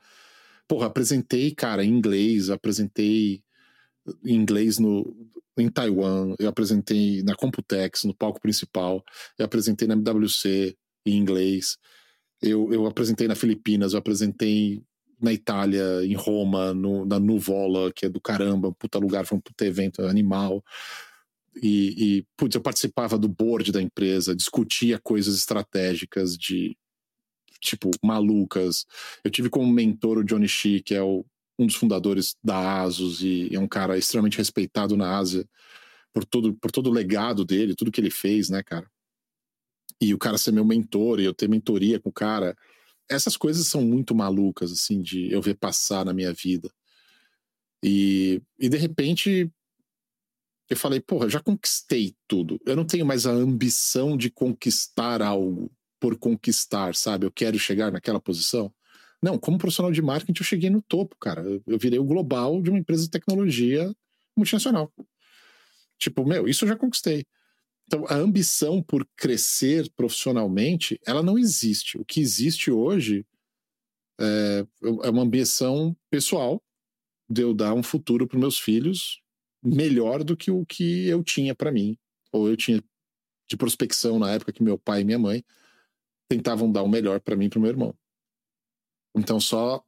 Porra, apresentei, cara, em inglês, apresentei em inglês no, em Taiwan, eu apresentei na Computex, no palco principal, eu apresentei na MWC, em inglês. Eu, eu apresentei na Filipinas, eu apresentei na Itália, em Roma, no, na Nuvola, que é do caramba, puta lugar, foi um puta evento animal. E, e putz, eu participava do board da empresa, discutia coisas estratégicas de tipo malucas. Eu tive como mentor o Johnny Shi, que é o, um dos fundadores da Asus e é um cara extremamente respeitado na Ásia por todo por todo o legado dele, tudo que ele fez, né, cara? e o cara ser meu mentor e eu ter mentoria com o cara. Essas coisas são muito malucas, assim, de eu ver passar na minha vida. E, e de repente eu falei, porra, já conquistei tudo. Eu não tenho mais a ambição de conquistar algo por conquistar, sabe? Eu quero chegar naquela posição. Não, como profissional de marketing, eu cheguei no topo, cara. Eu virei o global de uma empresa de tecnologia multinacional. Tipo, meu, isso eu já conquistei. Então, a ambição por crescer profissionalmente, ela não existe. O que existe hoje é, é uma ambição pessoal de eu dar um futuro para meus filhos melhor do que o que eu tinha para mim, ou eu tinha de prospecção na época que meu pai e minha mãe tentavam dar o melhor para mim e para meu irmão. Então, só,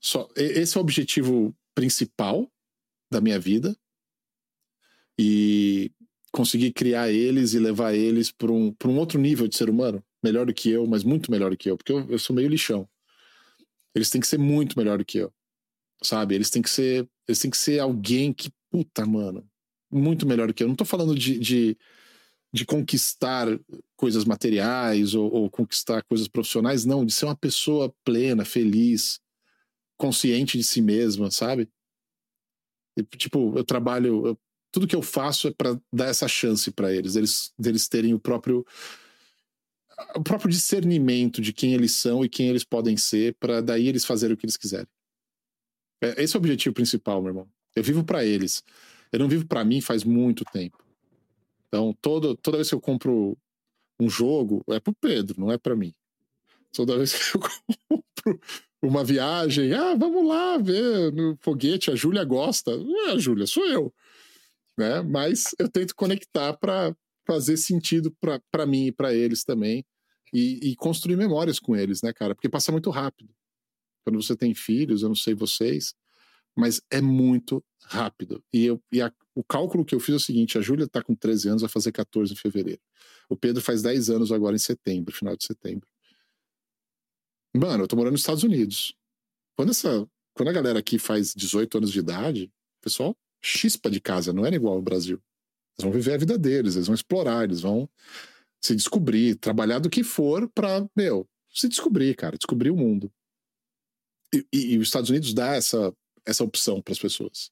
só esse é o objetivo principal da minha vida. E conseguir criar eles e levar eles para um, um outro nível de ser humano, melhor do que eu, mas muito melhor do que eu, porque eu, eu sou meio lixão. Eles têm que ser muito melhor do que eu, sabe? Eles têm que ser, eles têm que ser alguém que, puta, mano, muito melhor do que eu. Não tô falando de, de, de conquistar coisas materiais ou, ou conquistar coisas profissionais, não, de ser uma pessoa plena, feliz, consciente de si mesma, sabe? E, tipo, eu trabalho, eu tudo que eu faço é para dar essa chance para eles, eles, deles terem o próprio o próprio discernimento de quem eles são e quem eles podem ser, para daí eles fazerem o que eles quiserem. É, esse é o objetivo principal, meu irmão. Eu vivo para eles. Eu não vivo para mim faz muito tempo. Então, todo, toda vez que eu compro um jogo, é pro Pedro, não é para mim. Toda vez que eu compro uma viagem, ah, vamos lá ver no foguete, a Júlia gosta. Não é a Júlia, sou eu né? Mas eu tento conectar para fazer sentido para mim e para eles também e, e, construir memórias com eles, né, cara? Porque passa muito rápido. Quando você tem filhos, eu não sei vocês, mas é muito rápido. E, eu, e a, o cálculo que eu fiz é o seguinte: a Júlia está com 13 anos, vai fazer 14 em fevereiro. O Pedro faz 10 anos agora em setembro, final de setembro. Mano, eu tô morando nos Estados Unidos. Quando, essa, quando a galera aqui faz 18 anos de idade, o pessoal chispa de casa, não era igual ao Brasil. Eles vão viver a vida deles, eles vão explorar, eles vão se descobrir, trabalhar do que for para, meu, se descobrir, cara, descobrir o mundo. E, e, e os Estados Unidos dá essa, essa opção para as pessoas,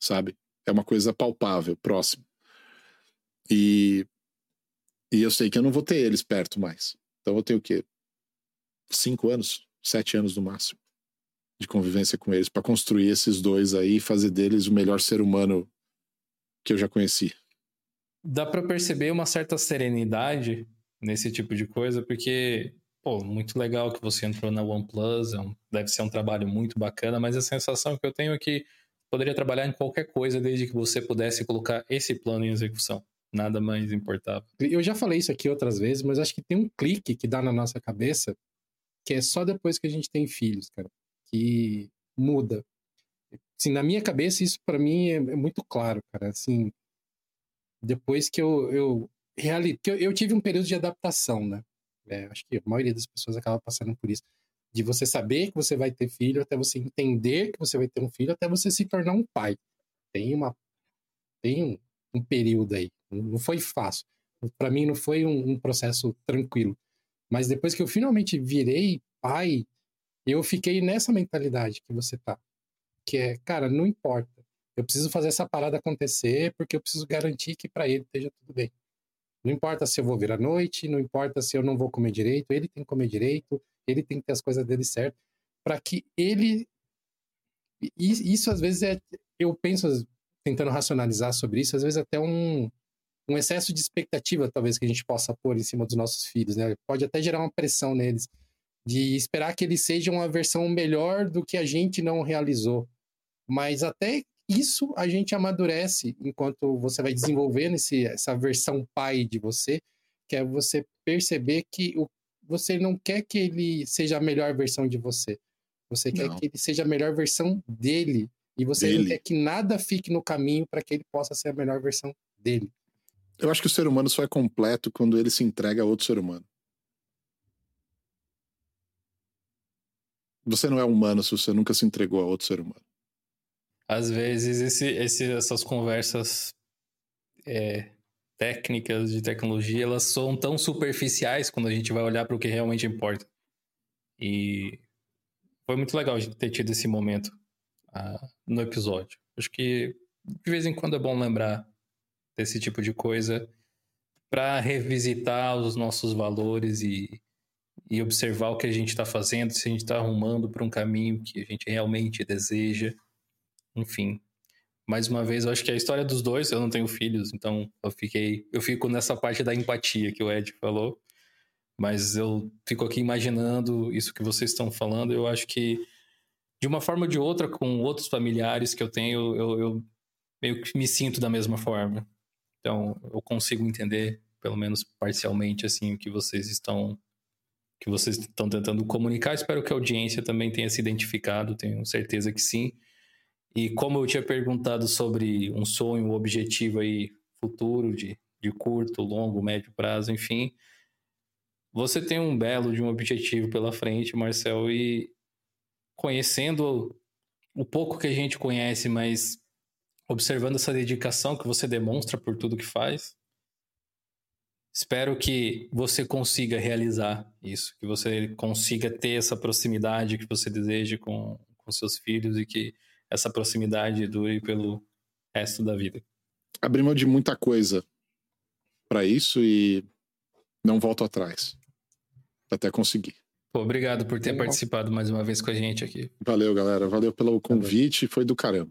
sabe? É uma coisa palpável, próxima. E, e eu sei que eu não vou ter eles perto mais. Então eu ter o quê? Cinco anos, sete anos no máximo de convivência com eles para construir esses dois aí e fazer deles o melhor ser humano que eu já conheci. Dá para perceber uma certa serenidade nesse tipo de coisa, porque, pô, muito legal que você entrou na OnePlus, é um, deve ser um trabalho muito bacana, mas a sensação que eu tenho é que poderia trabalhar em qualquer coisa desde que você pudesse colocar esse plano em execução. Nada mais importava. Eu já falei isso aqui outras vezes, mas acho que tem um clique que dá na nossa cabeça que é só depois que a gente tem filhos, cara, que muda. Assim, na minha cabeça, isso para mim é, é, muito claro, cara. Assim, depois que eu, eu, reali... que eu, eu tive um período de adaptação, né? É, acho que a maioria das pessoas acaba passando por isso. De você saber que você vai ter filho, até você entender que você vai ter um filho, até você se tornar um pai. Tem uma tem um, um período aí. Não foi fácil. Para mim não foi um, um, processo tranquilo. Mas depois que eu finalmente virei pai, eu fiquei nessa mentalidade que você tá. Que é, cara, não importa. Eu preciso fazer essa parada acontecer porque eu preciso garantir que para ele esteja tudo bem. Não importa se eu vou vir à noite, não importa se eu não vou comer direito, ele tem que comer direito, ele tem que ter as coisas dele certo, para que ele. Isso às vezes é. Eu penso, tentando racionalizar sobre isso, às vezes até um, um excesso de expectativa, talvez, que a gente possa pôr em cima dos nossos filhos, né? Pode até gerar uma pressão neles, de esperar que eles sejam uma versão melhor do que a gente não realizou. Mas até isso a gente amadurece enquanto você vai desenvolvendo esse, essa versão pai de você, que é você perceber que o, você não quer que ele seja a melhor versão de você. Você não. quer que ele seja a melhor versão dele. E você dele. não quer que nada fique no caminho para que ele possa ser a melhor versão dele. Eu acho que o ser humano só é completo quando ele se entrega a outro ser humano. Você não é humano se você nunca se entregou a outro ser humano às vezes esse, esse, essas conversas é, técnicas de tecnologia elas são tão superficiais quando a gente vai olhar para o que realmente importa. E foi muito legal a gente ter tido esse momento uh, no episódio. Acho que de vez em quando é bom lembrar desse tipo de coisa para revisitar os nossos valores e, e observar o que a gente está fazendo, se a gente está arrumando para um caminho que a gente realmente deseja enfim. Mais uma vez, eu acho que a história dos dois, eu não tenho filhos, então eu fiquei, eu fico nessa parte da empatia que o Ed falou, mas eu fico aqui imaginando isso que vocês estão falando, eu acho que de uma forma ou de outra, com outros familiares que eu tenho, eu, eu meio que me sinto da mesma forma. Então, eu consigo entender, pelo menos parcialmente, assim, o que vocês estão que vocês estão tentando comunicar. Espero que a audiência também tenha se identificado, tenho certeza que sim. E como eu tinha perguntado sobre um sonho, um objetivo aí futuro de, de curto, longo, médio prazo, enfim, você tem um belo de um objetivo pela frente, Marcel, e conhecendo o pouco que a gente conhece, mas observando essa dedicação que você demonstra por tudo que faz, espero que você consiga realizar isso, que você consiga ter essa proximidade que você deseja com, com seus filhos e que essa proximidade dure pelo resto da vida. Abri mão de muita coisa para isso e não volto atrás. Até conseguir. Pô, obrigado por ter participado mais uma vez com a gente aqui. Valeu, galera. Valeu pelo convite. Foi do caramba.